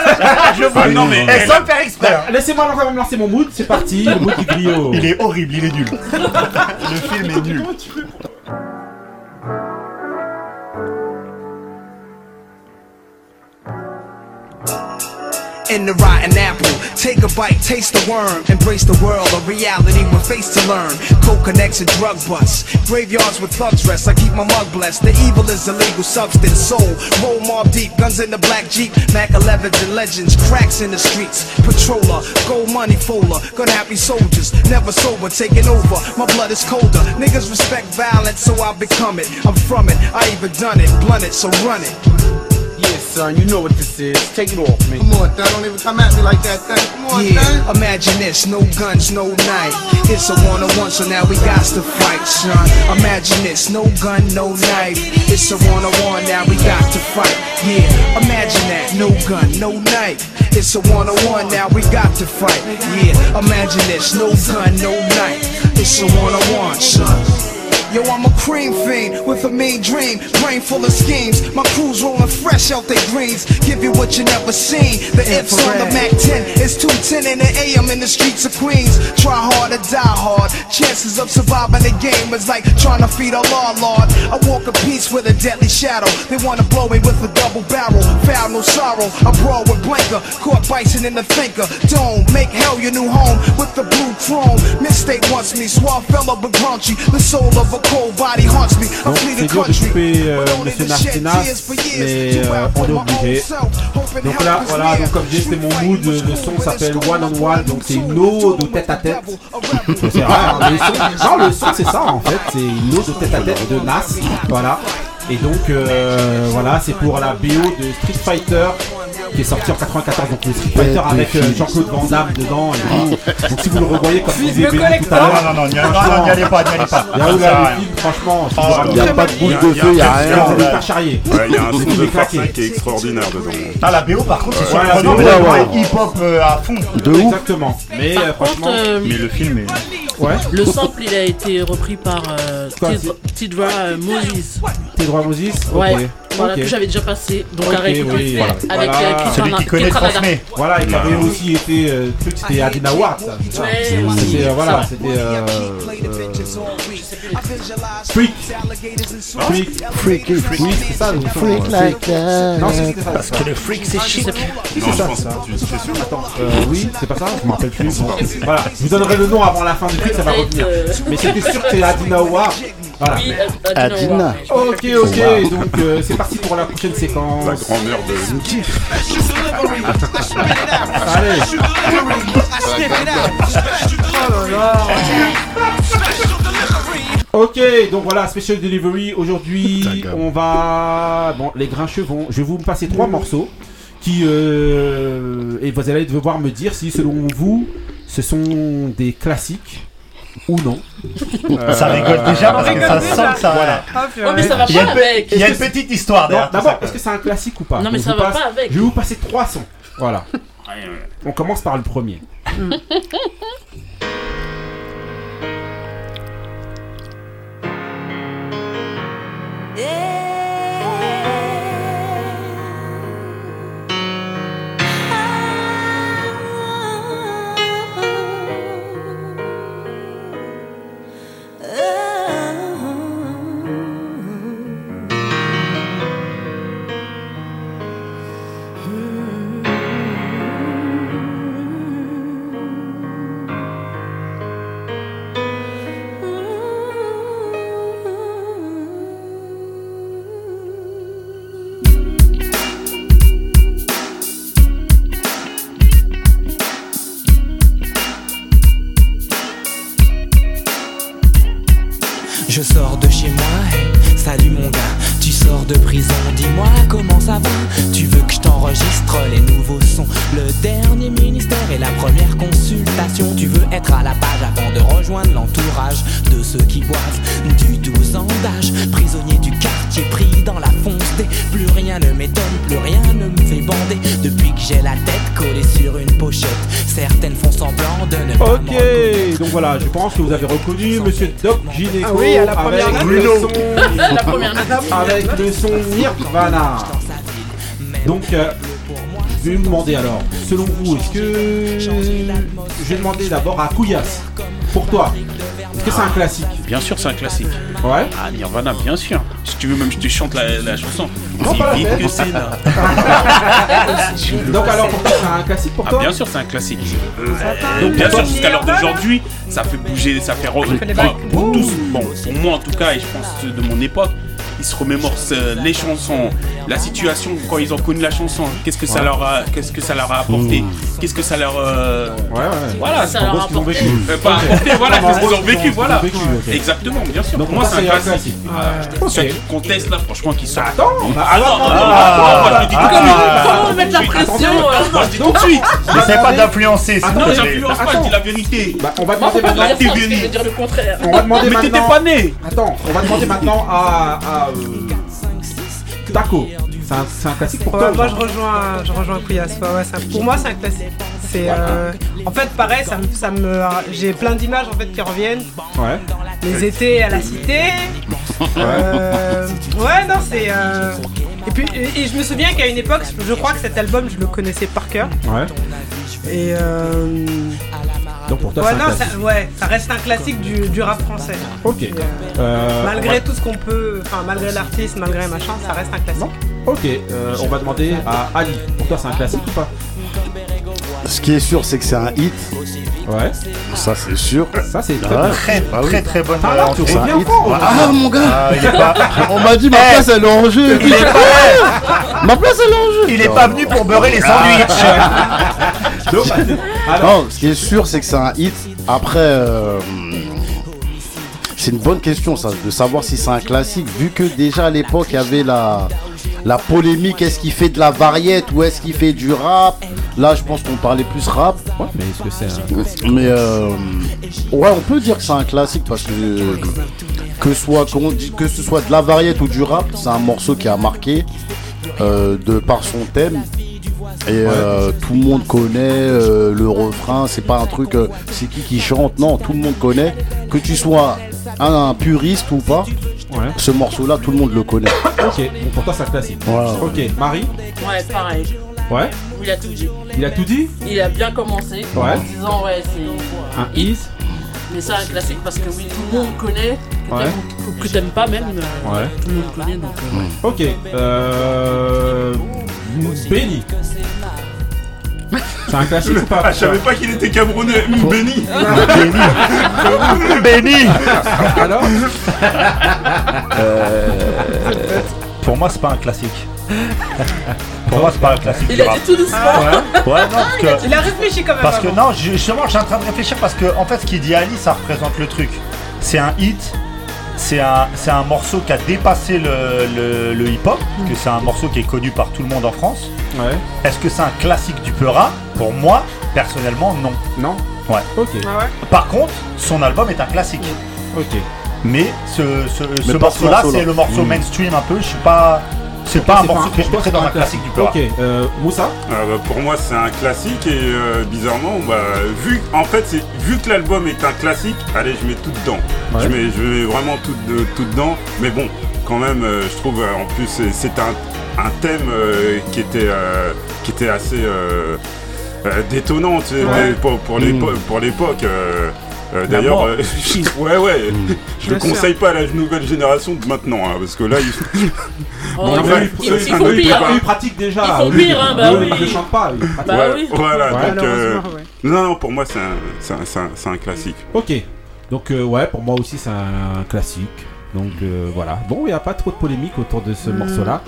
je vous Ah, non, mais- Et sans le faire exprès. hein. Laissez-moi encore me lancer mon mood, c'est parti. Le mood du griot. Il est horrible, il est nul. Le film est nul. In the rotten apple. Take a bite, taste the worm, embrace the world of reality with face to learn. Coke connects and drug busts, graveyards with thugs rest. I keep my mug blessed. The evil is illegal substance, soul. Roll mob deep, guns in the black jeep, Mac 11s and legends, cracks in the streets. Patroller, gold money folder, gun happy soldiers, never sober, taking over. My blood is colder. Niggas respect violence, so I become it. I'm from it, I even done it, blunt it, so run it. Son, you know what this is. Take it off, man. Come on, Thad, don't even come at me like that, Thad. Come on, Yeah, Thad. imagine this, no guns, no knife. It's a one on one, so now we got to fight, son. Imagine this, no gun, no knife. It's a one on one, now we got to fight. Yeah, imagine that, no gun, no knife. It's a one on one, now we got to fight. Yeah, imagine this, no gun, no knife. It's a one on one, son. Yo, I'm a cream fiend with a mean dream, brain full of schemes. My crew's rolling fresh out their greens. Give you what you never seen. The ifs on the Mac 10 is 210 in the AM in the streets of Queens. Try hard or die hard. Chances of surviving the game is like trying to feed a law lord. I walk a piece with a deadly shadow. They wanna blow me with a double barrel. Foul no sorrow. I brawl with blanker. Caught biting in the thinker. Don't make hell your new home with the blue chrome. Mistake wants me. Suave fellow but crunchy. The soul of a cold body haunts me. I Donc c'est dur de couper euh, Monsieur mais euh, on est obligé. Donc là, voilà, donc comme je dis, c'est mon mood, le son s'appelle One on One, donc c'est une ode au tête à tête. C'est rare, hein, le son, non, le son c'est ça en fait, c'est une ode au tête à tête de Nas, voilà. Et donc euh, voilà, c'est pour la BO de Street Fighter qui est sorti en 94, donc le Street Fighter avec euh, Jean-Claude Van Damme dedans et tout. Donc si vous le revoyez comme vous avez vu tout à l'heure, Non, non, non, n'y allez pas, n'y allez pas, n'y allez pas. il y a où là rien. franchement, Oh, Il n'y a pas de Il de y a- feu, il n'y a il y a- vous rien. allez faire charrier. Il y a un son de. Farsin qui est extraordinaire dedans. Ah, la BO par contre, c'est surprenant, hip-hop euh, à fond. De ouf. Exactement. Mais euh, franchement, Mais le film est. ouais. le sample il a été repris par euh, Quoi, Tid- Tidra euh, Moses. Droits Moses Ouais, Ok. voilà, Ok. que j'avais déjà passé. Donc à réécouter oui, voilà. voilà. avec Voilà. euh, Celui qui connaît Keith Ranada. transmet. Voilà, et qui avait aussi été. euh, le truc, c'était Adina Ward, ça. c'est ça. Ouais, C'était, euh, voilà, c'était. Euh, euh, Freak. Freak. Freaky, Oui, c'est ça le son. freak euh, like that. Non, c'est c'était ça. Parce que le freak, c'est Je chic. Non, je ça, pense ça. pas. Tu es sûr Attends, euh, oui, c'est pas ça Je me rappelle plus. Bon, voilà, je vous donnerai le nom avant la fin du ça va revenir. euh, Mais c'était sûr que c'est Adina Howard Voilà. Oui, Adina. Ok, ok, Wow. donc euh, c'est parti pour la prochaine séquence. La grand-mère de Nicky. Allez. Ok, donc voilà, Special Delivery. Aujourd'hui, on va. Bon, les grincheux vont. Je vais vous passer trois morceaux qui. euh, Et vous allez devoir me dire si, selon vous, ce sont des classiques ou non. Ça Euh, rigole déjà parce que ça déjà. sent que ça. Voilà. Ah, Oh, mais ça va Il y a pas avec. il y a une petite histoire derrière. D'abord, ça. est-ce que c'est un classique ou pas Non, mais ça va pas avec. Je vais vous passer trois sons. Voilà. On commence par le premier. Je j'ai la tête collée sur une pochette Certaines font semblant de ne pas. Ok, donc voilà, je pense que vous avez reconnu Monsieur Doc Gineco Ah oui, à la première avec le son, La première avec le son Nirvana. Donc, euh, je vais vous demander alors, selon vous, est-ce que je vais demander d'abord à Kouyas, pour toi, est-ce que c'est un classique? Bien sûr, c'est un classique. Ouais. Ah, Nirvana, bien sûr. Si tu veux, même je te chante la, la chanson. Non, pas la vite peine. que c'est là. Donc alors pour toi, c'est un classique pour Ah, toi bien sûr, c'est un classique. Donc, bien sûr, jusqu'à l'heure d'aujourd'hui, ça fait bouger, ça fait. re- fait des enfin, vagues. pour tous, bon, pour moi en tout cas, et je pense ceux de mon époque, ils se remémorent euh, les chansons, la situation quand ils ont connu la chanson, qu'est-ce que ça Ouais. leur a, qu'est-ce que ça leur a apporté, qu'est-ce que ça leur, euh, Ouais, ouais. voilà, Ça c'est leur En gros, ce qu'ils ont apporte. vécu. euh, pas apporté, voilà, qu'est-ce qu'ils ont vécu, ont voilà, exactement, bien sûr. Donc pour moi, c'est un classique. Ok. Ceux qui contestent là, franchement, qui sortent. Attends, bah, Ah Ah, de Comment, mettre la pression Moi je dis tout de suite. N'essaie pas d'influencer. Non, j'influence pas, je dis la vérité. bah, on va demander maintenant. On va demander Mais t'étais maintenant. pas né. Attends, on va demander maintenant à, euh, Taco. C'est un, un classique pour Ouais, moi je rejoins, je rejoins Couillasse. Ouais, ouais, pour moi c'est un classique. C'est, euh, en fait, pareil, ça me, ça me, j'ai plein d'images en fait qui reviennent. Ouais. Les étés à la cité. Euh, ouais, non, c'est. euh, Et puis, et, et je me souviens qu'à une époque, je crois que cet album, je le connaissais par cœur. Ouais. Et euh, Donc pour toi, ouais, non, ça, ouais, ça reste un classique du, du rap français. Ok. Euh, Euh, malgré va- tout ce qu'on peut, enfin malgré l'artiste, malgré machin, ça reste un classique. Ok, euh, on va demander à Ali. Pour toi, c'est un classique ou pas? Ce qui est sûr, c'est que c'est un hit. Ouais. Ça, c'est sûr. Ça, c'est très Ah. Très, Ah oui. très, très bonne. Ah, là, tu reviens fort. Ah, mon gars Ah, il est pas, On m'a dit ma Eh. place elle est en jeu. il est pas, Ma place elle est en jeu. il est pas venu pour beurrer les sandwichs. Non, ce qui est sûr, c'est que c'est un hit. Après, euh, c'est une bonne question, ça, de savoir si c'est un classique, vu que déjà à l'époque, il y avait la, la polémique est-ce qu'il fait de la variette ou est-ce qu'il fait du rap? Là, je pense qu'on parlait plus rap. ouais, mais est-ce que c'est un. Mais euh, ouais, on peut dire que c'est un classique parce que que soit dit- que ce soit de la variette ou du rap, c'est un morceau qui a marqué euh, de par son thème. Et euh, tout le monde connaît euh, le refrain, c'est pas un truc, euh, c'est qui qui chante, non, tout le monde connaît. Que tu sois un, un puriste ou pas, Ouais. ce morceau-là, tout le monde le connaît. Ok, donc pour toi, c'est un classique. Voilà. Ok, Marie Ouais, pareil. Ouais. Il a tout dit. Il a tout dit Il a bien commencé Ouais. en disant ouais c'est Un hit mais c'est un classique parce que oui tout le monde connaît que Ouais. t'aimes ou que t'aimes pas même euh, Ouais. tout le monde connaît donc euh. Ok. Euh. Benny. C'est un classique ou pas Ah, je savais pas qu'il était camerounais. Béni. Béni Alors Pour moi, c'est pas un classique. Pour moi, c'est pas un classique. Il a dit tout doucement. Ouais, ouais, non, parce que. Il a réfléchi quand même. Parce que avant. non, ju- justement, je suis en train de réfléchir parce que en fait, ce qu'il dit Ali, ça représente le truc. C'est un hit, c'est un, c'est un morceau qui a dépassé le, le- le hip-hop, parce que c'est un morceau qui est connu par tout le monde en France. Ouais. Est-ce que c'est un classique du Peura Pour moi, personnellement, non. Non? Ouais. Ok. Ah ouais? Par contre, son album est un classique. Ok. Mais ce, morceau-là, c'est le morceau Mm. mainstream un peu. Je suis pas. C'est pas un morceau que je c'est dans pas un classique du Peura. Ok, euh, Moussa Ah bah, pour moi c'est un classique et euh, bizarrement bah, vu en fait vu que l'album est un classique allez je mets tout dedans Ouais. je, mets, je mets vraiment tout, de- tout dedans mais bon quand même euh, je trouve euh, en plus c'est- un, un thème euh, qui était euh, qui était assez euh, euh, détonnant tu sais, Ouais. pour, pour Mm. pour l'époque euh, euh, D'ailleurs, euh, ouais, ouais, je le Bien sûr. conseille pas à la nouvelle génération de maintenant, hein, parce que là, il... Oh, Bon, ils- ils, ils font pire. hein. Ils pratiquent déjà. Ils font Lui, pire, hein, bah lui, oui. Il ne chante pas. Bah oui. Voilà, Ouais. donc, euh, non, non, pour moi, c'est un, c'est un- c'est un- c'est un classique. Ok. Donc, ouais, pour moi aussi, c'est un classique. Donc euh, voilà. Bon, il n'y a pas trop de polémique autour de ce morceau-là.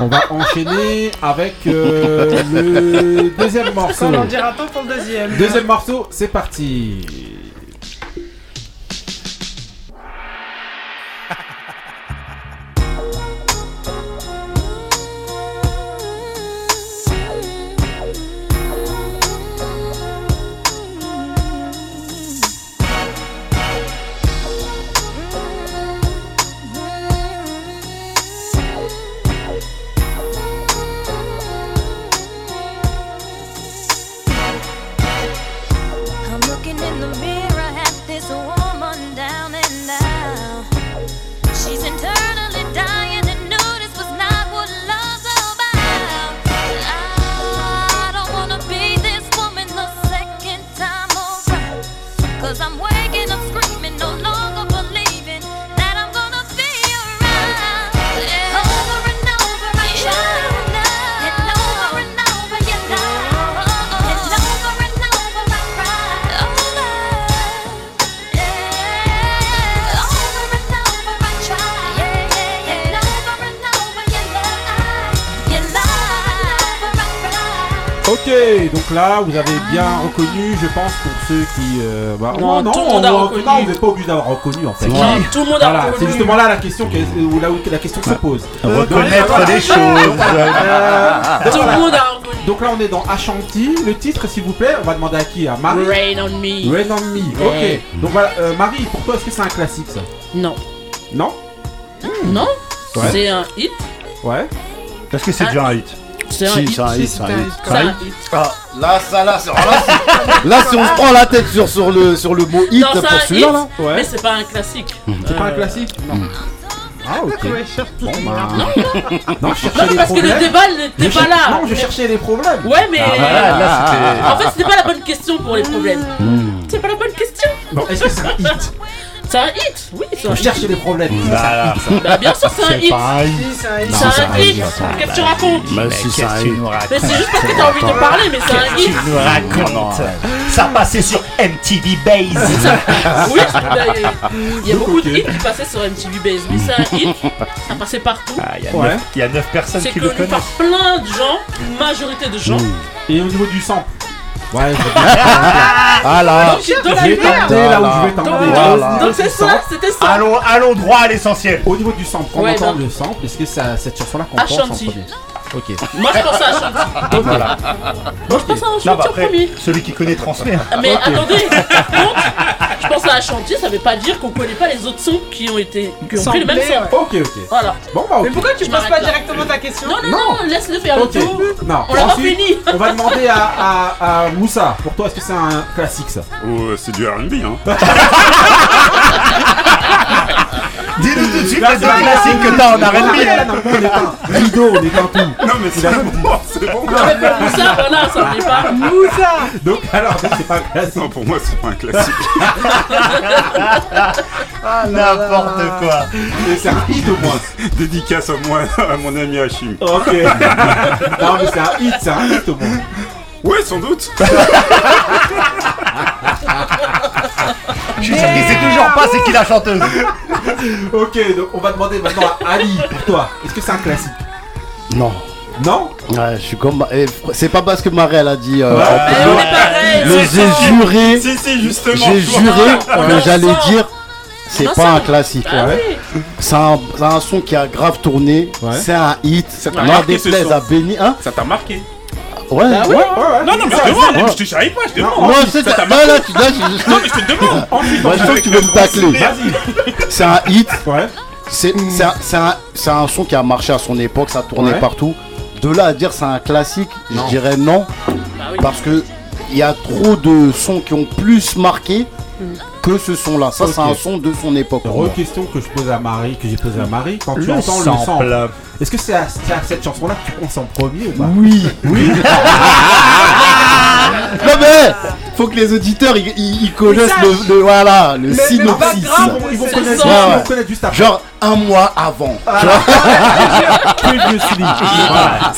On va enchaîner avec euh, le deuxième morceau. On en dira tant pour le deuxième. Deuxième morceau, c'est parti. Là, vous avez bien reconnu, je pense, pour ceux qui. euh, bah, Non, non, tout le monde a on- reconnu. non, vous n'êtes pas obligé d'avoir reconnu en fait. Non, tout le monde a Voilà, reconnu. c'est justement là la question, que, où là où la question se pose. Reconnaître les choses. Euh, donc, Tout le voilà. monde a reconnu. Donc là, on est dans Ashanti. Le titre, s'il vous plaît, on va demander à qui À Marie Rain on me. Rain on Me. Ouais. Ok. Donc voilà, euh, Marie, pour toi, est-ce que c'est un classique ça? Non. Non? Non? Ouais. C'est un hit? Ouais. Est-ce que c'est déjà un hit? C'est un Si, hit. c'est un hit, c'est un hit. C'est un hit. Ah, là, ça, là, c'est- alors là, c'est- là, si on se prend la tête sur, sur, le, sur le mot hit Non, c'est pour celui-là, hit, là. Ouais. mais c'est pas un classique. C'est pas un Euh, classique Non. Ah, ok. Ouais, cherche tout. Bon, bah... Non, non, je cherchais Non, les parce que le débat Je n'était pas là. Non, je cherchais les problèmes. Ouais, mais. Ah, là, c'était. En fait, c'était pas la bonne question pour les problèmes. C'est pas la bonne question. Bon, est-ce que c'est un hit? C'est un hit. Oui, c'est un On hit. cherchait les problèmes. Voilà. Bah, bien sûr, c'est un hit. C'est pas un hit. C'est un. C'est c'est. Qu'est-ce que tu racontes Mais si, c'est un hit. Mais c'est juste parce que t'as envie de parler, mais c'est un hit. nous racontes Ça passait sur MTV Base. Oui, il y a beaucoup de hits qui passaient sur MTV Base, mais c'est un hit. Ça passait partout. Ah, Il y, a Ouais. neuf- il y a 9 personnes C'est qui le connu par connaissent. plein de gens, une majorité de gens. Et au niveau du sample Ouais, je Ah là, Donc, cherche donc, de la je vais merde. t'emmener là où Voilà. je vais t'emmener. donc, Voilà. donc c'est ça, c'était ça. Allons, allons droit à l'essentiel. Au niveau du sample, on Ouais, entend non. le sample. Est-ce que ça, cette chanson-là qu'on pense en premier Ok. Moi je pense à Ashanti. Voilà. Moi je pense à Non, Ashanti bah en après, premier. celui qui connaît transmet. Mais attendez, par contre, je pense à Ashanti, ça veut pas dire qu'on connaît pas les autres sons qui ont été qui ont pris le même son. ouais. Ok, ok. Voilà. Bon, bah, ok. Mais pourquoi tu Je poses m'arrête pas là. directement ta question Non, non, non, laisse-le faire Ok. le tour. Non. On l'a pas Ensuite, fini. on va demander à, à, à Moussa. Pour toi, est-ce que c'est un classique ça? Oh, c'est du R&B, hein. Dis-nous tout de suite les deux c'est- classiques que t'as en Non, R&B. non, on est un rideau, on est un tout. Non, mais c'est bon, c'est bon. Non, mais pour ça, voilà, ça n'est pas. Moussa Donc, alors, c'est pas un classique. Non, pour moi, c'est pas un classique. Ah, n'importe quoi. Mais c'est un hit au moins. Dédicace à moi, à mon ami Hachim. Ok. non, mais c'est un hit, c'est un hit au moins. Ouais, sans doute. Je suis sûr qu'il sait toujours pas c'est qui la chanteuse. ok, donc on va demander maintenant à Ali, pour toi, est-ce que c'est un classique? Non. Non? Ouais, je suis comme. eh, C'est pas parce que Marie elle a dit. euh, Ouais, en mais public, on est pareil, mais c'est j'ai ça. juré. Si, si, justement. J'ai juré que j'allais ça. dire. C'est pas ça. un classique. Bah ouais. oui. C'est un, son qui a grave tourné. C'est un hit. t'a N'en marqué, ce déplaise son. à Béni. Hein Ça t'a marqué Ouais, Bah oui. ouais, Non, non, mais je demande, je te pas, je demande. Non, c'est Ça ça. t'a marqué là, tu- là, je- Non, mais je te demande. Moi, je sens que tu veux me tacler. C'est un hit. C'est c'est un, c'est un- c'est un son qui a marché à son époque, ça tournait Ouais. partout. De là à dire c'est un classique, je dirais non. Parce que il y a trop de sons qui ont plus marqué que ce son-là. Ça, c'est un son de son époque. Re-question que je pose à Marie, que j'ai posée à Marie, quand tu Le entends le sample. Est-ce que c'est à, cette chanson-là que tu penses en premier ou pas Oui. Oui. non mais faut que les auditeurs ils, connaissent le, le- voilà le synopsis. ils vont- ils vont Ouais, connaître- ouais. ils vont connaître juste après. Genre un mois avant. vois. Previously.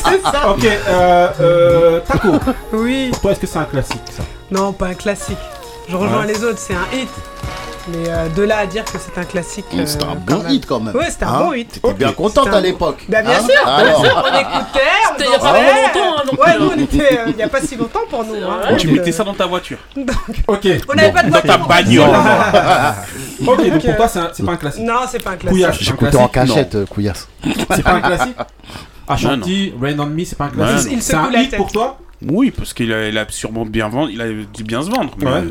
C'est ça. Ok, euh, euh, Taco. Oui. Toi, est-ce que c'est un classique ça? Non, pas un classique. Je rejoins Ouais. les autres, c'est un hit. Mais euh, de là à dire que c'est un classique. C'était euh, un bon hit quand même. Ouais, c'était un Hein bon hit. T'étais bien contente C'était à l'époque. Bah, bien Hein sûr, bien Alors. sûr, on écoutait, on C'était il y a pas dansait. vraiment longtemps, hein, donc, Ouais, euh, nous on était euh, il n'y a pas si longtemps pour nous. hein. Tu Donc, mettais euh, ça dans ta voiture. Ok. On n'avait pas de Dans ta voiture. bagnole. ok, donc pour toi, c'est un- c'est pas un classique. Non, c'est pas un classique. C'est un J'écoutais en classique cachette, euh, couillasse. C'est pas un classique Ashanti, Rain on Me, c'est pas un classique. Il C'est secoue un la hit tête. pour toi Oui, parce qu'il a, il a sûrement bien vendu, il a dû bien se vendre. Mais Ouais.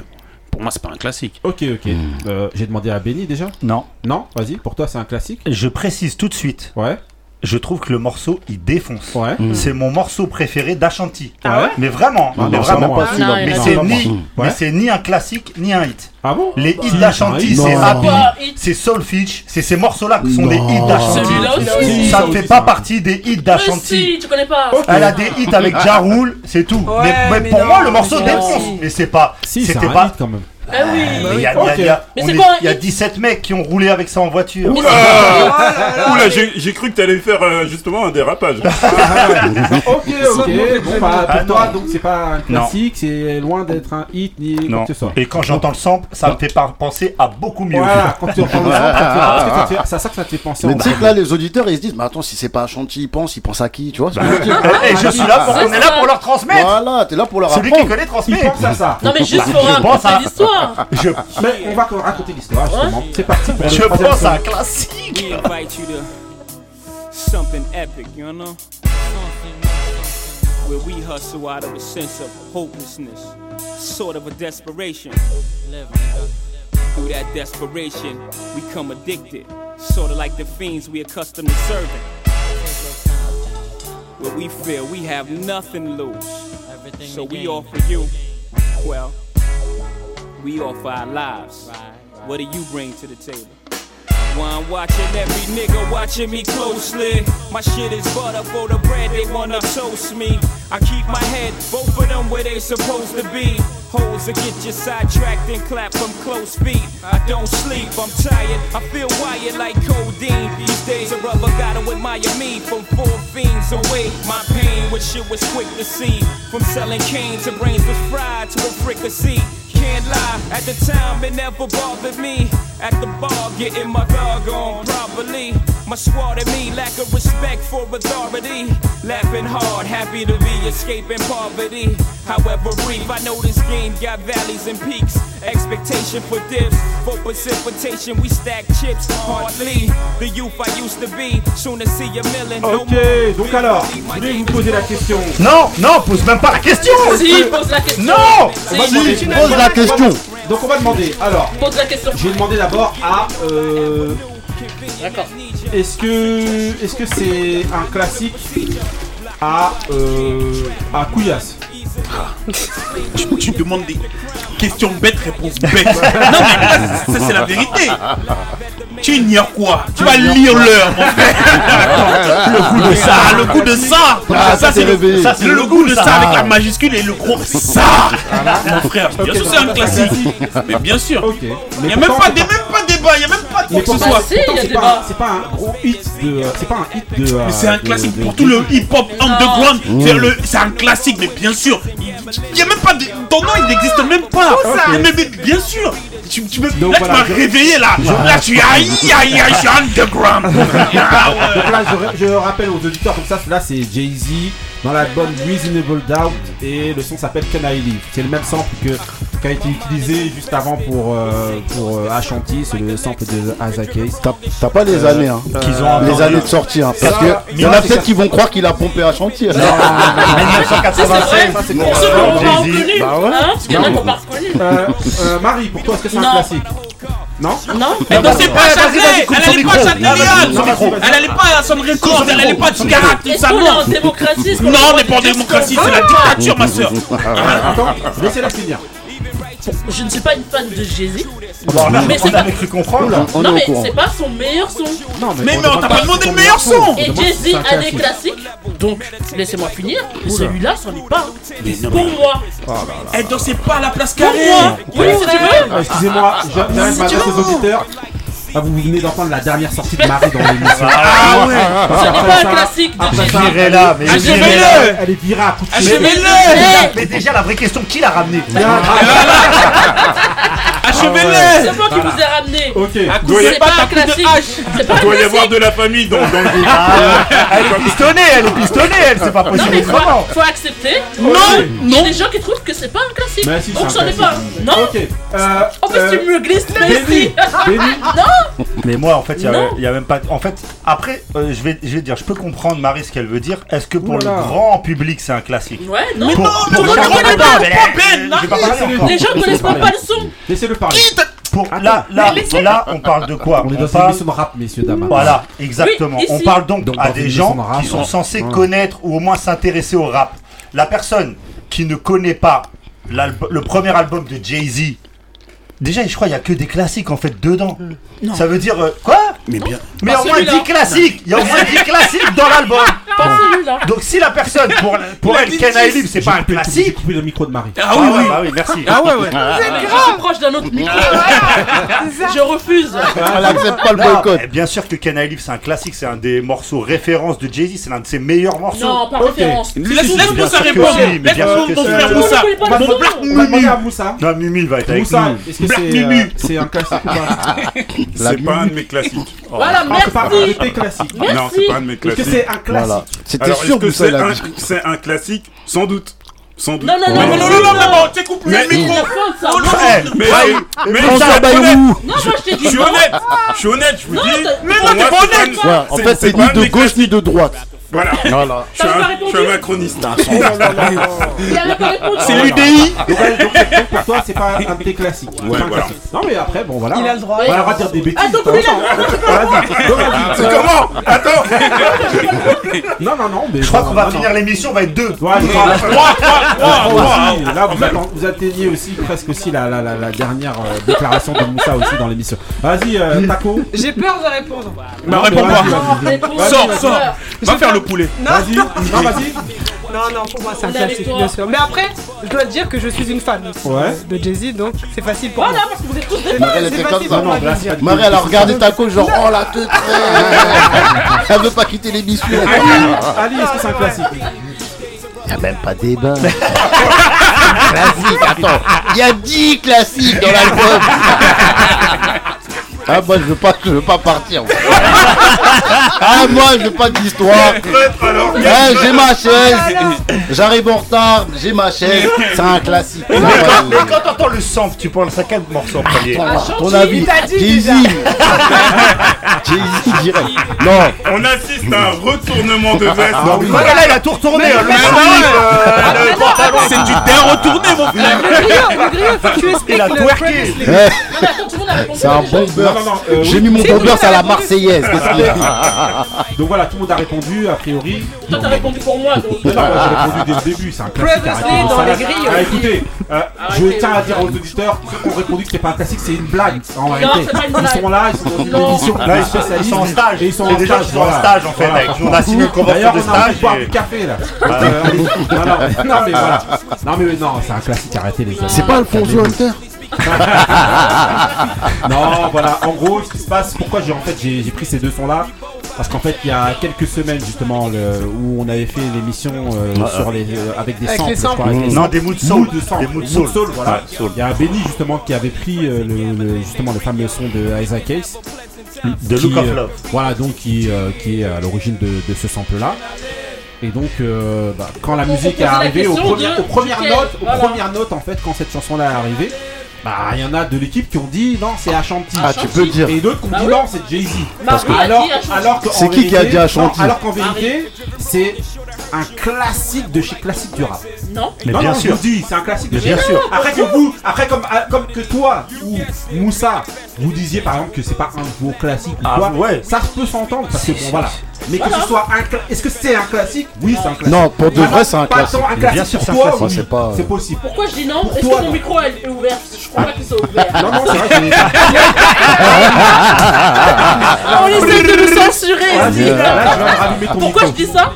Pour moi, c'est pas un classique. Ok, ok. Euh, J'ai demandé à Benny déjà? Non. Non? Vas-y, pour toi, c'est un classique? Je précise tout de suite. Ouais. Je trouve que le morceau il défonce. Ouais. C'est mon morceau préféré d'Ashanti. Ah ouais Mais vraiment, Ah mais non, vraiment. pas. Mais c'est ni, mais un classique ni un hit. Ah bon Les hits d'Ashanti, c'est. Happy, Non. c'est Soulfitch, c'est ces morceaux-là qui sont des hits d'Ashanti. Ça ne fait pas partie des hits d'Ashanti. si, tu connais pas. Elle a des hits avec Ja Rule, c'est tout. Ouais, mais, mais mais pour non, moi, le morceau défonce. Mais c'est pas. Si, c'est C'était un pas. Hit quand même. Ah oui. Mais il y a, il y a- il y a- Mais on c'est est- un il y a hit. 17 mecs qui ont roulé avec ça en voiture. Mais Oula, là, Oula, j'ai j'ai cru que t'allais faire euh, justement un dérapage. Ok, ok. Bon, bah, pour Ah, toi, non. donc c'est pas un Non. classique, c'est loin d'être un hit ni quoi Non. que ce soit. Et quand j'entends le sample, ça me fait penser à beaucoup mieux. Voilà, quand tu entends le son, ça te fait- parce que ça te fait- c'est à ça que ça te fait penser Mais en tu sais que là, les auditeurs, ils se disent, mais attends, si c'est pas Ashanti, ils pensent, ils pensent à qui, tu vois ce que je veux dire? Et je suis là pour on est là pour leur transmettre. Voilà, t'es là pour leur Celui qui apprendre. connaît Il transmet. pense à ça. Non mais juste Bah, pour je pense raconter à- l'histoire. Je, Mais on va raconter l'histoire justement. C'est parti pour le je pense à un classique. We invite you to something epic, you know? Where we hustle out of a sense of hopelessness, sort of a desperation. Through that desperation, we come addicted, sort of like the fiends we accustomed to serving. Where we feel we have nothing to lose. So we offer you, well, we offer our lives. What do you bring to the table? Why I'm watching every nigga watching me closely. My shit is butter for the bread, they wanna toast me. I keep my head, both of them where they supposed to be. Holes that get you sidetracked and clap from close feet. I don't sleep, I'm tired, I feel wired like codeine. These days a rubber gotta admire me from four fiends away. My pain, which shit was quick to see. From selling cane to brains was fried to a fricassee. Can't lie, at the time it never bothered me. At the bar, getting my dog on properly. My squad and me lack of respect for authority. Laughing hard, happy to be escaping poverty. However brief, I know this game got valleys and peaks. Expectation for dips, for precipitation, we stack chips hardly. The youth I used to be, soon to see a million. no Ok, more. donc alors, je voulais vous poser la question. Non, non, pose même pas la question. Si, pose la question. Non Si, On va demander- tu Pose la question. Donc on va demander. Alors, Pose la question. je vais demander d'abord à. Euh, D'accord. est-ce que est-ce que c'est un classique à euh, à Couillasse? Tu, tu demandes des questions bêtes, réponses bêtes. non, mais ça, c'est la vérité. Tu ignores quoi? Tu vas lire l'heure, mon frère. le goût de ça, le goût de ça. Ah, ça, c'est le, le goût de ça avec la majuscule et le gros ça. Mon frère, bien sûr, c'est un classique. Mais bien sûr. Il n'y a même pas, même pas de débat, il n'y a même pas de Mais quoi que ce pourtant, soit. si, il y a pourtant, c'est pas, c'est pas un gros hit de. C'est pas un hit de. euh, Mais c'est un de- classique de- pour de- tout le hip-hop underground. C'est le- C'est un classique, mais bien sûr. Il y a même pas de... Ton nom, il n'existe même pas. Mais, bien sûr. Tu, tu me... Donc là, voilà, tu m'as je- réveillé là. Là, je suis aïe, aïe, aïe, je suis underground. Ah. Donc là, je, je rappelle aux auditeurs comme ça, là c'est Jay-Z dans l'album Reasonable Doubt et le son s'appelle Can I Live. C'est le même sample que qui a été utilisé juste avant pour euh, pour euh, Ashanti, c'est le sample de Case. T'as t'as pas les années, hein. Qu'ils ont les années de sortie, hein. Parce que mais y en a peut-être qui vont croire qu'il a pompé. Ça, c'est vrai. 1996. Ça, c'est Pour pour ceux qui euh, l'ont pas Jay-Z. reconnu, Bah ouais. hein, parce qu'il y en a qui n'ont pas reconnu. euh, euh, Marie, pour toi, est-ce que c'est un Non. classique? Non Non Elle dansait pas Châtelet, elle allait pas à Châtelet, elle allait pas à son record, elle allait pas à Tigarat, tout ça, qu'on est en non. démocratie Non, est on n'est pas en démocratie, c'est la dictature, ma soeur. Attends, laissez-la finir. Je ne suis pas une fan de Jay-Z. On a- Mais c'est on pas- avait cru comprendre. On est Non, au mais courant. c'est pas son meilleur son. Non, Mais- on mais on demande t'a pas demandé le meilleur son. On Et demande si Jay-Z c'est un a des classique. classiques. Donc, laissez-moi finir. Celui-là, c'en est pas. un. Pour moi. Elle dansait pas à la place Pour carrée. moi. Oui, si tu veux. Ah, Excusez-moi, j'arrête de m'adresser aux auditeurs. Ah, vous venez d'entendre la dernière sortie de Marie dans l'émission. Ah ouais. Parce Ce n'est qu'après pas un classique J'irai là, mais Achevez-le. Elle est virée à coup de. Achevez-le Mais déjà, la vraie question, qui l'a ramené Achevez-le C'est moi qui vous ai ramené. Ok. Doit y- C'est pas un classique. C'est pas un Il doit y avoir classique. de la famille dans, dans le groupe. Elle est pistonnée, elle est pistonnée, elle, c'est pas Non, possible mais faut, autrement. faut accepter. Non, Il y a non. des gens qui trouvent que c'est pas un classique. Mais si, c'est Donc, un c'en est pas. classique. Non. Ok. Euh, En plus, euh, tu me glisses Benny, ici. Mais moi, en fait, il y a- Non. il y, a même pas. En fait, après, euh, je vais, je vais dire, je peux comprendre Marie ce qu'elle veut dire. Est-ce que pour le grand public, c'est un classique Ouais, non. Pour- non, pour non, le non, grand non, public, non, mais pas Ben, j'ai pas parlé encore. Les gens connaissent même pas le son. Laissez-le parler. Pour, là, là, là, on parle de quoi On est dans une parle- de rap, messieurs, dames. Voilà, exactement. Oui, on parle donc, Donc, à des une gens rap, qui sont ouais. censés Ouais. connaître ou au moins s'intéresser au rap. La personne qui ne connaît pas le premier album de Jay-Z, déjà, je crois qu'il n'y a que des classiques en fait dedans. Ça veut dire euh, quoi Mais bien. Mais au moins celui-là. 10 classiques Il y a au moins 10 classiques dans l'album Pas celui-là. Donc si la personne, pour, pour elle, I Live, c'est pas un classique coupé le micro de Marie. Ah Ah oui, oui. bah oui, merci. Ah ouais, ouais. Je suis proche d'un autre micro. Je refuse. Elle accepte pas le boycott. mais bien sûr que I Live, c'est un classique, c'est un des morceaux références de Jay-Z, c'est l'un de ses meilleurs morceaux. Non, pas référence. Laisse, Moussa répondre. Laisse bien mon frère. Moussa. Mon black Moussa. Non, Mimi, il va être avec Moussa, nous. est-ce que Black c'est Mimi. euh, c'est un classique ou pas? C'est pas un de mes classiques. Voilà, Ah, c'est pas un de merci. classiques. C'est pas un de mes Est-ce que classiques. c'est un classique? C'était Alors, sûr que c'est un, dit. c'est un classique Sans doute. Sans doute. Non, non, non, Non, non, non, non, non, non, tu coupes Mais- le micro. Oh, non, Eh, non, Mais, François. Bayrou. Non, moi je t'ai Je suis non. honnête. Je suis honnête, je vous Non, dis. Mais non, t'es pas honnête. en fait, c'est ni de gauche ni de droite. Voilà. Voilà. Je suis un- je suis un macroniste. Répondu. C'est l'UDI. donc, donc, donc, pour toi, c'est pas un Ouais, voilà. classique. Non, mais après, bon, voilà. Il a le droit. On a le droit de dire des bêtises. Ah, temps. Vas-y. Donc, vas-y. C'est comment Attends Non, non, non, mais. Je crois qu'on va finir l'émission, on va être deux. Là, vous, atteignez aussi presque aussi la, la, la, la dernière euh, déclaration de Moussa aussi dans l'émission. Vas-y, euh, Taco. J'ai peur de répondre. Bah, réponds mais pas. Sors, sors. Va faire le poulet. Non, Vas-y, non, vas-y. non, non, pour moi c'est un classique, bien sûr. Mais après, je dois te dire que je suis une fan Ouais. de Jay-Z, donc c'est facile pour Voilà, moi. parce que vous êtes tous des Marie, elle C'est était facile comme pour ça. le. Marie, elle a regardé ta coach, genre, oh la teute. Elle veut pas quitter l'émission. Ali, est-ce que c'est un classique Il a même pas débat. classique, attends. Il y a 10 classiques dans l'album. Ah, moi, je veux pas, je veux pas partir. Ah, moi, je veux pas d'histoire. Eh, j'ai ma chaise. J'arrive en retard, j'ai ma chaise. C'est un classique. Mais quand, mais quand t'entends le sample, tu penses à quel morceau en premier Attends, ton avis, Jay-Z. Jay-Z direct. Non, on assiste à un retournement de veste. non, oui. Voilà, là, il a tout retourné. hein, le slip, euh, le pantalon. C'est du terre retourné, mon frère. Le griot, le griot, faut que tu expliques Il a le twerké. previous Eh, Non, mais attends, tout le monde a répondu. C'est un déjà. bomber. Non, non, non, euh, J'ai oui. mis mon vous à la Marseillaise. Qu'est-ce qu'il y a Donc voilà, tout le monde a répondu, a priori. Toi, t'as répondu pour moi, donc. Non, moi, j'ai répondu dès le début, c'est un classique. Previously dans les grilles, Ah, on écoutez, euh, je Arrêtez. tiens à dire aux auditeurs, ceux qui ont répondu que c'était pas un classique, c'est une blague. En Non, réalité, c'est pas une ils sont là, ils sont dans une émission Là, ils sont- ils en stage. Et ils sont a en stage. qui sont en stage, en fait, on a signé une convention D'ailleurs, de on a stage boire et- du café là. Euh, allez. non, mais voilà. Non, mais non, c'est un classique, arrêtez les amis. C'est pas Alfonso Hunter Non, voilà, en gros, ce qui se passe, pourquoi j'ai en fait j'ai pris ces deux sons là Parce qu'en fait, il y a quelques semaines justement le- où on avait fait l'émission euh, Ah, sur ah. les euh, avec des Avec samples, les je crois, samples. avec Non, samples. des mood soul. de Des soul. mood soul, voilà. Ouais, soul. Il y a Benny justement qui avait pris euh, le, le- justement le fameux son de Isaac Case. The qui, Look of euh, Love. Voilà, donc qui, euh, qui est à l'origine de, de ce sample là. Et donc, euh, bah, quand la musique est arrivée, aux premières, de aux premières duquel, notes, aux voilà. premières notes en fait, quand cette chanson là est arrivée, bah il y en a de l'équipe qui ont dit non, c'est Ashanti. Ah, tu peux dire. Et d'autres qui ont Bah dit non, c'est Jay Z. Marie a alors, C'est qui qui a dit Ashanti Alors qu'en vérité, c'est un classique de chez classique du rap. Non. Mais non, bien non, sûr. je vous dis, c'est un classique de chez bien sûr. Après que vous, après comme, ah, comme que toi ou Moussa, vous disiez par exemple que c'est pas un nouveau classique ou Ah, quoi, ouais. ça peut s'entendre parce que bon voilà. Mais que Voilà. ce soit un est-ce que c'est un classique? Oui, c'est un classique. Non, pour de Ah vrai, c'est un classique. tant un classique Bien sûr, pour c'est un toi, classique. oui, c'est pas- c'est possible. Pourquoi je dis non Est-ce que mon non. micro est ouvert Je crois pas qu'il soit ouvert. Non, non, c'est vrai que On essaie de le censurer. Pourquoi je dis ça?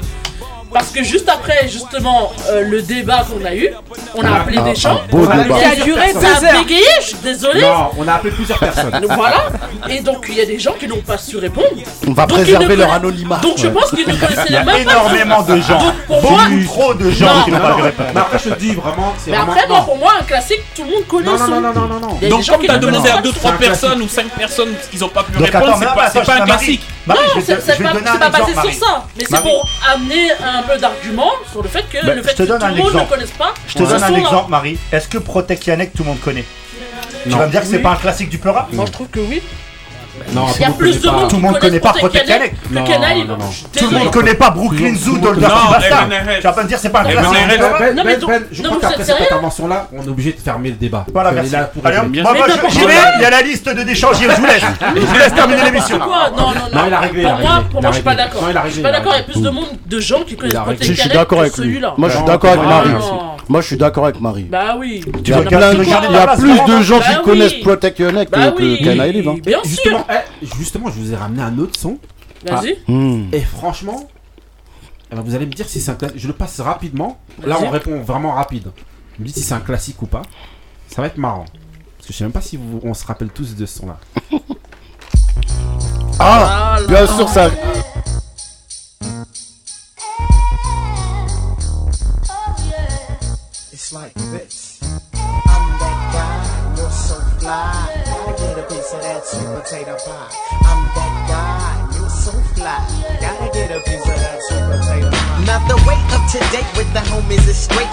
Parce que juste après, justement, euh, le débat qu'on a eu, on a appelé un- des gens. un beau Ça a débat. Qui a duré Ça deux a bégayé, je suis désolé. Non, on a appelé plusieurs personnes. Donc Voilà. Et donc, il y a des gens qui n'ont pas su répondre. On va Donc, ils préserver leur anonymat. Donc, je pense qu'ils ne connaissaient Il y a même pas. énormément de gens. Donc, pour Beaucoup trop de Non, gens qui n'ont Non, pas pu répondre. mais après je te dis vraiment, c'est Mais vraiment. après, moi, non. pour moi, un classique, tout le monde connaît Non, non, son- non, non, non, non, non. Il y a Donc des gens comme qui t'as demandé connaissent à pas. 2 c'est 3 un personnes ou 5 personnes qui ont pas pu Donc, répondre, attends, c'est mais pas, attends, c'est pas un Marie. classique. Marie, non, je vais c'est pas, te donner c'est un pas basé sur ça, mais c'est pour amener un peu d'arguments sur le fait que Ben, le fait que tout le monde ne connaisse pas. Je te donne un exemple, Marie. Est-ce que Protect Yannick, tout le monde connaît? Tu Non. vas me dire que c'est Oui. pas un classique du peur rap Moi, je trouve que oui. Non, Il y a tout le plus de monde. Tout le monde connaît pas Protect suis Tout le monde connaît pas Brooklyn Zoo Bastard. LNRS. Tu vas pas me dire c'est pas un classique ben, Ben, Non, mais Ben, je non, crois qu'après cette sérieux intervention-là, on est obligé de fermer le débat. Voilà, merci. là moi, j'y vais, il y a la liste de déchange, je vous laisse. Je vous laisse terminer l'émission. Non, non, non. Non, il a réglé, Pour moi, je suis pas d'accord. Non, il a Je suis pas d'accord. Il y a plus de monde, de gens qui connaissent. Protect d'accord que avec lui. celui-là. Moi, je suis Non, d'accord avec non, Marie. Moi, je suis d'accord avec Marie. Bah oui. Il y a plus de gens Bah qui connaissent Protect Your Neck Bah que, Kenai Live. Bien sûr. Eh, justement, je vous ai ramené un autre son. Vas-y. Hmm. Et franchement, eh ben, vous allez me dire si c'est un classique. Je le passe rapidement. Là, on répond vraiment rapide. Vous me dites si c'est un classique ou pas. Ça va être marrant. Parce que je sais même pas si vous- on se rappelle tous de ce son-là. Ah, bien sûr, ça. It's like this. I'm that guy, you're so fly. That sweet potato pie. I'm that guy, you're so fly. Gotta get a piece of that sweet potato pie. Now the way up to date with the homies is straight.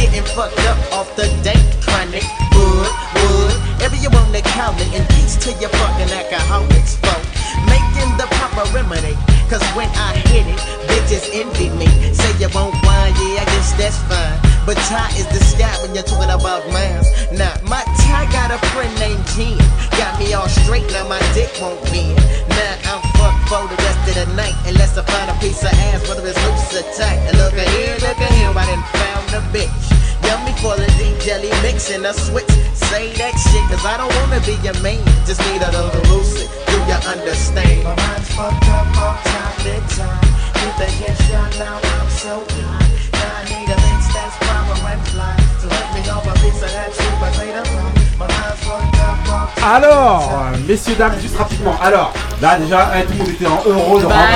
Getting fucked up off the date, chronic. Wood, wood. Every you on the counter, and peace to your fucking alcoholics, folk. Making the proper remedy. Cause when I hit it, bitches envy me. Say you won't wine, yeah, I guess that's fine. But tie is the sky when you're talking about mines. Now, my tie got a friend named Jen. Got me all straight, now my dick won't bend. Now I'm fucked for the rest of the night. Unless I find a piece of ass, whether it's loose or tight. And look at here, look at here, I done found a bitch. Yummy full of deep jelly mix and a switch. Say that shit, cause I don't wanna be your man. Just need a little lucid. Do you understand? My mind's fucked up all time to time. The headshot now, I'm so high. Alors, messieurs, dames, juste rapidement. Alors, là déjà, eh, tout le monde était en euro de Bah rentrer.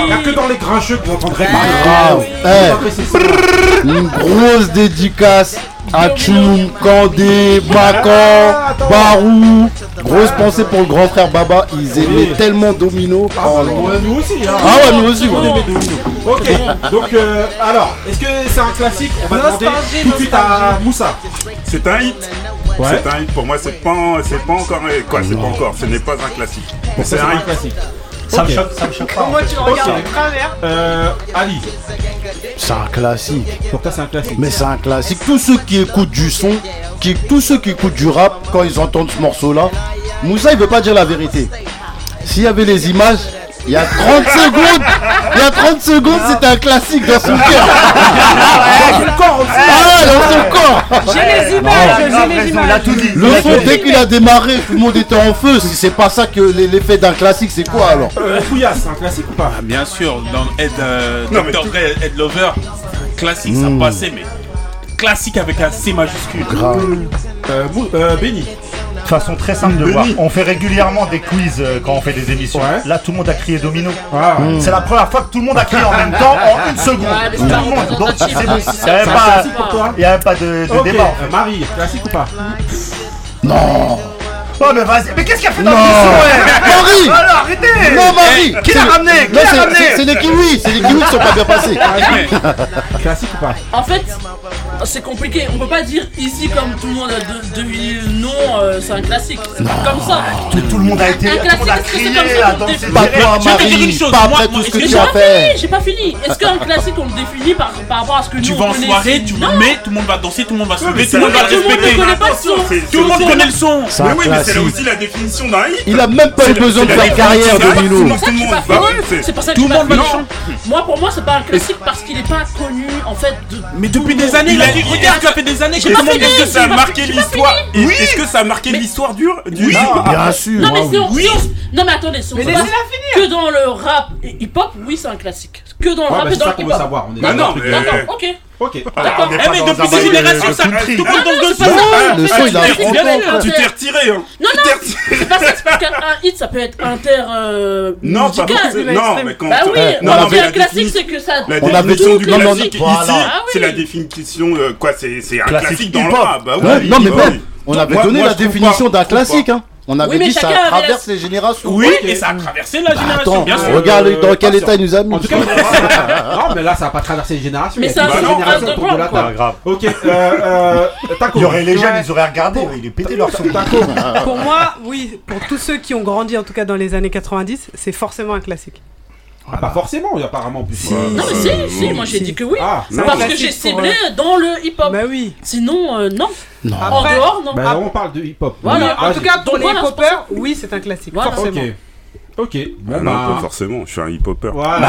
Il n'y a que dans les grincheux que vous entendrez parler. grave. Eh. grosse dédicace à Tchoum, Kandé, Macan, Barou. Grosse pensée pour le grand frère Baba. Ils aimaient tellement Domino. Ah, ouais, non. nous aussi. Hein. Ah ouais, nous aussi, On ouais. aimait Domino. Ok, donc euh, alors, est-ce que c'est un classique? On va demander tout de suite à Moussa. C'est un hit. Ouais. C'est un hit. Pour moi, c'est pas, c'est pas encore. Quoi, c'est pas encore. Ce n'est pas un classique. C'est un hit. Ça me choque, ça me choque pas. en Moi, fait. tu le regardes Ok. de travers. Euh, Ali, C'est un classique. pour toi c'est un classique. Mais c'est un classique. Tous ceux qui écoutent du son, qui, tous ceux qui écoutent du rap, quand ils entendent ce morceau-là, Moussa il veut pas dire la vérité. S'il y avait les images, il y a 30 secondes, il y a 30 secondes, c'était un classique dans son cœur. Dans le corps aussi. Ah, dans son corps. J'ai les images, j'ai les raison, il a images. tout dit. Le son, dès qu'il a démarré, tout le monde était en feu. Si c'est pas ça que l'effet d'un classique, c'est quoi alors Euh, Fouillasse, c'est un classique ou pas? Ah, bien sûr, dans Ed, euh, Lover, classique, ça passait, mais classique avec un C majuscule. Grave. euh, euh, Benny. façon très simple de Denis. voir. On fait régulièrement des quiz euh, quand on fait des émissions. Là, tout le monde a crié domino. Ah. C'est la première fois que tout le monde a crié en même temps en une seconde. Tout le monde. Donc c'est bon. c'est Il n'y avait pas, classique pour toi il y avait pas de, débat. en fait. euh, Marie, classique ou pas? Non Oh, mais vas-y. Mais qu'est-ce qu'il a fait dans l'émission ouais Marie Alors arrêtez Non, Marie Qui l'a C'est- ramené? Qui Non, l'a c'est- ramené? c'est- C'est les kiwis, c'est les kiwis qui sont pas bien passés. Classique ou pas? En fait, c'est compliqué. On peut pas dire ici comme tout le monde a de- deviné le nom, euh, c'est un classique. C'est pas comme ça. Tout, tout le monde a été, Un tout le monde a classique, est-ce que crié, c'est comme ça a qu'on dansé. définit Pas toi, Marie, pas après tout ce que tu j'ai as pas fait. fini, j'ai pas fini. Est-ce qu'un classique on le définit par, par rapport à ce que Tu nous vas on en connaît soirée, ici tu le mets, tout le monde va danser, tout le monde va se lever, tout le monde va le Tout le monde ne respecter. connaît pas le son. C'est- Tout le monde connaît le son. Mais oui, mais c'est là aussi la définition d'un hit. Il a même pas eu besoin de faire carrière, tout le C'est Bah pour ça que Tout le monde va le. Moi, pour moi, c'est pas un classique parce qu'il est pas connu en fait. De... Mais depuis des années, regarde, ça fait des années que Est-ce que ça a marqué l'histoire Est-ce que ça a marqué l'histoire du du Oui. hip-hop Bien sûr. Non mais non mais attendez, que dans le rap et hip-hop, oui c'est un classique. Que dans le Ouais, rap bah, et dans ça le qu'on veut hip-hop. savoir. On est Bah dans D'accord, ok. Ok. D'accord. Eh, mais dans depuis des générations, ça tout le monde pas ça. Ouais, le son, il a. Tu t'es retiré, hein Non, non, c'est pas ça. c'est parce qu'un un hit, ça peut être inter. euh, Non, pas forcément. Non, mais quand Bah oui, Non, mais un la classique, c'est que ça. La On tout- du classique ici. Ah c'est la définition euh, quoi C'est c'est un Classique dans le rap. Bah non, mais bon, oui. on avait donné la définition d'un classique, hein. On avait Oui, dit ça traverse la- les générations. Oui, et ça a traversé la Bah, génération, attends, bien sûr. regarde Euh, dans quel état il nous a mis. En tout cas, non, mais là, ça n'a pas traversé les générations. Mais il y a génération underground, autour de la table. grave. Ok, euh, euh, Taco. Il y aurait les jeunes, ils auraient regardé, ils est pété leur son. Taco. Pour moi, oui, pour tous ceux qui ont grandi en tout cas dans les années 90, c'est forcément un classique. Ah, pas forcément, apparemment. Plus. Non mais si, si, moi j'ai dit que oui. Ah, Parce que j'ai pour, ciblé dans le hip-hop. Bah oui. Sinon, euh, non. Non. En dehors, non. Bah, on parle de hip-hop. Voilà. En tout cas, pour Donc les voilà, hip-hoppers, oui, c'est un classique, Voilà. forcément. Ok. Ok. Bon, Ah non, bah. pas forcément, je suis un hip-hopper. Voilà.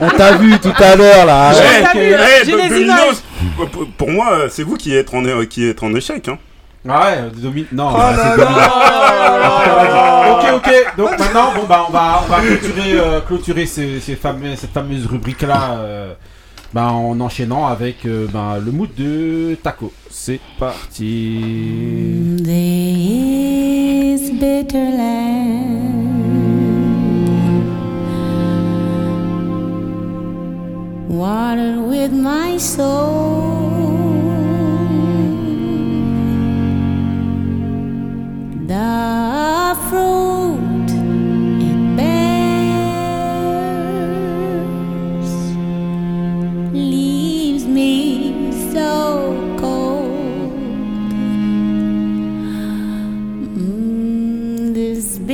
On t'a vu tout à l'heure là. Eh, eh, pour- moi, euh, c'est vous qui êtes en, euh, qui êtes en échec. Hein. Ah ouais. Non, Ok, ok. Donc maintenant, bon bah, on va, on va clôturer, euh, clôturer ces, ces fameux, cette fameuse rubrique là, bah, en enchaînant avec euh, bah, le mood de Taco. C'est parti. This bitter land, watered with my soul. The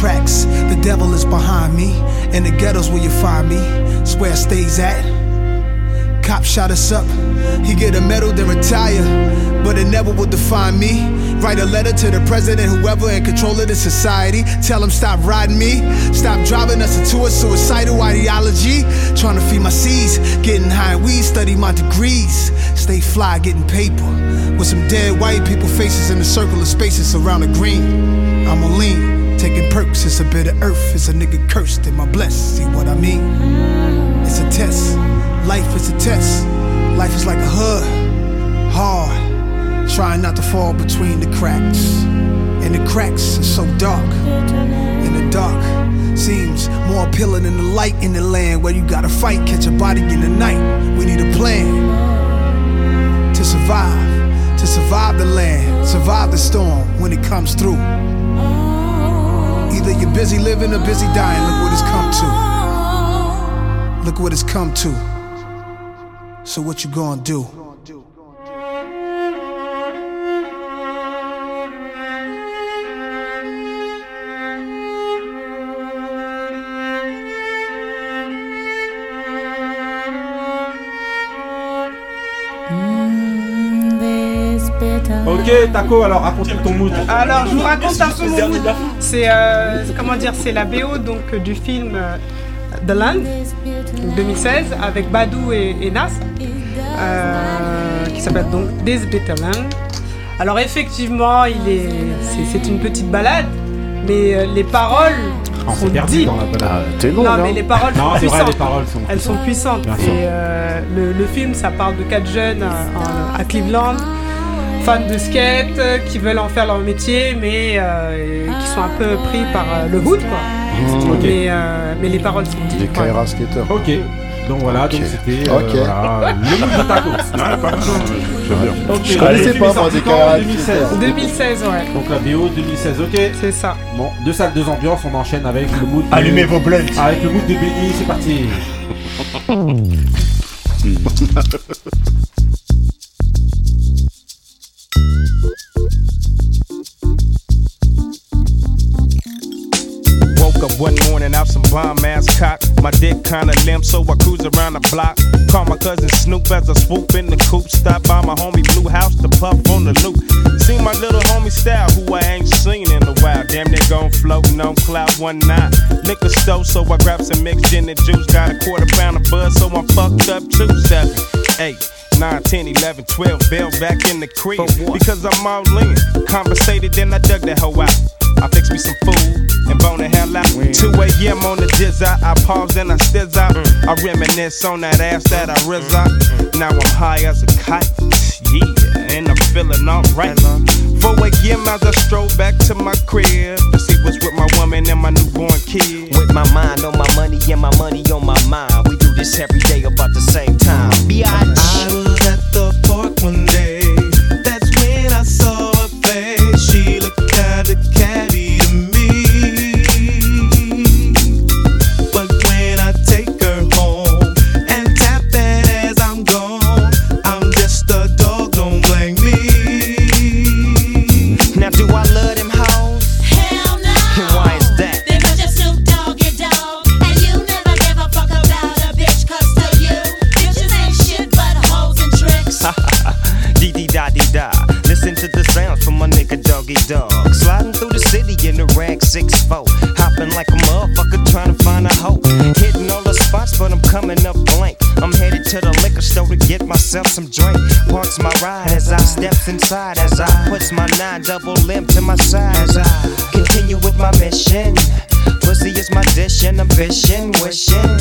tracks. The devil is behind me. In the ghettos where you find me. It's where I stays at. Cop shot us up. He get a medal, then retire. But it never will define me. Write a letter to the president, whoever in control of the society. Tell him stop riding me. Stop driving us into a suicidal ideology. Trying to feed my seeds. Getting high in weed, study my degrees. Stay fly, getting paper. With some dead white people faces in a circle of spaces around the green. I'm a lean. Taking perks, it's a bit of earth. It's a nigga cursed, am I blessed? See what I mean? It's a test. Life is a test. Life is like a hood. Hard. Trying not to fall between the cracks. And the cracks are so dark. And the dark seems more appealing than the light in the land where you gotta fight, catch a body in the night. We need a plan to survive. To survive the land, survive the storm when it comes through. Either you're busy living or busy dying. Look what it's come to. Look what it's come to. So what you gonna do? Taco, alors raconte ton mood. Alors, je vous raconte un peu mon mood. C'est, euh, comment dire, c'est la BO donc euh, du film euh, The Land, donc 2016, avec Badou et, et Nas, euh, qui s'appelle donc This Bitter Land. Alors effectivement, il est, c'est, une petite balade, mais les paroles On sont deep. dans la balade. T'es Non, mais les paroles Non, sont vrai, puissantes. les paroles sont Elles sont puissantes. Bien Et euh, le, le film, ça parle de quatre jeunes à Cleveland, fans de skate, euh, qui veulent en faire leur métier, mais euh, qui sont un peu pris par euh, le hood, quoi. Mmh, mais, euh, mais les paroles sont Des dites. Kaira skaters. Ok. Donc voilà, donc c'était euh, voilà, le mood de Taco. Non, pas mal, Je le connaissais pas, moi, sorti des quand Kaira 2016. 2016, ouais. Donc la BO 2016, ok. C'est ça. Bon, deux salles, deux ambiances, on enchaîne avec le mood. de- Allumez vos blunts. Avec le mood de Benny, c'est parti. bomb ass cock. My dick kinda limp, so I cruise around the block. Call my cousin Snoop as I swoop in the coupe. Stop by my homie Blue House to puff on the loop. See my little homie style, who I ain't seen in a while. Damn, they gon' floating on cloud one nine. Liquor store, so I grab some mixed gin and juice. Got a quarter pound of buzz, so I'm fucked up too. Seven, eight. 9, 10, 11, 12, Bill back in the crib because I'm all in. Conversated, then I dug that hoe out. I fix me some food and bone the hell out. 2 a.m. on the jizz out. I pause and I stiz out. Mm. I reminisce on that ass that I mm. rizz out. Now I'm high as a kite. Yeah, and I'm feeling alright. 4 a.m. as I stroll back to my crib to see what's with my woman and my newborn kid. With my mind on my money and my money on my mind. We do this every day about the same time. Biatch. I mm. was at the park one day. Like a motherfucker trying to find a hoe. Hitting all the spots, but I'm coming up blank. I'm headed to the liquor store to get myself some drink. Parks my ride as I steps inside. As I puts my nine double limb to my side. As I continue with my mission. Pussy is my dish and ambition. Wishing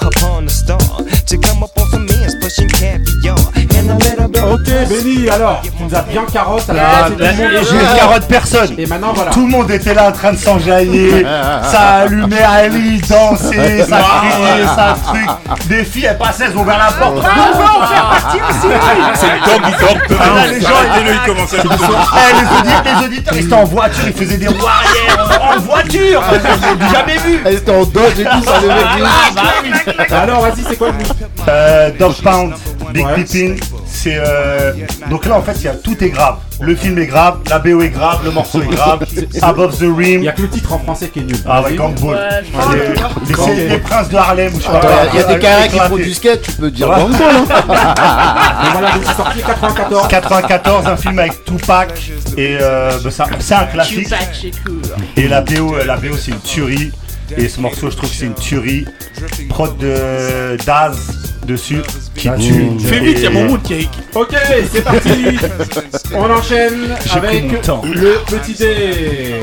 upon a star to come up on some ends, pushing caviar. And little bit Ok, Benny, alors, tu nous as bien carotte à la Ah, base, tout le monde- je ne carotte personne. Et maintenant, voilà. Tout le monde était là en train de s'enjailler. ça allumait Ali, danser, ça criait, ça truc. Des filles, elles passaient, elles ont ouvert la porte. Ah, on va en faire partie aussi. C'est le dog dog. Ah, là, les gens, Arrêtez-le, il commence à Eh, les, auditeurs, les auditeurs, ils étaient en voiture, ils faisaient des roues arrière en voiture. J'ai jamais vu. Elles étaient en dodge et tout, ça devait Ah, bah. Alors, vas-y, c'est quoi le Euh, Dog Pound, Big. Pippin, c'est euh... donc là en fait il y a tout est grave. Le film est grave, la BO est grave, le morceau est grave, Above the Il Rim. y a que le titre en français qui est nul. Ah ouais. Gangball. Ouais, les princes de Harlem ou je sais pas. Attends, il y a des carrés qui font du skate, tu peux dire. Gangball. Hein. Voilà, c'est sorti 94. 94, un film avec Tupac et euh, bah, ça- c'est un classique. Et la BO, euh, la BO c'est une tuerie. Et ce morceau, je trouve que c'est une tuerie. Prod de Daz dessus qui tue. Fais vite, il y a mon mood qui est. Ok, c'est parti. On enchaîne avec le petit dé.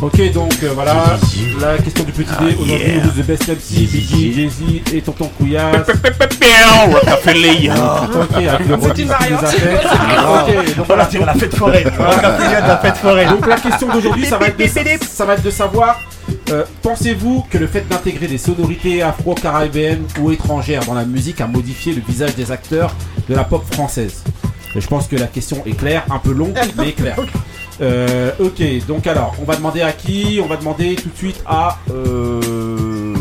Ok, donc euh, voilà la question du petit dé. Aujourd'hui, nous The Best MC, Biggie, Jay-Z et Tonton Couillasse. Rockefeller. Ok, avec le a fait. Ok, donc Voilà, la fête forêt. Rockefeller de la fête forêt. Donc la question d'aujourd'hui, ça, va être de- ça va être de savoir, euh, pensez-vous que le fait d'intégrer des sonorités afro-caribéennes ou étrangères dans la musique a modifié le visage des acteurs de la pop française? Et Je pense que la question est claire, un peu longue, mais claire. Euh, ok, donc alors, on va demander à qui? On va demander tout de suite à... Euh...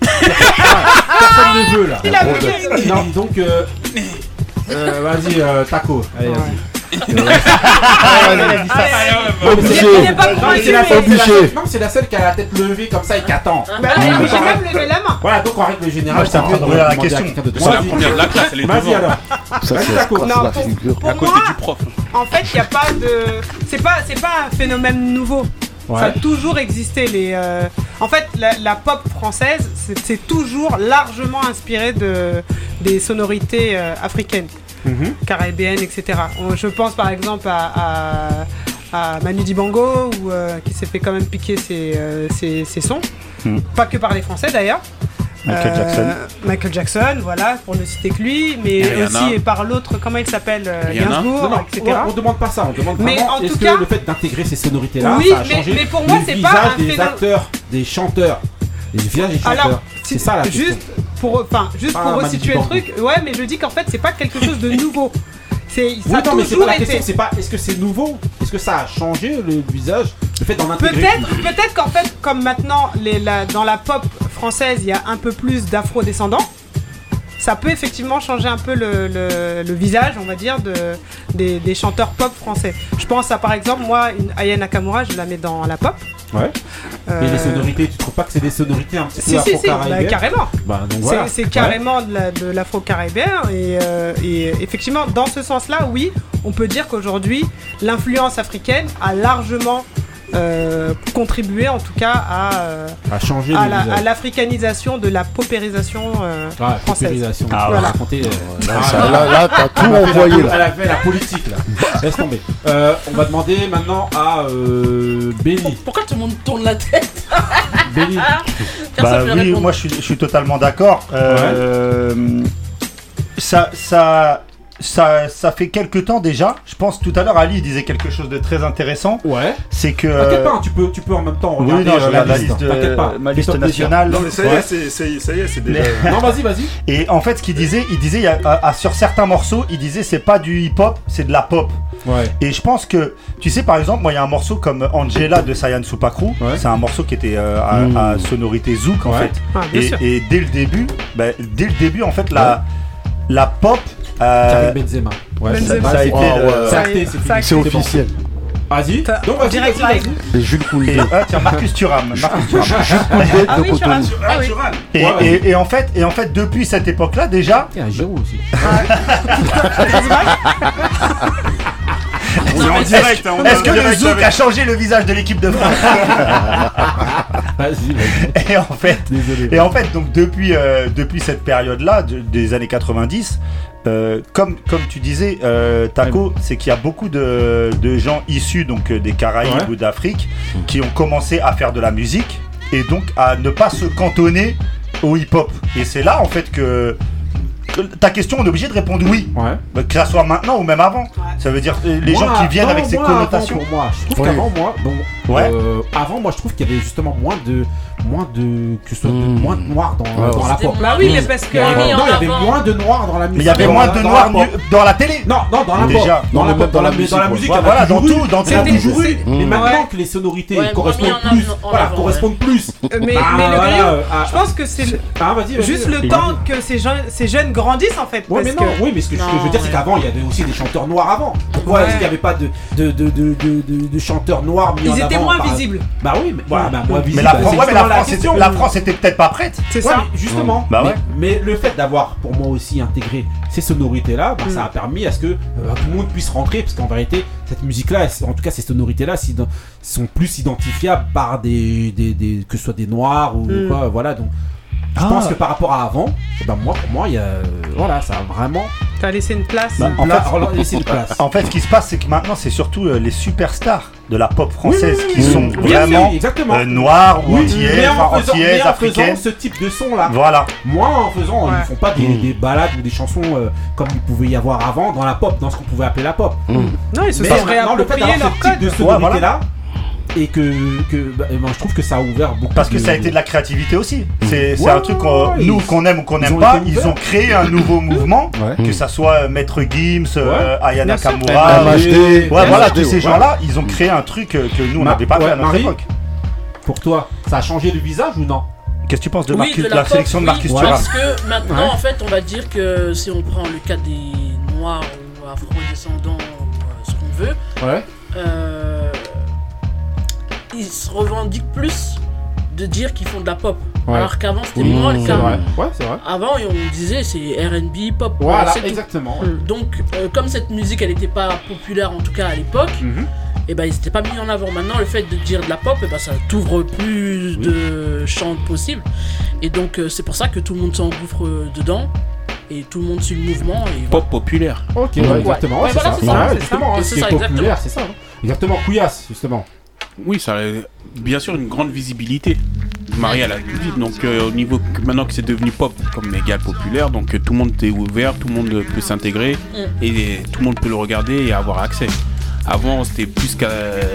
Personne ne veut là. Il a bugué. Non, donc... Euh... euh, vas-y, euh, Taco. Allez, vas-y. Ouais, c'est- Non, c'est la seule- c'est c'est qui a la tête levée comme ça et qui attend. Bah, mais j'ai même levé la main. Voilà, donc en règle générale, regarder la question. C'est la première de la classe, elle est Vas-y devant. alors. Ça, Vas-y, c'est Taco. c'est Non, la pour- figure. pour À côté moi, du prof. En fait, il n'y a pas de. C'est pas, c'est pas un phénomène nouveau. Ouais. Ça a toujours existé. Les, euh, En fait, la, la pop française, c'est c'est toujours largement inspiré de, des sonorités euh, africaines, Caribéennes, etc. On- Je pense par exemple à, à, à Manu Dibango, euh, qui s'est fait quand même piquer ses, euh, ses- ses sons. Mhm. Pas que par les Français d'ailleurs. Michael Jackson. Michael Jackson, voilà, pour ne citer que lui, mais Rihanna. aussi par l'autre, comment il s'appelle euh. Gainsbourg, Non, non, etc. on, on demande pas ça, on demande Mais vraiment en est-ce tout que cas- le fait d'intégrer ces sonorités-là, Oui, ça a mais- changé mais pour moi, le c'est visage pas un des acteurs, des chanteurs, les. Alors, c'est ça la question. juste pour, enfin, juste pour resituer le truc, ouais, mais je dis qu'en fait, c'est pas quelque chose de nouveau. C'est, Oui, ça a non, mais c'est pas la question, été. c'est pas est-ce que c'est nouveau? Est-ce que ça a changé le visage Le fait d'en intégrer Peut-être, peut-être qu'en fait, comme maintenant, les, la- dans la pop française, il y a un peu plus d'afro-descendants. Ça peut effectivement changer un peu le, le- le visage, on va dire, de, des, des chanteurs pop français. Je pense à par exemple, moi, une Aya Nakamura, je la mets dans la pop. Ouais. Euh, Et les sonorités, tu trouves pas que c'est des sonorités un petit Si, peu si, si, bah, carrément. Bah, C'est- voilà. C'est Ouais. carrément de la- de l'afro-caribéen et, euh, et effectivement, dans ce sens-là, oui, on peut dire qu'aujourd'hui, l'influence africaine a largement euh, contribué, en tout cas, à, euh, À changer à la- l'africanisation de la paupérisation euh, Ah, française. paupérisation. Ah, voilà. raconter, euh, Là, ah, ça- là- là, t'as tout elle a fait envoyé, la- là. Elle a fait la politique là. Laisse tomber. Euh, on va demander maintenant à euh, Benny. Pourquoi tout le monde tourne la tête. Personne Bah oui, moi je suis, je suis totalement d'accord. Euh, ça, ça, ça, ça fait quelques temps déjà. Je pense tout à l'heure Ali disait quelque chose de très intéressant. Ouais. C'est que. T'inquiète pas, tu peux, tu peux en même temps Oui, regarder non, je euh, regarde la liste. liste de- T'inquiète pas. ma liste Fais-toi plaisir. nationale. Non, mais ça y Ouais. est, c'est- c'est ça y est, c'est déjà. Mais- Non, vas-y, vas-y. Et en fait, ce qu'il disait, il disait il y a- à- à- sur certains morceaux, il disait c'est pas du hip-hop, c'est de la pop. Ouais. Et je pense que, tu sais, par exemple, moi, il y a un morceau comme Angela de Sayan Supakru. Ouais. C'est un morceau qui était euh, à, Mmh. à sonorité zouk, en Ouais. fait. Ah, bien Et, sûr. et dès le début, bah, dès le début, en fait, la, la pop. Euh, Karim Benzema. Ouais, Benzema. ça- a été Oh. C'est officiel. Vas-y. T'as- Donc vas-y, direct vas-y. Et Jules Koundé. ah, tiens, Marcus Thuram. Marcus Thuram. Ah de oui, Cotonou. Thuram. Ah oui. Et, et- et en fait, et en fait, depuis cette époque-là, déjà, Il y a un Giroud aussi. On est en direct, hein, on est est-ce que le zouk avec- a changé le visage de l'équipe de France Vas-y, vas-y. Et en fait, Désolé. Et en fait, donc depuis, euh, depuis cette période-là, de- des années 90, euh, comme, comme tu disais, euh, Taco, c'est qu'il y a beaucoup de, de gens issus donc, euh, des Caraïbes Ouais. ou d'Afrique qui ont commencé à faire de la musique et donc à ne pas se cantonner au hip-hop. Et c'est là en fait que, que ta question, on est obligé de répondre oui. Ouais. Bah, Que ça soit maintenant ou même avant. Ça veut dire les Moi, gens qui viennent non, avec ces connotations. avant, pour moi, je trouve Oui. qu'avant moi, bon, Ouais. euh, avant moi, je trouve qu'il y avait justement moins de, moins de, que ce soit de- Mm. moins de noirs dans, Ouais, dans ouais. la pop. Bah oui, mais parce que. Il y avait- mis en non, il y avait moins de noirs dans la musique. Mais il y avait Dans moins la- de dans noirs dans la télé. Non, non, dans la Déjà. pop. Dans la pop, dans la, dans la mu- dans la musique, musique, ouais. il y en a Voilà, dans toujours tout, eu. dans C'est tout. toujours eu. C'est- Mais Ouais. maintenant que les sonorités Ouais, correspondent plus, voilà, avant, correspondent plus. Mais, Ah, mais le voilà, griot, euh, ah, je pense que c'est Ah, vas-y, vas-y. juste le temps que ces, gens, ces jeunes grandissent en fait. Parce mais non, oui, mais ce que, je veux dire, c'est qu'avant, il y avait aussi des chanteurs noirs avant. Pourquoi Ouais. est-ce qu'il n'y avait pas de, de, de, de, de, de- de chanteurs noirs mis en Ils étaient moins visibles. Bah oui, mais, bah, moins visibles. Mais la, bah, la France, question. était, la France était peut-être pas prête. C'est Ouais, ça. mais justement. Bah mais, ouais. mais le fait d'avoir, pour moi aussi, intégré ces sonorités-là, bah, Mm. ça a permis à ce que euh, tout le monde puisse rentrer, parce qu'en vérité, cette musique-là, en tout cas ces sonorités-là, sont plus identifiables par des, des, des- que ce soit des noirs ou Mm. quoi, voilà. Donc, je Ah. pense que par rapport à avant, eh ben moi, pour moi, il y a, euh, voilà, ça a vraiment T'as laissé une place. Bah, en, Là, fait, alors, laissez une place. en fait, ce qui se passe, c'est que maintenant, c'est surtout euh, les superstars de la pop française Oui, oui, qui oui, sont vraiment euh, noirs ou antillaises, mais en enfin, faisant, antillaises, mais en faisant africaines. ce type de son là. Voilà. Moi, en faisant, Ouais. ils font pas des, Mm. des balades ou des chansons euh, comme il pouvait y avoir avant dans la pop, dans ce qu'on pouvait appeler la pop. Non, ils se Mais sont maintenant, le fait réappropriés d'avoir leur ce type code. de sonorité là, et que, que bah, ben, je trouve que ça a ouvert beaucoup. Parce que de- ça a été de la créativité aussi. C'est c'est Ouais, un truc qu'on- nous qu'on aime ou qu'on n'aime pas, ils ont créé un nouveau mouvement, Ouais. que ça soit euh, Maître Gims, euh, Ayana. Kamura, MHD, voilà, tous ces ouais. gens-là, ils ont créé un truc euh, que nous on n'avait pas ouais, fait à notre Marie époque. Pour toi, ça a changé le visage ou non? Qu'est-ce que tu penses de, Oui, Marcus- de de la, pop, sélection de Marcus. Thuram Parce que maintenant, Ouais. en fait, on va dire que si on prend le cas des Noirs ou Afro-descendants, ou, euh, veut, Ouais. euh, ils se revendiquent plus de dire qu'ils font de la pop. Ouais. Alors qu'avant c'était Oui, moins le cas. vrai. Ouais, c'est vrai. Avant on disait c'est R&B pop. Voilà, tout. exactement, ouais. Donc euh, comme cette musique elle n'était pas populaire en tout cas à l'époque, Mhm. et ben ils n'étaient pas mis en avant. Maintenant le fait de dire de la pop, et ben ça t'ouvre plus de champs possibles. Et donc euh, c'est pour ça que tout le monde s'engouffre euh, dedans et tout le monde suit le mouvement. Et Pop populaire. Ok, ouais, exactement. Ouais, ouais, voilà, c'est ça. ça, Ouais, c'est ça. hein, C'est ça, exactement. c'est ça. hein. Exactement, couillasse, justement. Oui, ça a bien sûr une grande visibilité. Marie, elle a dit, donc euh, au niveau que- maintenant que c'est devenu pop comme égal populaire, donc euh, tout le monde est ouvert, tout le monde peut s'intégrer Mm. et tout le monde peut le regarder et avoir accès. Avant, c'était plus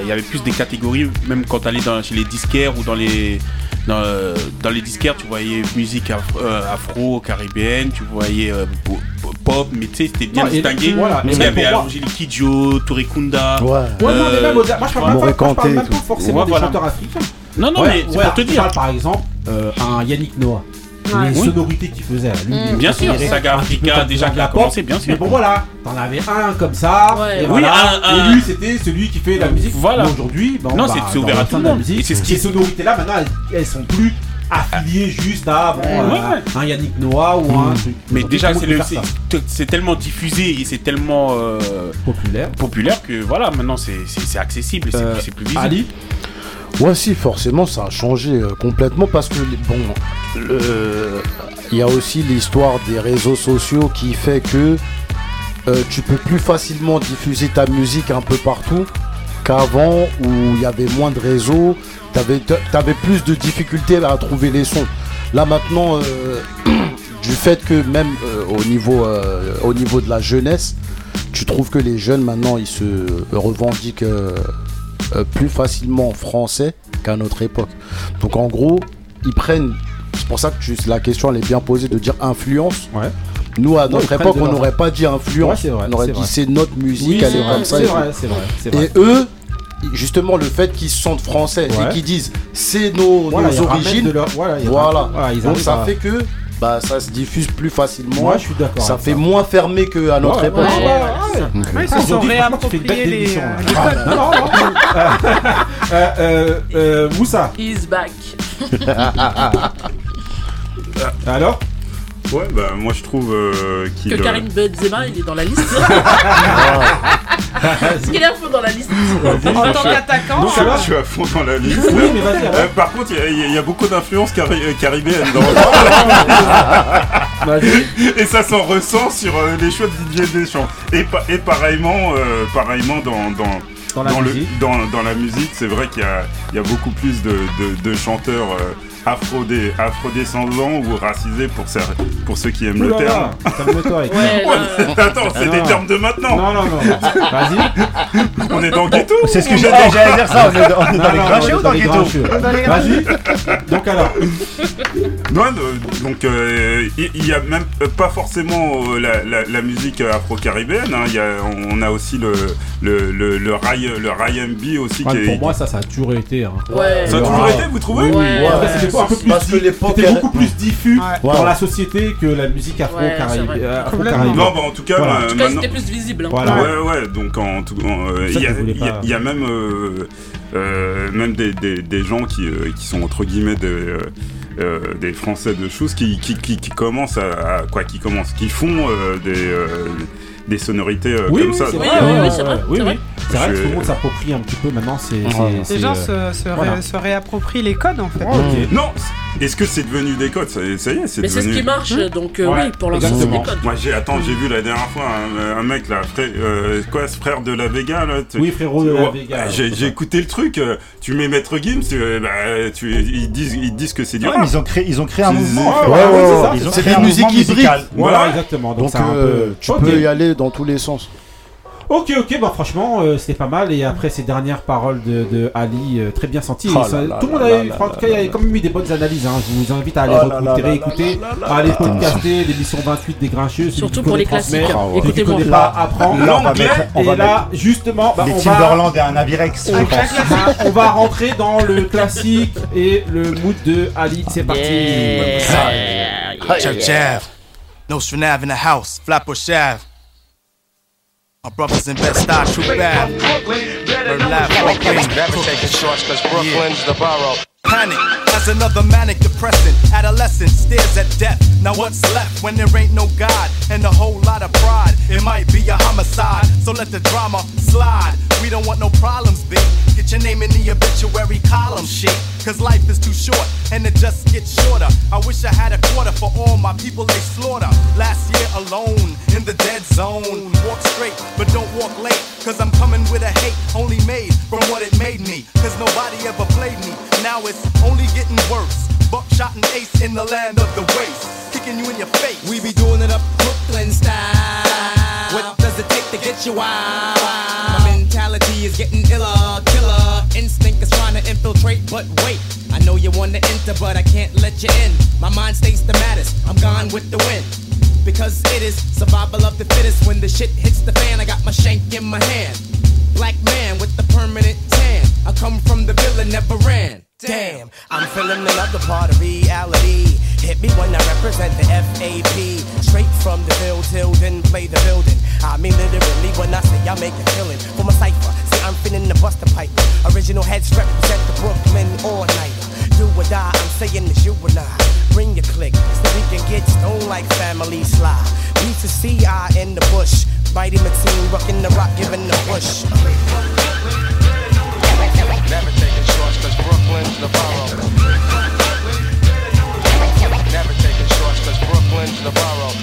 il y avait plus des catégories, même quand tu allais dans, chez les disquaires ou dans les dans, euh, dans les disquaires, tu voyais musique afro, euh, afro, caribéenne, tu voyais euh, po- po- pop, mais tu sais, c'était bien Non, distingué. voilà, qu'il y avait Angélique Kidjo, Touré Kunda. Ouais, non, mais même. Moi, je parle même pas, moi, je parle même pas forcément Ouais, des voilà. chanteurs africains. Non, non, Ouais, mais c'est ouais, pour te dire. parle, par exemple, euh, un Yannick Noah. Les Oui. sonorités qu'il faisait. lui, Bien sûr, Saga Africa, déjà, qui a commencé, bien sûr. Mais bon, voilà, t'en avais un comme ça. Ouais. Et Oui, voilà. un- un- Et lui, c'était celui qui fait la musique. Voilà. Aujourd'hui, bon, Non, bah, c'est- ouvert à tout le l'ensemble de la monde. musique, Et c'est ce qui- Ces sonorités-là, maintenant, elles, elles sont plus affiliées juste à bon, Ouais, euh, ouais. un Yannick Noah ou un truc. Mais déjà, c'est tellement diffusé et c'est tellement euh, populaire. populaire que voilà, maintenant c'est accessible et c'est Euh, plus- c'est plus visible. Ali Ouais, si, forcément, ça a changé euh, complètement parce que, bon, il y a aussi l'histoire des réseaux sociaux qui fait que euh, tu peux plus facilement diffuser ta musique un peu partout qu'avant où il y avait moins de réseaux, tu avais, plus de difficultés à trouver les sons. Là maintenant, euh, du fait que même euh, au, niveau, euh, au niveau de la jeunesse, tu trouves que les jeunes maintenant ils se revendiquent euh, plus facilement en français qu'à notre époque. Donc en gros, ils prennent. C'est pour ça que tu- la question elle est bien posée de dire influence. Nous à notre époque, on n'aurait pas dit influence. Ouais, c'est vrai, on aurait dit c'est notre musique, Oui, elle est vrai, comme ça. c'est et vrai, c'est vrai, vrai. Et eux, justement, le fait qu'ils se sentent français Ouais. et qu'ils disent c'est nos, Voilà, origines, leur- voilà, Donc ça à- fait que bah, ça se diffuse plus facilement. Moi, je suis d'accord Ça fait ça. moins fermé qu'à notre Ouais, époque. ouais, ouais, ouais. Donc, Ouais, ils se Ah, sont réappropriés les, euh, les codes. Non, non, non. Euh, euh, euh, Moussa. He's back. Alors? Ouais, bah moi je trouve euh, qu'il. Que euh, Karim Benzema il est dans la liste. Est-ce qu'il est à fond dans la liste En tant qu'attaquant, Donc, je suis à fond dans la liste. Oui, mais vas-y, alors. Euh, par contre, il y a- y, beaucoup d'influences cari- euh, caribéennes dans Et ça s'en ressent sur euh, les choix de Didier Deschamps. Et, pa- et pareillement, euh, pareillement dans, dans, Dans la le- musique. dans, dans la musique, c'est vrai qu'il y a, il y a beaucoup plus de, de- de chanteurs euh, afro-dé- afro-descendants ou racisés pour, pour ceux qui aiment le Ouh là terme. là, calme-toi avec Ouais, ça. là, Attends, c'est des termes de maintenant. Non, non, non. Vas-y. On est dans le ghetto. C'est ce que j'allais j'allais dire ça, on est dans, on est dans Non, les grincheux on ou est dans ghetto Vas-y. Donc alors. Non, euh, donc euh, il il y, a même euh, pas forcément la, la- la musique afro-caribéenne. hein. Il y a- on a aussi le le le, le rail le R&B aussi Ouais, qui est. pour moi, ça, ça a toujours été. hein. Ouais. ça a toujours été, vous trouvez. Ouais, ouais. c'était beaucoup plus diffus Ouais. dans Ouais. la société que la musique Ouais, afro-caraïbe. Non, bah en tout cas, Voilà. euh, cas, c'était plus visible. hein. Voilà. Ouais, ouais, donc en tout euh, il y, a- y y même, même des, des, gens qui, euh, qui sont entre guillemets des, euh, euh, des Français de choses qui, qui, qui, qui commencent à, à- quoi, qui commencent, qui font euh, des, euh, des sonorités euh, Oui, comme oui, ça. vrai. oui, c'est vrai, oui, c'est vrai. C'est vrai que tout le monde s'approprie un petit peu maintenant. C'est. Les gens euh, se, se, ré- voilà. se réapproprient les codes en fait. Non, est-ce que c'est devenu des codes? Ça, ça y est, c'est Mais c'est ce qui marche, donc euh, Ouais, oui, pour l'instant, c'est des codes. Moi j'ai attends j'ai vu la dernière fois un, un mec là frère, euh, quoi ce frère de la Vega là tu- Oui, frérot de la Ouais, Vega. j'ai j'ai écouté le truc euh, tu mets Maître Gims euh, bah, tu, ils disent ils disent que c'est du Ouais, rap. mais ils ont créé, ils ont créé un C'est- mouvement. Ouais, ouais, c'est ça, Ils c'est ont ça. créé C'est un des musiques mouvement hybrides. musical. Voilà, exactement. Donc, tu peux y aller dans tous les sens. Ok, ok, bah franchement, euh, c'était pas mal. Et après ces dernières paroles de, de Ali, euh, très bien senties. Oh ça- tout le monde a eu, en tout cas, il y a quand même eu des bonnes analyses. hein. Je vous invite à aller Oh là réécouter, à aller podcaster l'émission 28 des Grincheux. Surtout pour les classiques. celui qui Écoutez-moi. pas apprend. Là, on va mettre, on Et va là, justement, bah, mettre on, les va, Timberland et un Avirex, on va rentrer dans le classique et le mood de Ali. C'est parti. No in the house. Flapper Shav. Our brothers in Best True Bad. Bird Lab, Brooklyn. Never taking shorts cause Brooklyn's the borough. Panic as another manic depressant. Adolescent stares at death. Now what's left when there ain't no God and a whole lot of pride? It might be a homicide, so let the drama slide. We don't want no problems, B. Get your name in the obituary column sheet. Cause life is too short and it just gets shorter. I wish I had a quarter for all my people they slaughter. Last year alone in the dead zone. Walk straight, but don't walk late. Cause I'm coming with a hate only made from what it made me. Cause nobody ever played me. Now it's only getting worse. Buckshot and ace in the land of the waste. Kicking you in your face. We be doing it up Brooklyn style. What does it take to get you wild? My mentality is getting iller, killer. Instinct is trying to infiltrate, but wait. I know you wanna enter, but I can't let you in. My mind stays the maddest. I'm gone with the wind. Because it is survival of the fittest. When the shit hits the fan, I got my shank in my hand. Black man with the permanent tan. I come from the villa, never ran. Damn, I'm feeling another part of reality. Hit me when I represent the FAP. Straight from the field till then play the building. I mean literally when I say I make a killing for my cipher. See, I'm feeling the buster pipe. Original heads represent the Brooklyn all night. Do or die, I'm saying it's you and I. Bring your click so we can get stoned like family sly. B to C, I in the bush. Mighty Mateen, rocking the rock, giving the push. Never taking shorts cause Brooklyn's the borough.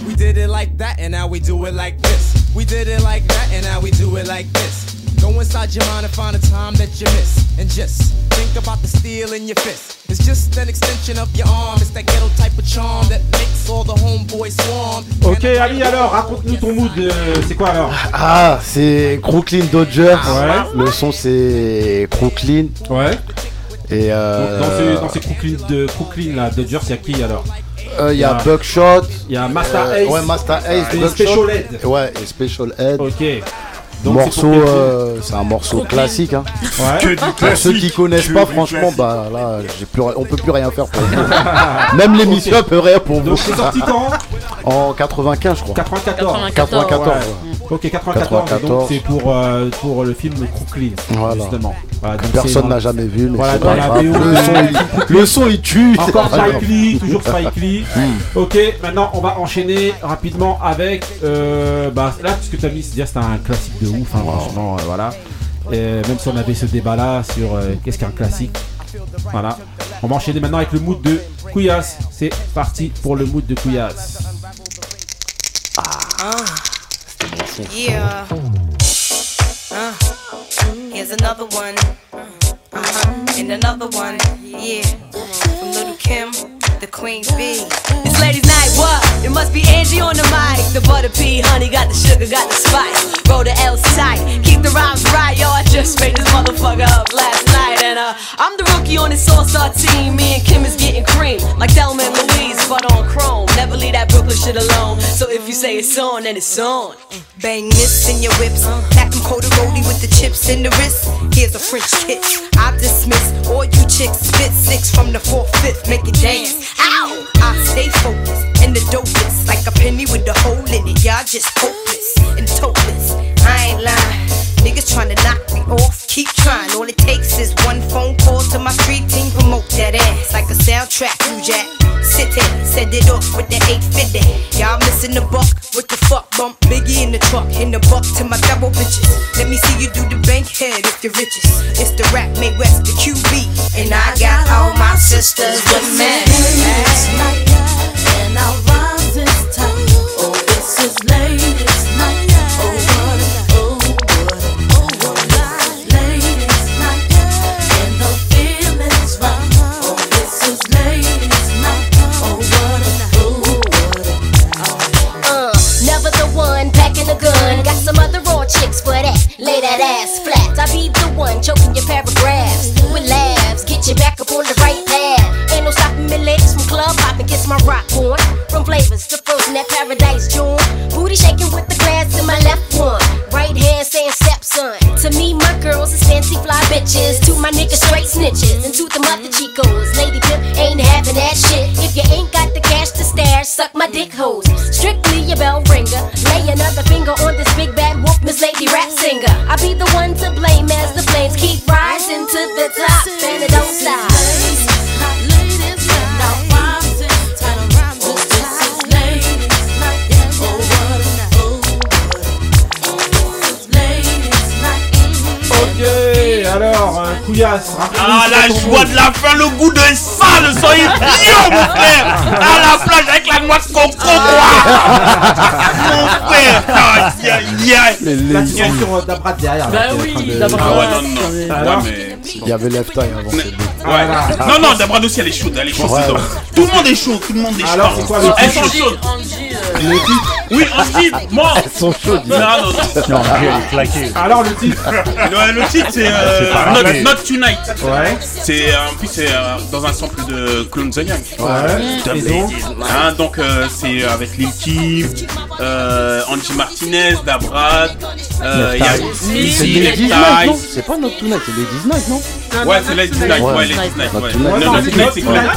We did it like that, and now we do it like this. We did it like that, and now we do it like this. Go inside your mind and find a time that you miss. And just think about the steel in your fist. It's just an extension of your arm. It's that ghetto type of charm that makes all the homeboys swarm. Ok, Ali, alors, raconte-nous ton mood. euh, c'est quoi alors Ah, c'est Brooklyn Dodgers. Ouais. Le son, c'est Brooklyn. Ouais. Et Donc, euh, dans ces, dans ces Brooklyn, de Brooklyn là, Dodgers, il y a qui alors euh, il y a Buckshot. Il y a Master euh, Ace. Ouais, Master Ace. Et Buckshot. Special Ed. Ouais, et Special Ed. Ok. Donc, morceau, c'est euh, c'est un morceau Brooklyn. classique. Hein. Ouais. Que du Pour classique. ceux qui connaissent Que pas, franchement, classique. bah là, j'ai plus, on peut plus rien faire pour vous. Même l'émission Ok. peut rien pour vous. Donc, c'est sorti quand? En 95, je crois. 94. 94. ouais. ouais. Ok, 94. 94. Donc c'est pour, euh, pour le film Brooklyn. Voilà. Justement. Voilà, donc Personne n'a jamais vu, mais Voilà, dans la. BO. Le son, il- le son, il tue. Encore. Spike Lee, toujours Spike Lee. Ok, maintenant on va enchaîner rapidement avec. euh, bah, là, ce que tu as mis, c'est dire c'était un classique de ouf, hein, franchement, euh, voilà. Et même si on avait ce débat là sur euh, qu'est-ce qu'un classique. Voilà. On va enchaîner maintenant avec le mood de Couillasse. C'est parti pour le mood de Couillasse. Yeah. Uh, here's another one. Uh-huh. And another one. Yeah. From Little Kim, the Queen Bee. It's ladies' night, what? It must be Angie on the mic. The butter pea, honey, got the sugar, got the spice. Roll the L tight, keep the rhymes right, yo. I just made this motherfucker up last night, and uh, I'm the rookie on this all-star team. Me and Kim is getting cream, like Thelma and Louise, but on chrome. Never leave that Brooklyn shit alone. So if you say it's on, then it's on. Bang this in your whips. Pack them coat roadie with the chips in the wrist. Here's a French kiss. I dismiss all you chicks. Spit six from the fourth, fifth. Make it dance. Ow! I stay focused and the dopest. Like a penny with a hole in it. Y'all just hopeless and topless. I ain't lying. Niggas to knock me off, keep trying. All it takes is one phone call to my street team, promote that ass like a soundtrack. You jack, sit there, send it off with the 850. Y'all missing the buck, what the fuck? Bump Biggie in the truck, in the buck to my double bitches. Let me see you do the bank head if you're richest. It's the rap made west, the QB, and I got all my sisters with me. And our bitches. To my niggas straight snitches. And to the mother chicos. Lady pimp ain't having that shit. If you ain't got the cash. to stash, suck my dick holes. Strictly a bell ringer. Lay another finger on this big bad wolf, Miss Lady Rap Singer. I'll be the one to blame as the flames keep rising to the top, and it don't stop. Ah, la joie de la fin, le goût de ça, le sang est bio, mon frère À la plage avec la noix de coco, quoi Mon frère Aïe, aïe, aïe Là, tu sens sur Dabrat derrière. Bah oui, Dabrat. Ah ouais, non, non, non. Alors Ouais, mais... Il y avait Left Eye avant. Ouais. Non, non, Dabrad aussi, elle est chaude, elle est chaude. Tout le monde est chaud, tout le monde est chaud. Alors, c'est quoi le euh, Le titre Oui, Angie, moi. Elles sont chaudes. Non, non, non. Non, elle est claquée. Alors, le titre Le, le titre, c'est euh, pas Not. Not Tonight. Ouais. C'est euh, en plus c'est euh, dans un sample de Clone the Young. Ouais. Et donc Hein, donc euh, c'est avec Lil Kim, euh, Angie Martinez, Dabrad, euh, il y a C'est Missy, les Left 19, Eye. non C'est pas notre Tonight, c'est les 19, non Ouais, c'est Late Tonight, Ouais. Tonight, Not ouais. Not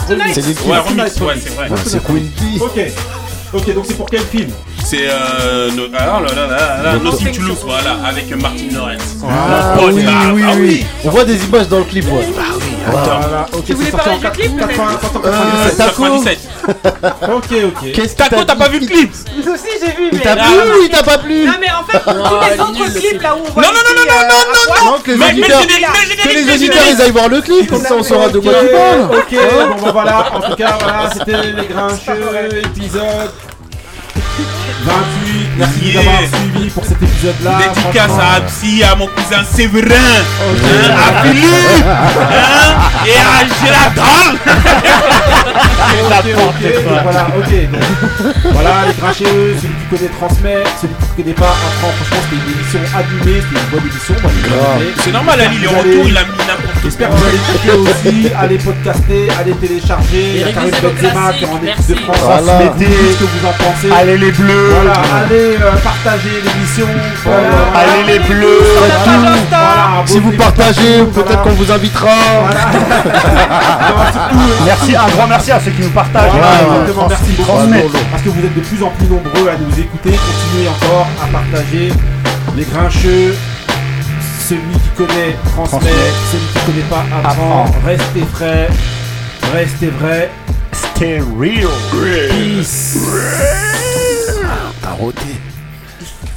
Tonight. C'est les Ouais, remix, ouais, c'est vrai. C'est Queen. Ok. Ok, donc c'est pour quel film C'est euh, no, ah, là, là, là, là, Nothing to Lose, voilà, avec euh, Martin Lawrence. Ah oui, oui, ah oui. On voit des images dans le clip, ouais. Voilà, ok, Tu voulais parler du clip, 80, Euh, 97. Taco 97. Ok, ok. Qu'est-ce que Taco, t'as pas vu le clip aussi, j'ai vu, Il mais. t'a plu ou il t'a pas plu Non, mais en fait, tous les autres clips là où on voit. Non, non, non, non, non, euh, non, poil, Non, que les auditeurs, ils aillent voir le clip, comme ça on saura de quoi tu parles. Ok, bon bah voilà, en tout cas, voilà, c'était les grincheux, épisode 28. Merci Yeah. d'avoir suivi pour cet épisode-là. Dédicace à Absi, à mon cousin Séverin, hein, à Philippe, hein, et à Ok, donc voilà, ok. Donc, voilà, les grincheux, celui qui connaît transmet, celui qui connaît pas apprend. Franchement, c'était une émission allumée, c'était une bonne émission. Aimé. C'est normal, Ali, il est en retour, il a mis n'importe J'espère quoi. que vous allez écouter aussi, allez podcaster, allez télécharger. Il y a Karim Benzema qui est en équipe de France. Ce que vous en pensez. Allez les bleus Voilà, allez euh, partager l'émission. Voilà, Allez les bleus Voilà, Si vous partagez, peut-être qu'on vous invitera. Merci, un grand merci à ceux qui nous partagent. Exactement, merci beaucoup. Parce que vous êtes de plus en plus nombreux à nous écouter. Continuez encore à partager les grincheux. Celui qui connaît transmet, celui qui connaît pas apprend. Apprend. Restez frais, restez vrai. Stay real. Peace. T'as roté.